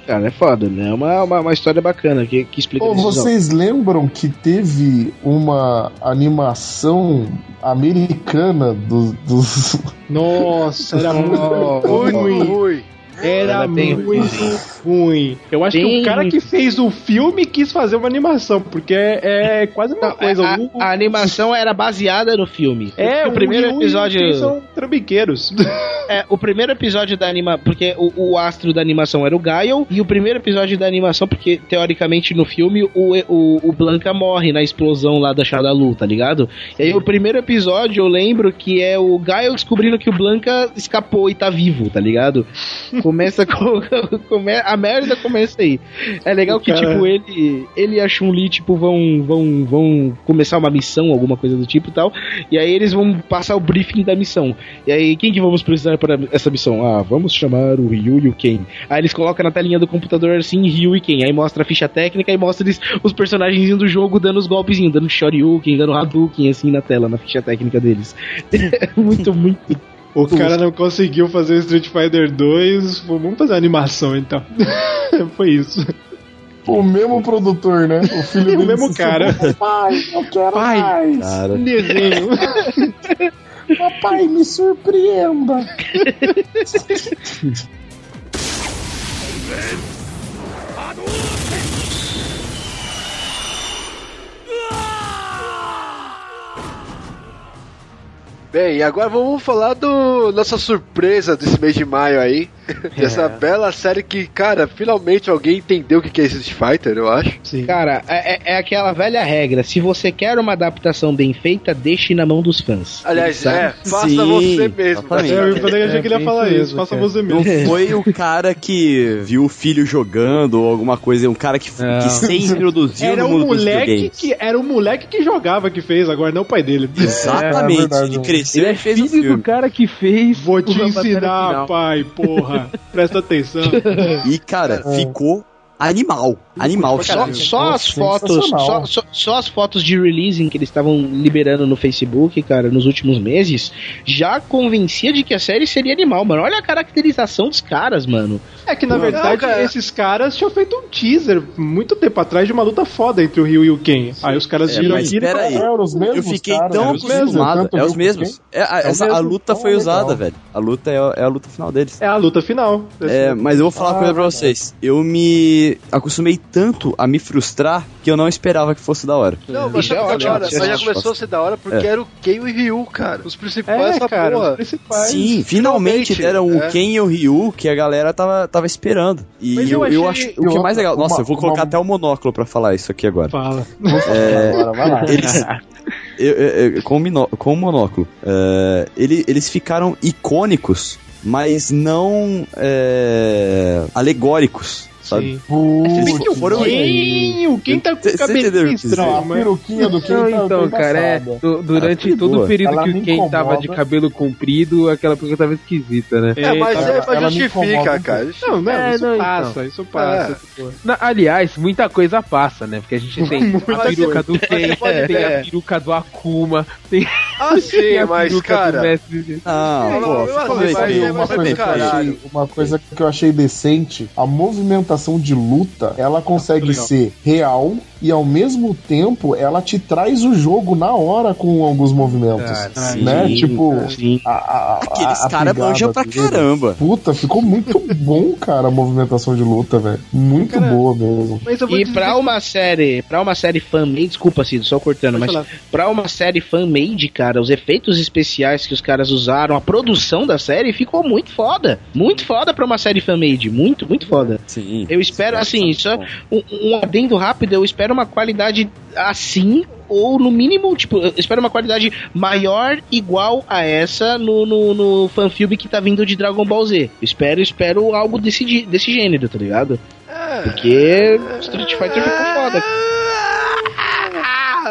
Cara, é foda, né? É uma, uma, uma história bacana que, que explica vocês lembram que teve uma animação americana do- dos. Nossa, era muito ruim. Era muito ruim. Eu acho que Bem o cara que fez o filme quis fazer uma animação, porque é, é quase uma Não, coisa. a, o- a animação era baseada no filme. é, o primeiro Ryu e o episódio. São trambiqueiros. É, o primeiro episódio da anima... Porque o, o astro da animação era o Gaio, e o primeiro episódio da animação, porque teoricamente no filme o, o, o Blanca morre na explosão lá da Shadalu, tá ligado? E aí o primeiro episódio eu lembro que é o Gaio descobrindo que o Blanca escapou e tá vivo, tá ligado? Começa com... come- a merda começa aí. É legal que, Cara. tipo, ele, ele e a Chun-Li, tipo, vão, vão, vão começar uma missão, alguma coisa do tipo e tal, e aí eles vão passar o briefing da missão. E aí, quem que vamos precisar para essa missão? Ah, vamos chamar o Ryu e o Ken. Aí eles colocam na telinha do computador assim, Ryu e Ken. Aí mostra a ficha técnica e mostra eles, os personagens do jogo dando os golpezinhos, dando Shoryuken, dando Hadouken assim na tela, na ficha técnica deles. muito, muito. O cara não conseguiu fazer o Street Fighter 2. pô, Vamos fazer a animação então. Foi isso. O mesmo produtor, né? O filho O dele mesmo cara. Pai, eu quero Pai. mais. Cara, Desenho. Papai, me surpreenda. Bem, e agora vamos falar do nossa surpresa desse mês de maio aí. Dessa bela série que, cara, finalmente alguém entendeu o que que é esse Street Fighter, eu acho. Cara, é, é- é aquela velha regra. Se você quer uma adaptação bem feita, deixe na mão dos fãs. Aliás, é, faça Sim, você mesmo. tá exatamente. É, eu falei que eu já É, queria bem falar isso, isso. Faça cara. você Não mesmo. foi o cara que viu o filho jogando ou alguma coisa, um cara que, Não. que se introduziu Era no o mundo dos moleque videogames. que era o moleque que jogava que fez, agora não o pai dele. Exatamente, É, é ele cresceu Ele é filho do cara que fez. Vou te ensinar, pai, porra. Presta atenção. E, cara, É. ficou animal. Animal. Só, cara. só as fotos, só, só, só as fotos de releasing que eles estavam liberando no Facebook, cara, nos últimos meses, já convencia de que a série seria animal, mano. Olha a caracterização dos caras, mano. É que na Não, verdade cara. esses caras tinham feito um teaser muito tempo atrás de uma luta foda entre o Ryu e o Ken. Aí os caras É, viram mas aquilo e aí. Eram os mesmos Eu fiquei caras, tão acostumado. É os mesmos. É, a, É o essa, a mesmo, luta então foi é usada, legal. velho. A luta é, a- é a luta final deles. É a luta final. É, mas eu vou falar uma coisa pra vocês. Eu me acostumei tanto a me frustrar que eu não esperava que fosse da hora. Não, mas é ótimo, isso é mas já começou a ser da hora porque É. era o Ken e o Ryu, cara. Os principais É, cara, os porra. principais. Sim, finalmente, finalmente, deram o é. Ken e o Ryu que a galera tava, tava esperando. E Mas eu, eu eu, achei- acho o que é mais legal. Nossa, uma- eu vou colocar uma- até o monóculo pra falar isso aqui agora. Fala. Agora, vai lá. Eles, eu- eu- eu- com, o mino- com o monóculo, é, ele- eles ficaram icônicos, mas não é, alegóricos, sabe? Eles que foram- Quem? Tá com o cê cabelinho entendeu o que eu quis estranho, a peruquinha do Ken tá então, cara, é, durante Ah, de todo boa. o período Ela que o Ken tava de cabelo comprido, aquela peruca tava esquisita, né? É, mas, Eita, é, mas justifica, cara. Não, não, É, isso não, passa, isso passa. É. tipo. Na- aliás, muita coisa passa, né? Porque a gente tem a peruca do Ken, É, tem a peruca do Akuma, tem, Ah, tem sim, a mas, cara. mestre. Ah, Eu- pô, achei, uma coisa que eu achei decente, a movimentação de luta, ela consegue legal. ser real e ao mesmo tempo ela te traz o jogo na hora com alguns movimentos. Cara, né? sim, Tipo, Sim. a, a, a- Aqueles caras manjam pra caramba. Puta, ficou muito bom, cara, a movimentação de luta, velho. Muito Cara, boa mesmo. E dizer pra uma série, pra uma série fan-made, desculpa, Cido, só cortando, Pode mas falar. pra uma série fan-made, cara, os efeitos especiais que os caras usaram, a produção da série ficou muito foda. Muito foda pra uma série fan-made. Muito, muito foda. Sim. Eu espero, assim, só um, um adendo rápido, eu espero espero uma qualidade assim, ou no mínimo, tipo, eu espero uma qualidade maior, igual a essa no, no, no fanfilme que tá vindo de Dragon Ball Z. Eu espero, espero algo desse, desse gênero, tá ligado? Porque Street Fighter ficou foda.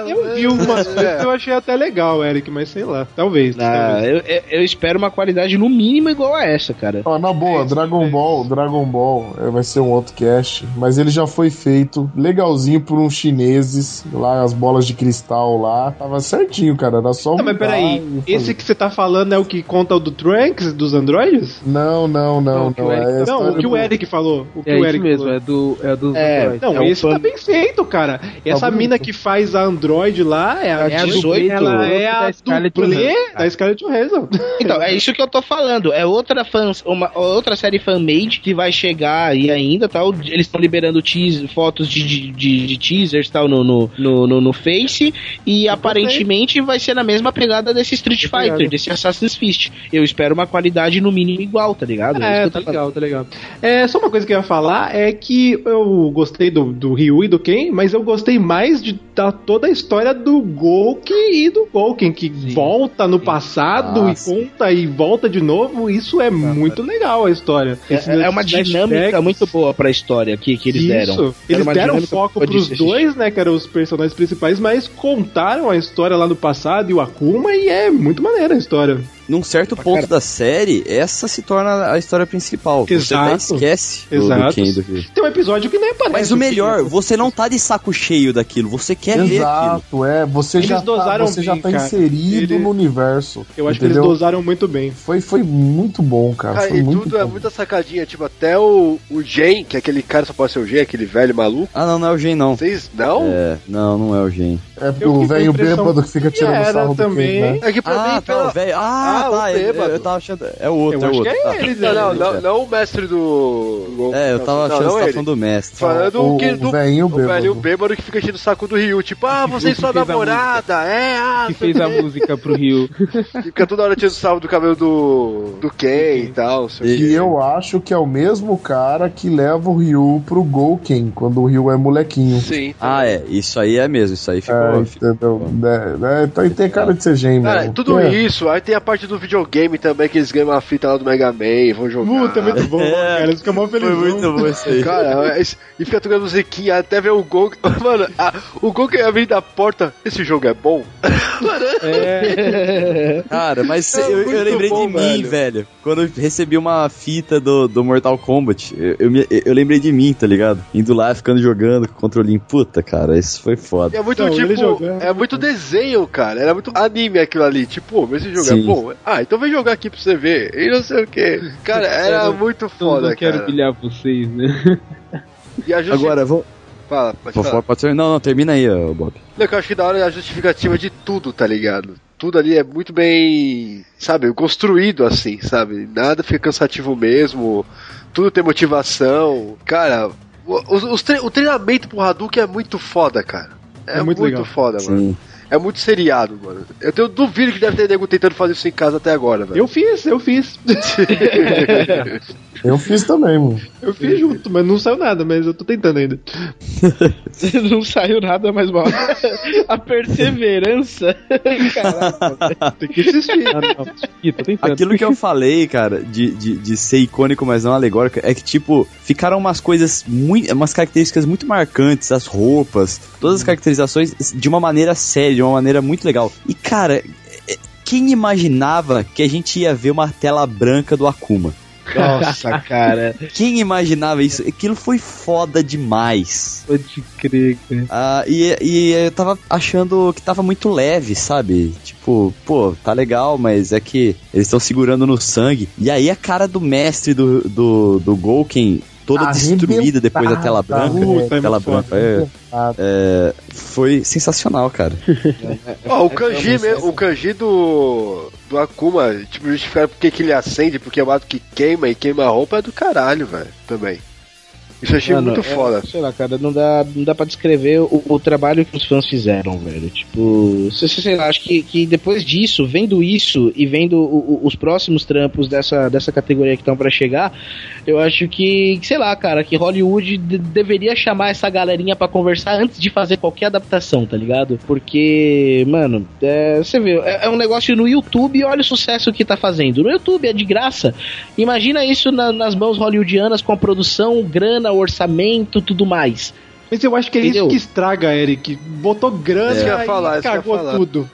Eu vi umas coisas que eu achei até legal, Eric, mas sei lá. Talvez. Ah, talvez. eu, eu- eu espero uma qualidade no mínimo igual a essa, cara. Ó, na boa, Dragon Ball, Dragon Ball é, vai ser um outro cast, mas ele já foi feito legalzinho por uns chineses, lá as bolas de cristal lá, tava certinho, cara, era só Não, mas peraí, esse que você tá falando é o que conta o do Trunks, dos androides? Não, não, não, que não, o Eric- é Não, o que o Eric falou. O que É o isso Eric mesmo, falou. é do é dos É, Android. Não, É um esse tá bem feito, cara. Essa bonito. mina que faz a Android lá é a, É a 18, ela é a da Scarlett dublê da Scarlett Johansson. Então, é isso que eu tô falando. É outra fans, uma outra série fan-made que vai chegar aí ainda, tal. Eles estão liberando teas- fotos de, de, de- de teasers tal no, no, no, no- Face. E aparentemente vai ser na mesma pegada desse Street. Fighter, desse Assassin's Fist. Eu espero uma qualidade no mínimo igual, tá ligado? É, isso tá eu legal, tá legal. É, só uma coisa que eu ia falar é que eu gostei do, do Ryu e do Ken, mas eu gostei mais de da, toda a história do Gouken e do Gouken, que volta no passado Nossa. e conta e volta de novo. Isso é muito legal a história. É, é uma dinâmica muito boa pra história que, que eles Isso. deram. Era Eles deram foco pros assistir. dois, né, que eram os personagens principais, mas contaram a história lá no passado e o Akuma, e é muito maneira a história. Num certo ponto da série, essa se torna a história principal. Você até Exato. esquece do, do Exato. Ken do Ryu. Tem um episódio que nem aparece. Mas o melhor, você não tá de saco cheio daquilo, você quer ver aquilo. Exato, é, você Eles já tá, dosaram você já bem, tá cara. inserido Ele- no universo. Eu acho que entendeu? eles dosaram muito bem. Foi, foi muito bom, cara. Cara, foi e muito tudo é bom. muita sacadinha, tipo, até o, o Gen, que é aquele cara só pode ser o Gen, aquele velho maluco. Ah, não, não é o Gen, não. Vocês não? É, não, não é o Gen. É o velho impressão bêbado que fica que tirando sarro do também. Ken, né? É que pra Ah, mim, tá, pela... o velho. Ah, Ah, o tá. Eu, bêbado. eu tava achando. É o outro, Eu é o acho outro. que é tá. ele, Não, não, né? não, não o mestre do. É, eu tava não, achando não tá ele. falando do mestre. Falando O- o, que, o do, velhinho o velho bêbado. bêbado que fica enchendo o saco do Ryu. Tipo, ah, você e sua a namorada, é, ah, Que fez a música pro Rio. E fica toda hora tirando sarro do cabelo do, do Ken e tal. o E eu acho que é o mesmo cara que leva o Ryu pro Gouken, quando o Ryu é molequinho. Sim. Ah, é. Isso aí é mesmo. Isso aí ficou. É, entendeu? É, é, então tem cara de ser gen Cara, mesmo. tudo É. isso, aí tem a parte do videogame também, que eles ganham uma fita lá do Mega Man, vão jogar. Puta, é muito bom, É. cara. Eles ficam mó felizão. Foi muito bom isso aí. Cara, é e fica tocando musiquinha até ver o gol. Mano, a- o gol que ia abrir da porta. Esse jogo é bom? Cara, mas É eu, eu lembrei bom, de mim, velho. velho. Quando eu recebi uma fita do, do Mortal Kombat, eu, eu, me- eu lembrei de mim, tá ligado? Indo lá, ficando jogando com o controlinho. Puta, cara, isso foi foda. É muito Não, ele tipo. É muito desenho, cara. Era muito anime aquilo ali. Tipo, esse jogo Sim. é bom. Ah, então vem jogar aqui pra você ver. E não sei o que. Cara, era Eu muito Não, foda, não quero cara. pilhar vocês, né? E a justi... Agora, vou. Fala, pode Pode, falar. pode ser. Não, não, termina aí, Bob. Não, que eu acho que da hora é a justificativa de tudo, tá ligado? Tudo ali é muito bem, sabe, construído assim, sabe? Nada fica cansativo mesmo, tudo tem motivação. Cara, o, os- os tre- o treinamento pro Hadouken é muito foda, cara. É, É muito muito, legal. foda, mano. É muito seriado, mano. Eu tenho duvido que deve ter nego tentando fazer isso em casa até agora, velho. Eu fiz, eu fiz. Eu fiz também, mano. Eu fiz junto, mas não saiu nada, mas eu tô tentando ainda. Não saiu nada mais mal. A perseverança. Caraca. Tem que insistir. Não. Aquilo que eu falei, cara, de, de, de ser icônico, mas não alegórico, é que, tipo, ficaram umas coisas muito. umas características muito marcantes, as roupas, todas as caracterizações de uma maneira séria, de uma maneira muito legal. E, cara, quem imaginava que a gente ia ver uma tela branca do Akuma? Nossa, cara. Quem imaginava isso? Aquilo foi foda demais. Pode crer, cara. Ah, e, e eu tava achando que tava muito leve, sabe? Tipo, pô, tá legal, mas é que eles estão segurando no sangue. E aí a cara do mestre do, do, do Gouken toda destruída depois da tela branca. Puta, é tela branca. É, é, foi sensacional, cara. Ó, o kanji, mesmo, o kanji do, do Akuma, tipo, justificar porque que ele acende, porque é o ato que queima e queima a roupa é do caralho, velho, também. Isso achei Mano, muito é, foda. Sei lá, cara, não dá, não dá pra descrever o, o trabalho que os fãs fizeram, velho. Tipo, sei, sei lá, acho que, que depois disso, vendo isso e vendo o- o- os próximos trampos dessa, dessa categoria que estão pra chegar, eu acho que, sei lá, cara, que Hollywood de- deveria chamar essa galerinha pra conversar antes de fazer qualquer adaptação, tá ligado? Porque, mano, é, você vê, é, é um negócio no YouTube e olha o sucesso que tá fazendo. No YouTube é de graça. Imagina isso na- nas mãos hollywoodianas com a produção, grana, orçamento, tudo mais. Mas eu acho que é Entendeu? isso que estraga, Eric. Botou grana ia e falar, cagou falar. tudo.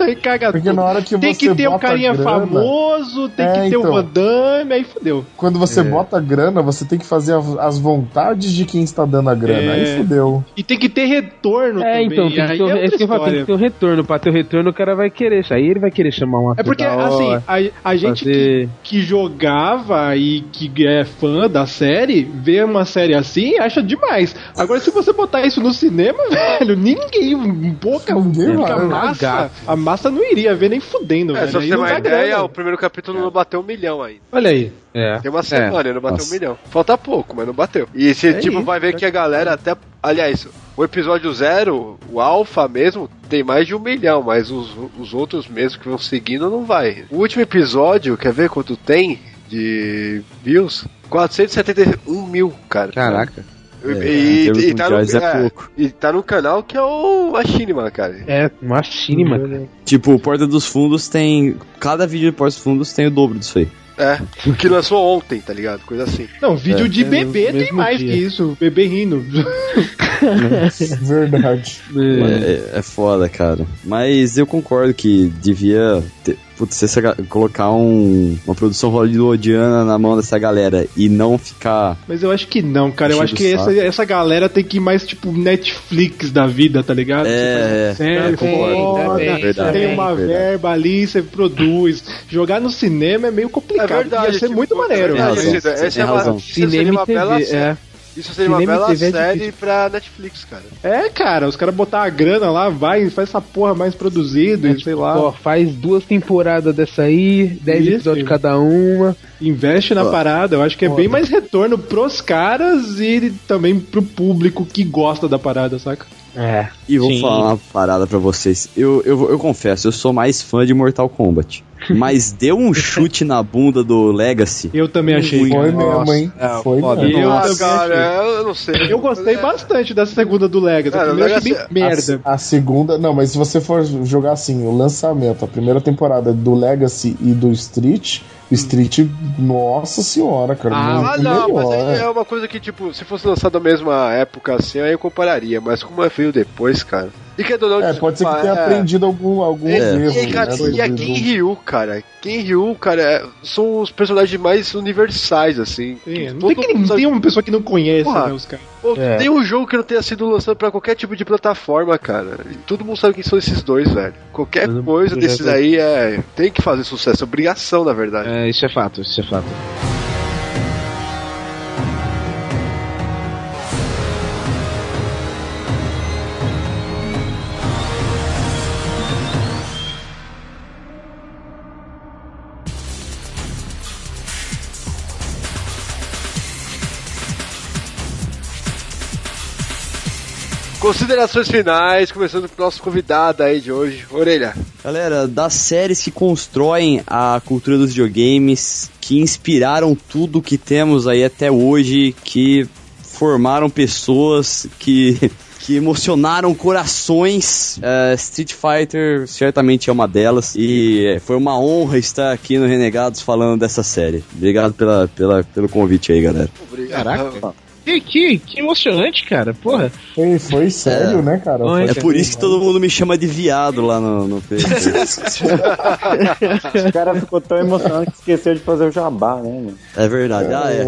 aí caga Porque tudo. na hora que tem você que ter um carinha grana- famoso, tem É, que ter o então. Van Damme, aí fodeu. Quando você bota grana, você tem que fazer as vontades de quem está dando a grana. É. Aí fudeu. E tem que ter retorno É, também. então, tem que, ter, um- é é outra isso que eu falo, tem que ter um retorno. Pra ter o retorno, o cara vai querer. Aí ele vai querer chamar um ator É porque, assim, hora, a, a gente que, que jogava e que é fã da série, vê uma série assim, acha demais. Agora, se você botar isso no cinema, velho, ninguém, pouca, Ninguém pouca vai. massa, a massa não iria ver nem fudendo, É, velho. só você ter uma ideia, grana. o primeiro capítulo não bateu um milhão ainda. Olha aí. É. Tem uma semana, não bateu Nossa. um milhão. Falta pouco, mas não bateu. E você, É tipo, isso, vai ver que a galera até. Aliás, o episódio zero, o Alpha mesmo, tem mais de um milhão, mas os, os outros mesmo que vão seguindo não vai. O último episódio, quer ver quanto tem de views? 471 mil, cara. Caraca. E, É, e- e tá no, é é, pouco. e tá no canal que é o Machinima, cara. É, machinima, cara. Tipo, Porta dos Fundos tem. Cada vídeo de Porta dos Fundos tem o dobro disso aí. É, que lançou ontem, tá ligado? Coisa assim. Não, vídeo É, de é bebê tem mais dia. que isso. Bebê rindo. Verdade. É, é foda, cara. Mas eu concordo que devia ter, putz, essa ga- colocar um- uma produção hollywoodiana na mão dessa galera e não ficar. Mas eu acho que não, cara. Eu acho que essa, essa galera tem que ir mais tipo Netflix da vida, tá ligado? É, Você faz uma série, é, concordo. foda, É, verdade, tem uma verdade. verba ali, você produz. Jogar no cinema é meio É complicado. verdade. Ia ser tipo, muito maneiro. é Essa tem é uma, razão. isso seria Cinema uma e TV, é. Isso seria uma Cinema e bela TV é série difícil. pra Netflix, cara. É, cara, os caras botar a grana lá, vai, faz essa porra mais produzido, e sei lá. Ó, faz duas temporadas dessa aí, dez Isso. episódios cada uma. Investe na Ó, parada, eu acho que é bem mais retorno pros caras e também pro público que gosta da parada, saca? É. E vou Sim. falar uma parada pra vocês. Eu, eu, eu confesso, eu sou mais fã de Mortal Kombat. Mas deu um chute na bunda do Legacy. Eu também achei. Foi mesmo, hein? É, Foi foda. mesmo. Eu também cara, eu não sei. Eu gostei É, bastante da segunda do Legacy. Cara, primeira eu achei Legacy- bem merda. A, a segunda. Não, mas se você for jogar assim, o lançamento, a primeira temporada do Legacy e do Street, Street, nossa senhora, cara. Ah, não, mas melhor. aí é uma coisa que, tipo, se fosse lançado na mesma época assim, aí eu compararia. Mas como é veio depois, cara. E que é do É, pode ser que tenha é. aprendido algum, alguns E, erros. e, cara, né, e a Ken Ryu, cara. Ken Ryu, cara, é- são os personagens mais universais, assim. Sim, não tem, que, sabe- tem uma pessoa que não conhece, Porra. né, os caras. Pô, É. Tem um jogo que não tenha sido lançado pra qualquer tipo de plataforma, cara. E todo mundo sabe quem são esses dois, velho. Qualquer coisa desses aí é. Tem que fazer sucesso, é obrigação, na verdade. É, isso é fato, isso é fato. Considerações finais, começando com o nosso convidado aí de hoje, Orelha. Galera, das séries que constroem a cultura dos videogames, que inspiraram tudo que temos aí até hoje, que formaram pessoas, que, que emocionaram corações, é, Street Fighter certamente é uma delas. E foi uma honra estar aqui no Renegados falando dessa série. Obrigado pela, pela, pelo convite aí, galera. Obrigado. Caraca. Que, que, que emocionante, cara, porra. Foi, foi sério, né, cara? Oi, Foi É por isso que todo mundo me chama de viado lá no, no Facebook. O cara ficou tão emocionado que esqueceu de fazer o jabá, né, mano? É verdade, ah, é.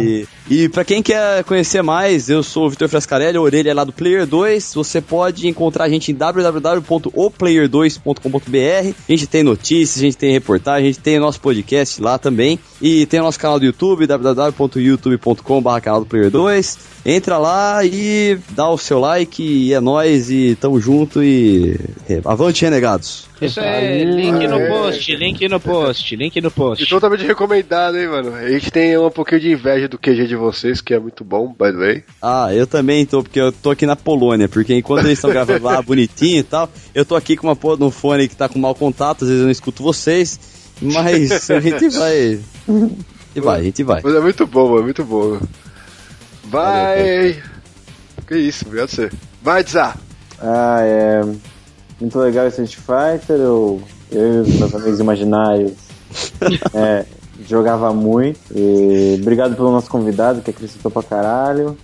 E, e pra quem quer conhecer mais, eu sou o Vitor Frascarelli, a orelha é lá do Player 2. Você pode encontrar a gente em www.oplayer2.com.br. A gente tem notícias, a gente tem reportagem, a gente tem o nosso podcast lá também. E tem o nosso canal do YouTube, www.youtube.com.br canal do Player Fighter 2. Entra lá e dá o seu like e é nóis e tamo junto e avante renegados. Isso é link no post, link no post, link no post. E totalmente recomendado, hein, mano. A gente tem um pouquinho de inveja do QG de vocês, que é muito bom, by the way. Ah, eu também tô, porque eu tô aqui na Polônia, porque enquanto eles estão gravando lá bonitinho e tal, eu tô aqui com uma porra no fone que tá com mau contato, às vezes eu não escuto vocês, mas a gente vai. E vai, a gente vai. Mas é muito bom, mano, muito bom. Vai! Que isso, obrigado você. Vai, Dzá! Ah, é. Muito legal esse Street Fighter. Eu, eu e os meus amigos imaginários é, jogava muito. E obrigado pelo nosso convidado que acrescentou pra caralho.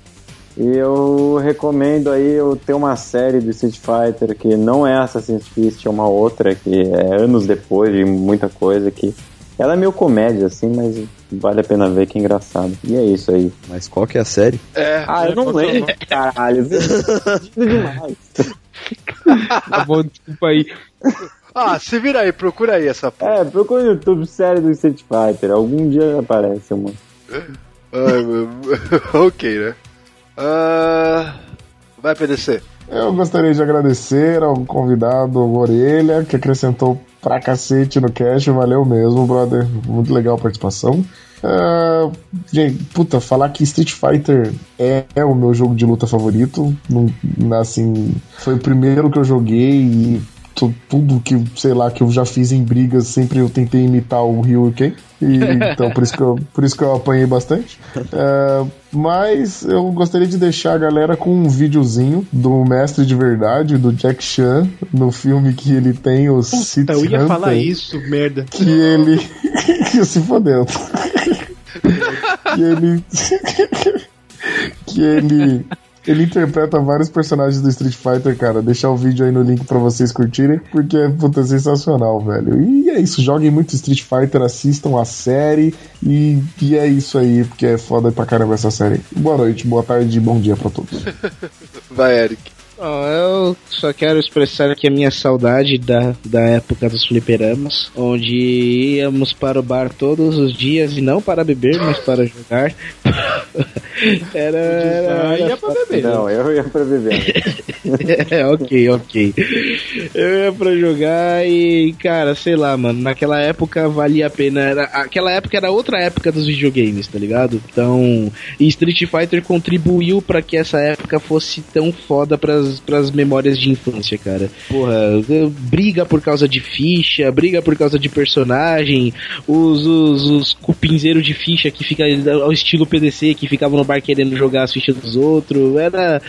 E eu recomendo aí eu ter uma série do Street Fighter que não é Assassin's Creed, é uma outra que é anos depois de muita coisa que ela é meio comédia assim, mas vale a pena ver que é engraçado. E é isso aí. Mas qual que é a série? É. Ah, eu não lembro, caralho. demais. Tá bom, desculpa aí. Ah, se vira aí, procura aí essa porra. É, procura no YouTube série do Street Fighter. Algum dia aparece, mano. Ai, meu... ok, né? Ah, vai, PDC. Eu gostaria de agradecer ao convidado Orelha, que acrescentou pra cacete no cast. Valeu mesmo, brother. Muito legal a participação. Ah, gente, puta, falar que Street Fighter é, é o meu jogo de luta favorito. Não, assim, foi o primeiro que eu joguei e tudo que, sei lá, que eu já fiz em brigas, sempre eu tentei imitar o Ryu e. E, então, por isso, que eu, por isso que eu apanhei bastante. Ah, mas eu gostaria de deixar a galera com um videozinho do mestre de verdade, do Jack Chan, no filme que ele tem o Sith Eu ia Hunter, falar isso, merda. Que ele. que se fodeu. que ele. que ele. Ele interpreta vários personagens do Street Fighter, cara. Deixar o vídeo aí no link pra vocês curtirem, porque é puta sensacional, velho. E é isso, joguem muito Street Fighter, assistam a série e, e é isso aí, porque é foda pra caramba essa série. Boa noite, boa tarde, bom dia pra todos. Vai, Eric. Ó, eu só quero expressar aqui a minha saudade da, da época dos fliperamas, onde íamos para o bar todos os dias e não para beber, mas para jogar. era, era, Ah, ia pra beber. Não, eu ia pra beber. é, ok, ok. Eu ia pra jogar e, cara, sei lá, mano, naquela época valia a pena. Era, aquela época era outra época dos videogames, tá ligado? Então, e Street Fighter contribuiu pra que essa época fosse tão foda pras, pras memórias de infância, cara. Porra, briga por causa de ficha, briga por causa de personagem, os, os, os cupinzeiros de ficha que fica ao estilo PDC, que ficavam no bar querendo jogar as fichas dos outros. Era.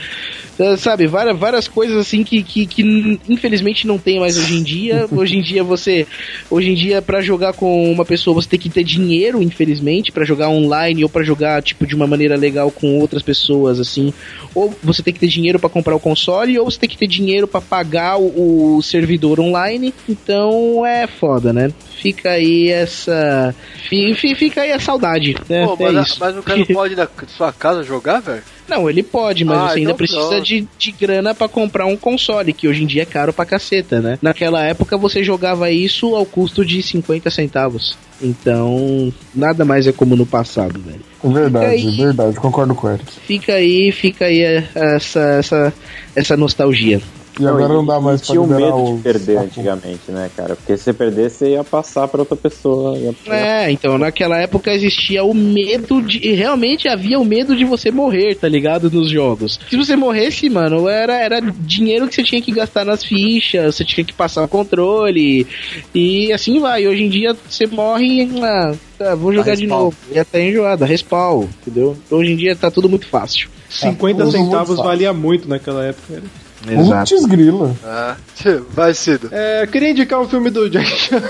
eh, Sabe, várias, várias coisas assim que, que, que infelizmente não tem mais hoje em dia. Hoje em dia você. Hoje em dia, pra jogar com uma pessoa, você tem que ter dinheiro, infelizmente, pra jogar online ou pra jogar, tipo, de uma maneira legal com outras pessoas, assim. Ou você tem que ter dinheiro pra comprar o console, ou você tem que ter dinheiro pra pagar o, o servidor online. Então é foda, né? Fica aí essa. fi- fi- Fica aí a saudade, né? Pô, é mas, isso. mas o cara não pode ir na sua casa jogar, velho? Não, ele pode, mas Ah, você ainda então precisa pronto. de, de grana pra comprar um console, que hoje em dia é caro pra caceta, né? Naquela época você jogava isso ao custo de 50 centavos. Então, nada mais é como no passado, velho. Verdade, aí. verdade, concordo com Eric. Fica aí, fica aí eh, essa, essa, essa nostalgia. E agora não dá mais pra Tinha o liberar medo de perder antigamente, né, cara? Porque se você perder, você ia passar pra outra pessoa. Ia... É, então naquela época existia o medo de. e Realmente havia o medo de você morrer, tá ligado? Nos jogos. Se você morresse, mano, era, era dinheiro que você tinha que gastar nas fichas, você tinha que passar o controle. E assim vai. Hoje em dia você morre e. Ah, tá, vou jogar de novo. Já tá enjoado, respawn, entendeu? Hoje em dia tá tudo muito fácil. 50 tudo muito centavos valia muito naquela época. Era. Putz grila. Ah, vai, Cido. É, eu queria indicar um filme do Jack Chan.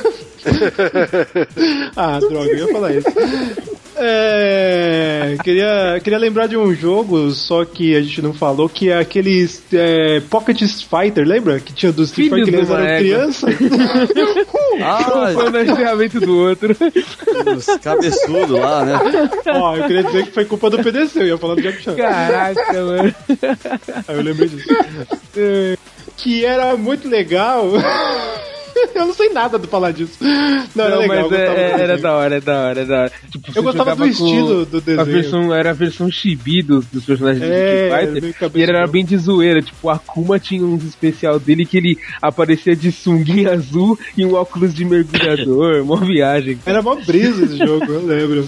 ah, droga, eu ia falar isso. É, queria, queria lembrar de um jogo, só que a gente não falou, que é aqueles é, Pocket Fighter, lembra? Que tinha dos Street Filhos Fighter que eles eram égua. criança. Ah, Um no encerramento do outro. os cabeçudos lá, né? Ó, eu queria dizer que foi culpa do PDC, eu ia falar do Jack Chan. Caraca, mano. Aí eu lembrei disso. Que era muito legal. eu não sei nada do falar disso. Não, Não, legal. mas é- é- do era da hora, é da hora, é da hora. Tipo, Eu gostava do estilo do A desenho. versão, era a versão chibi dos, dos personagens É, de meio Street Fighter. E ele era bem de zoeira. Tipo, o Akuma tinha uns especial dele que ele aparecia de sunguinha azul e um óculos de mergulhador. Mó viagem. Era mó brisa esse jogo, eu lembro.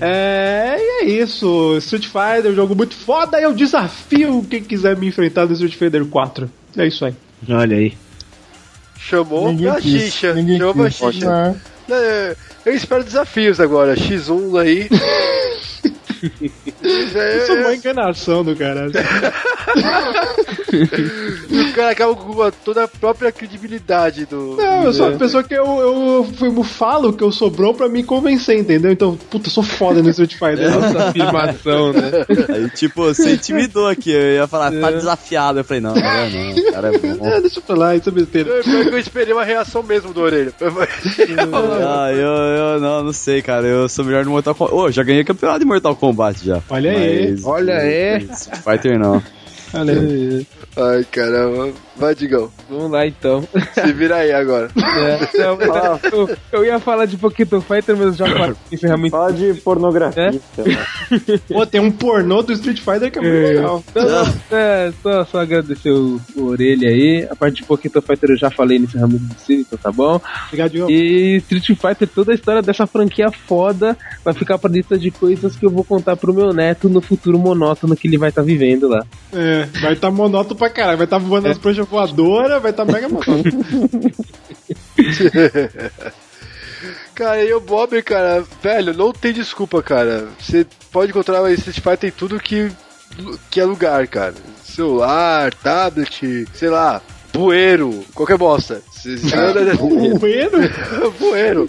É, e é isso. Street Fighter, um jogo muito foda. E eu desafio quem quiser me enfrentar no Street Fighter 4. É isso aí. Olha aí. Chamou Ninguém a quis, xixa. ninguém Chamou a xixa. É, Eu espero desafios agora. X1 aí. Isso é uma enganação do caralho. E o cara acaba com toda a própria credibilidade do. Não, eu sou uma pessoa que eu, eu, eu falo que eu sou bom pra me convencer, entendeu? Então, puta, eu sou foda no Street Fighter. Essa afirmação, né? Aí, tipo, você intimidou aqui. Eu ia falar, tá desafiado. Eu falei, não, não é não. O cara é bom. É, deixa pra lá, isso é besteira. Eu, eu esperei uma reação mesmo do orelha. Ah, eu, eu não, não sei, cara. Eu sou melhor no Mortal Kombat. Ô, já ganhei campeonato de Mortal Kombat já. Olha aí. Mas- Olha aí. Street Fighter não. Olha aí. Ai, caramba. Vai, Digão. Vamos lá então. Se vira aí agora. É, não, eu, eu ia falar de Pokémon Fighter, mas já falei de encerramento. Fala de pornografia. lá. Pô, tem um pornô do Street Fighter que é muito É. legal. Não, é, só, só agradecer o, o Orelha aí. A parte de Pokémon Fighter eu já falei no encerramento do Cine, então tá bom. Obrigado, Digão. E Street Fighter, toda a história dessa franquia foda vai ficar pra lista de coisas que eu vou contar pro meu neto no futuro monótono que ele vai estar vivendo lá. É, vai estar tá monótono pra caralho. Vai estar tá voando as pranchas voadoras, vai estar tá mega monótono. Cara, e o Bob, cara, velho, não tem desculpa, cara. Você pode encontrar o Street Fighter em tudo que, que é lugar, cara. Celular, tablet, sei lá, bueiro, qualquer bosta. Bueiro? bueiro.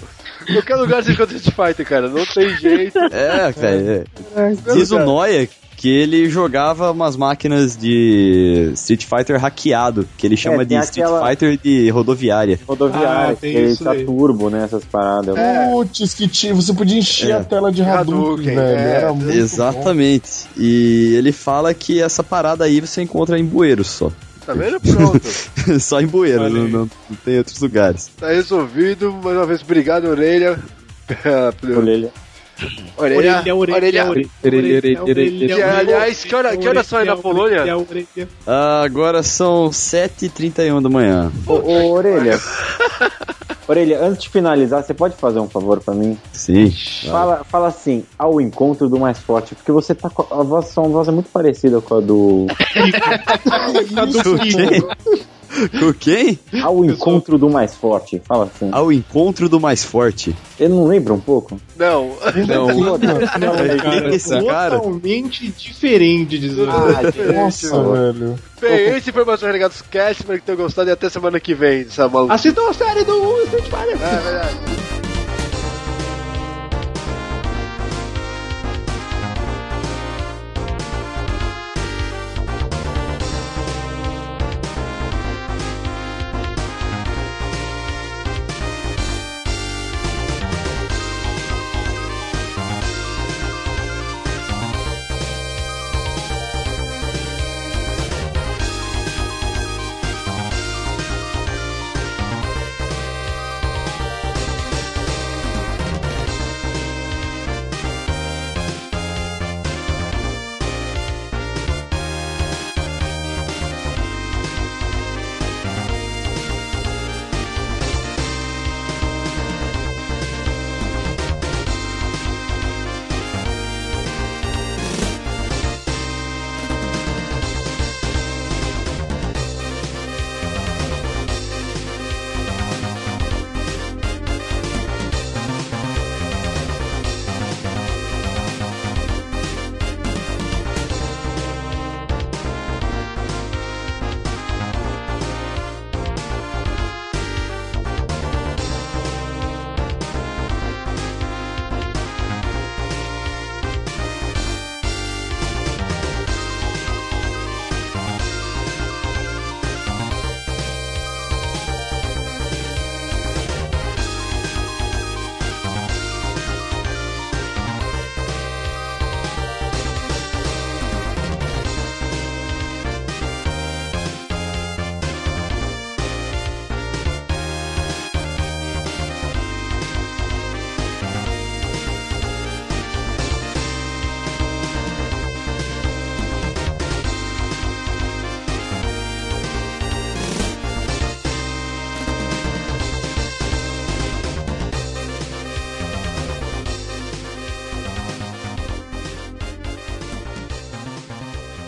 Qualquer lugar você encontra Street Fighter, cara. Não tem jeito. É, velho. é. Diz o Noia que ele jogava umas máquinas de Street Fighter hackeado, que ele chama de tem Street aquela- Fighter de rodoviária. Rodoviária, Ah, tem que isso tá aí. turbo, né? Essas paradas. Putz, que tinha, você podia encher É. a tela de Hadouken, velho. é, Era muito Exatamente. E ele fala que essa parada aí você encontra em bueiros só. Tá vendo? Pronto. só em bueiros, Olha não, não, não tem outros lugares. Tá resolvido. Mais uma vez, obrigado, orelha. Orelha. Orelha, orelha. Orelha, orelha, orelha. E, aliás, que hora- que horas são aí na Polônia? Ah, agora são 7h31 da manhã. Ô, ô, Orelha. Orelha, antes de finalizar, você pode fazer um favor pra mim? Sim. Fala, fala assim, ao encontro do mais forte, porque você tá com a voz, sua voz é muito parecida com a do. Com quem? Com quem? Ao encontro do mais forte, fala assim. Ao encontro do mais forte. Ele não lembra um pouco? Não. Não. Não, cara, é esse cara? totalmente diferente de Ah, Nossa, velho. Bem, esse foi mais um Renegados Cast. Espero que tenham gostado e até semana que vem. Essa maluca. Assistam a série do Street Fighter. É verdade.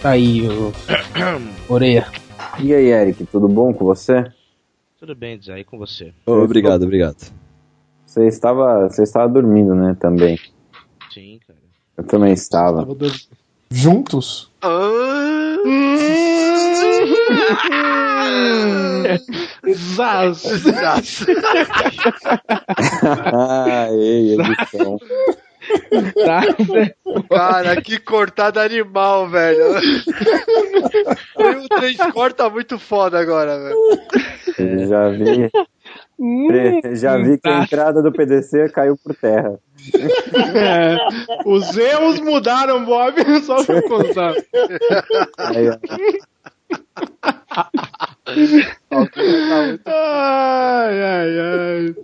Tá aí, o... Oreia. E aí, Eric, tudo bom com você? Tudo bem, Zé, e com você? Obrigado, obrigado. Você estava, você estava dormindo, né, também. Sim, cara. Eu também estava. Juntos? Zaz. ah, ei, edição. Tá. Cara, que cortada animal, velho. Foi um três corta tá muito foda agora, velho. Já vi. Já vi que a tá. entrada do PDC caiu por terra. É, os erros mudaram, Bob, só pra contar. Aí, ai, ai, ai.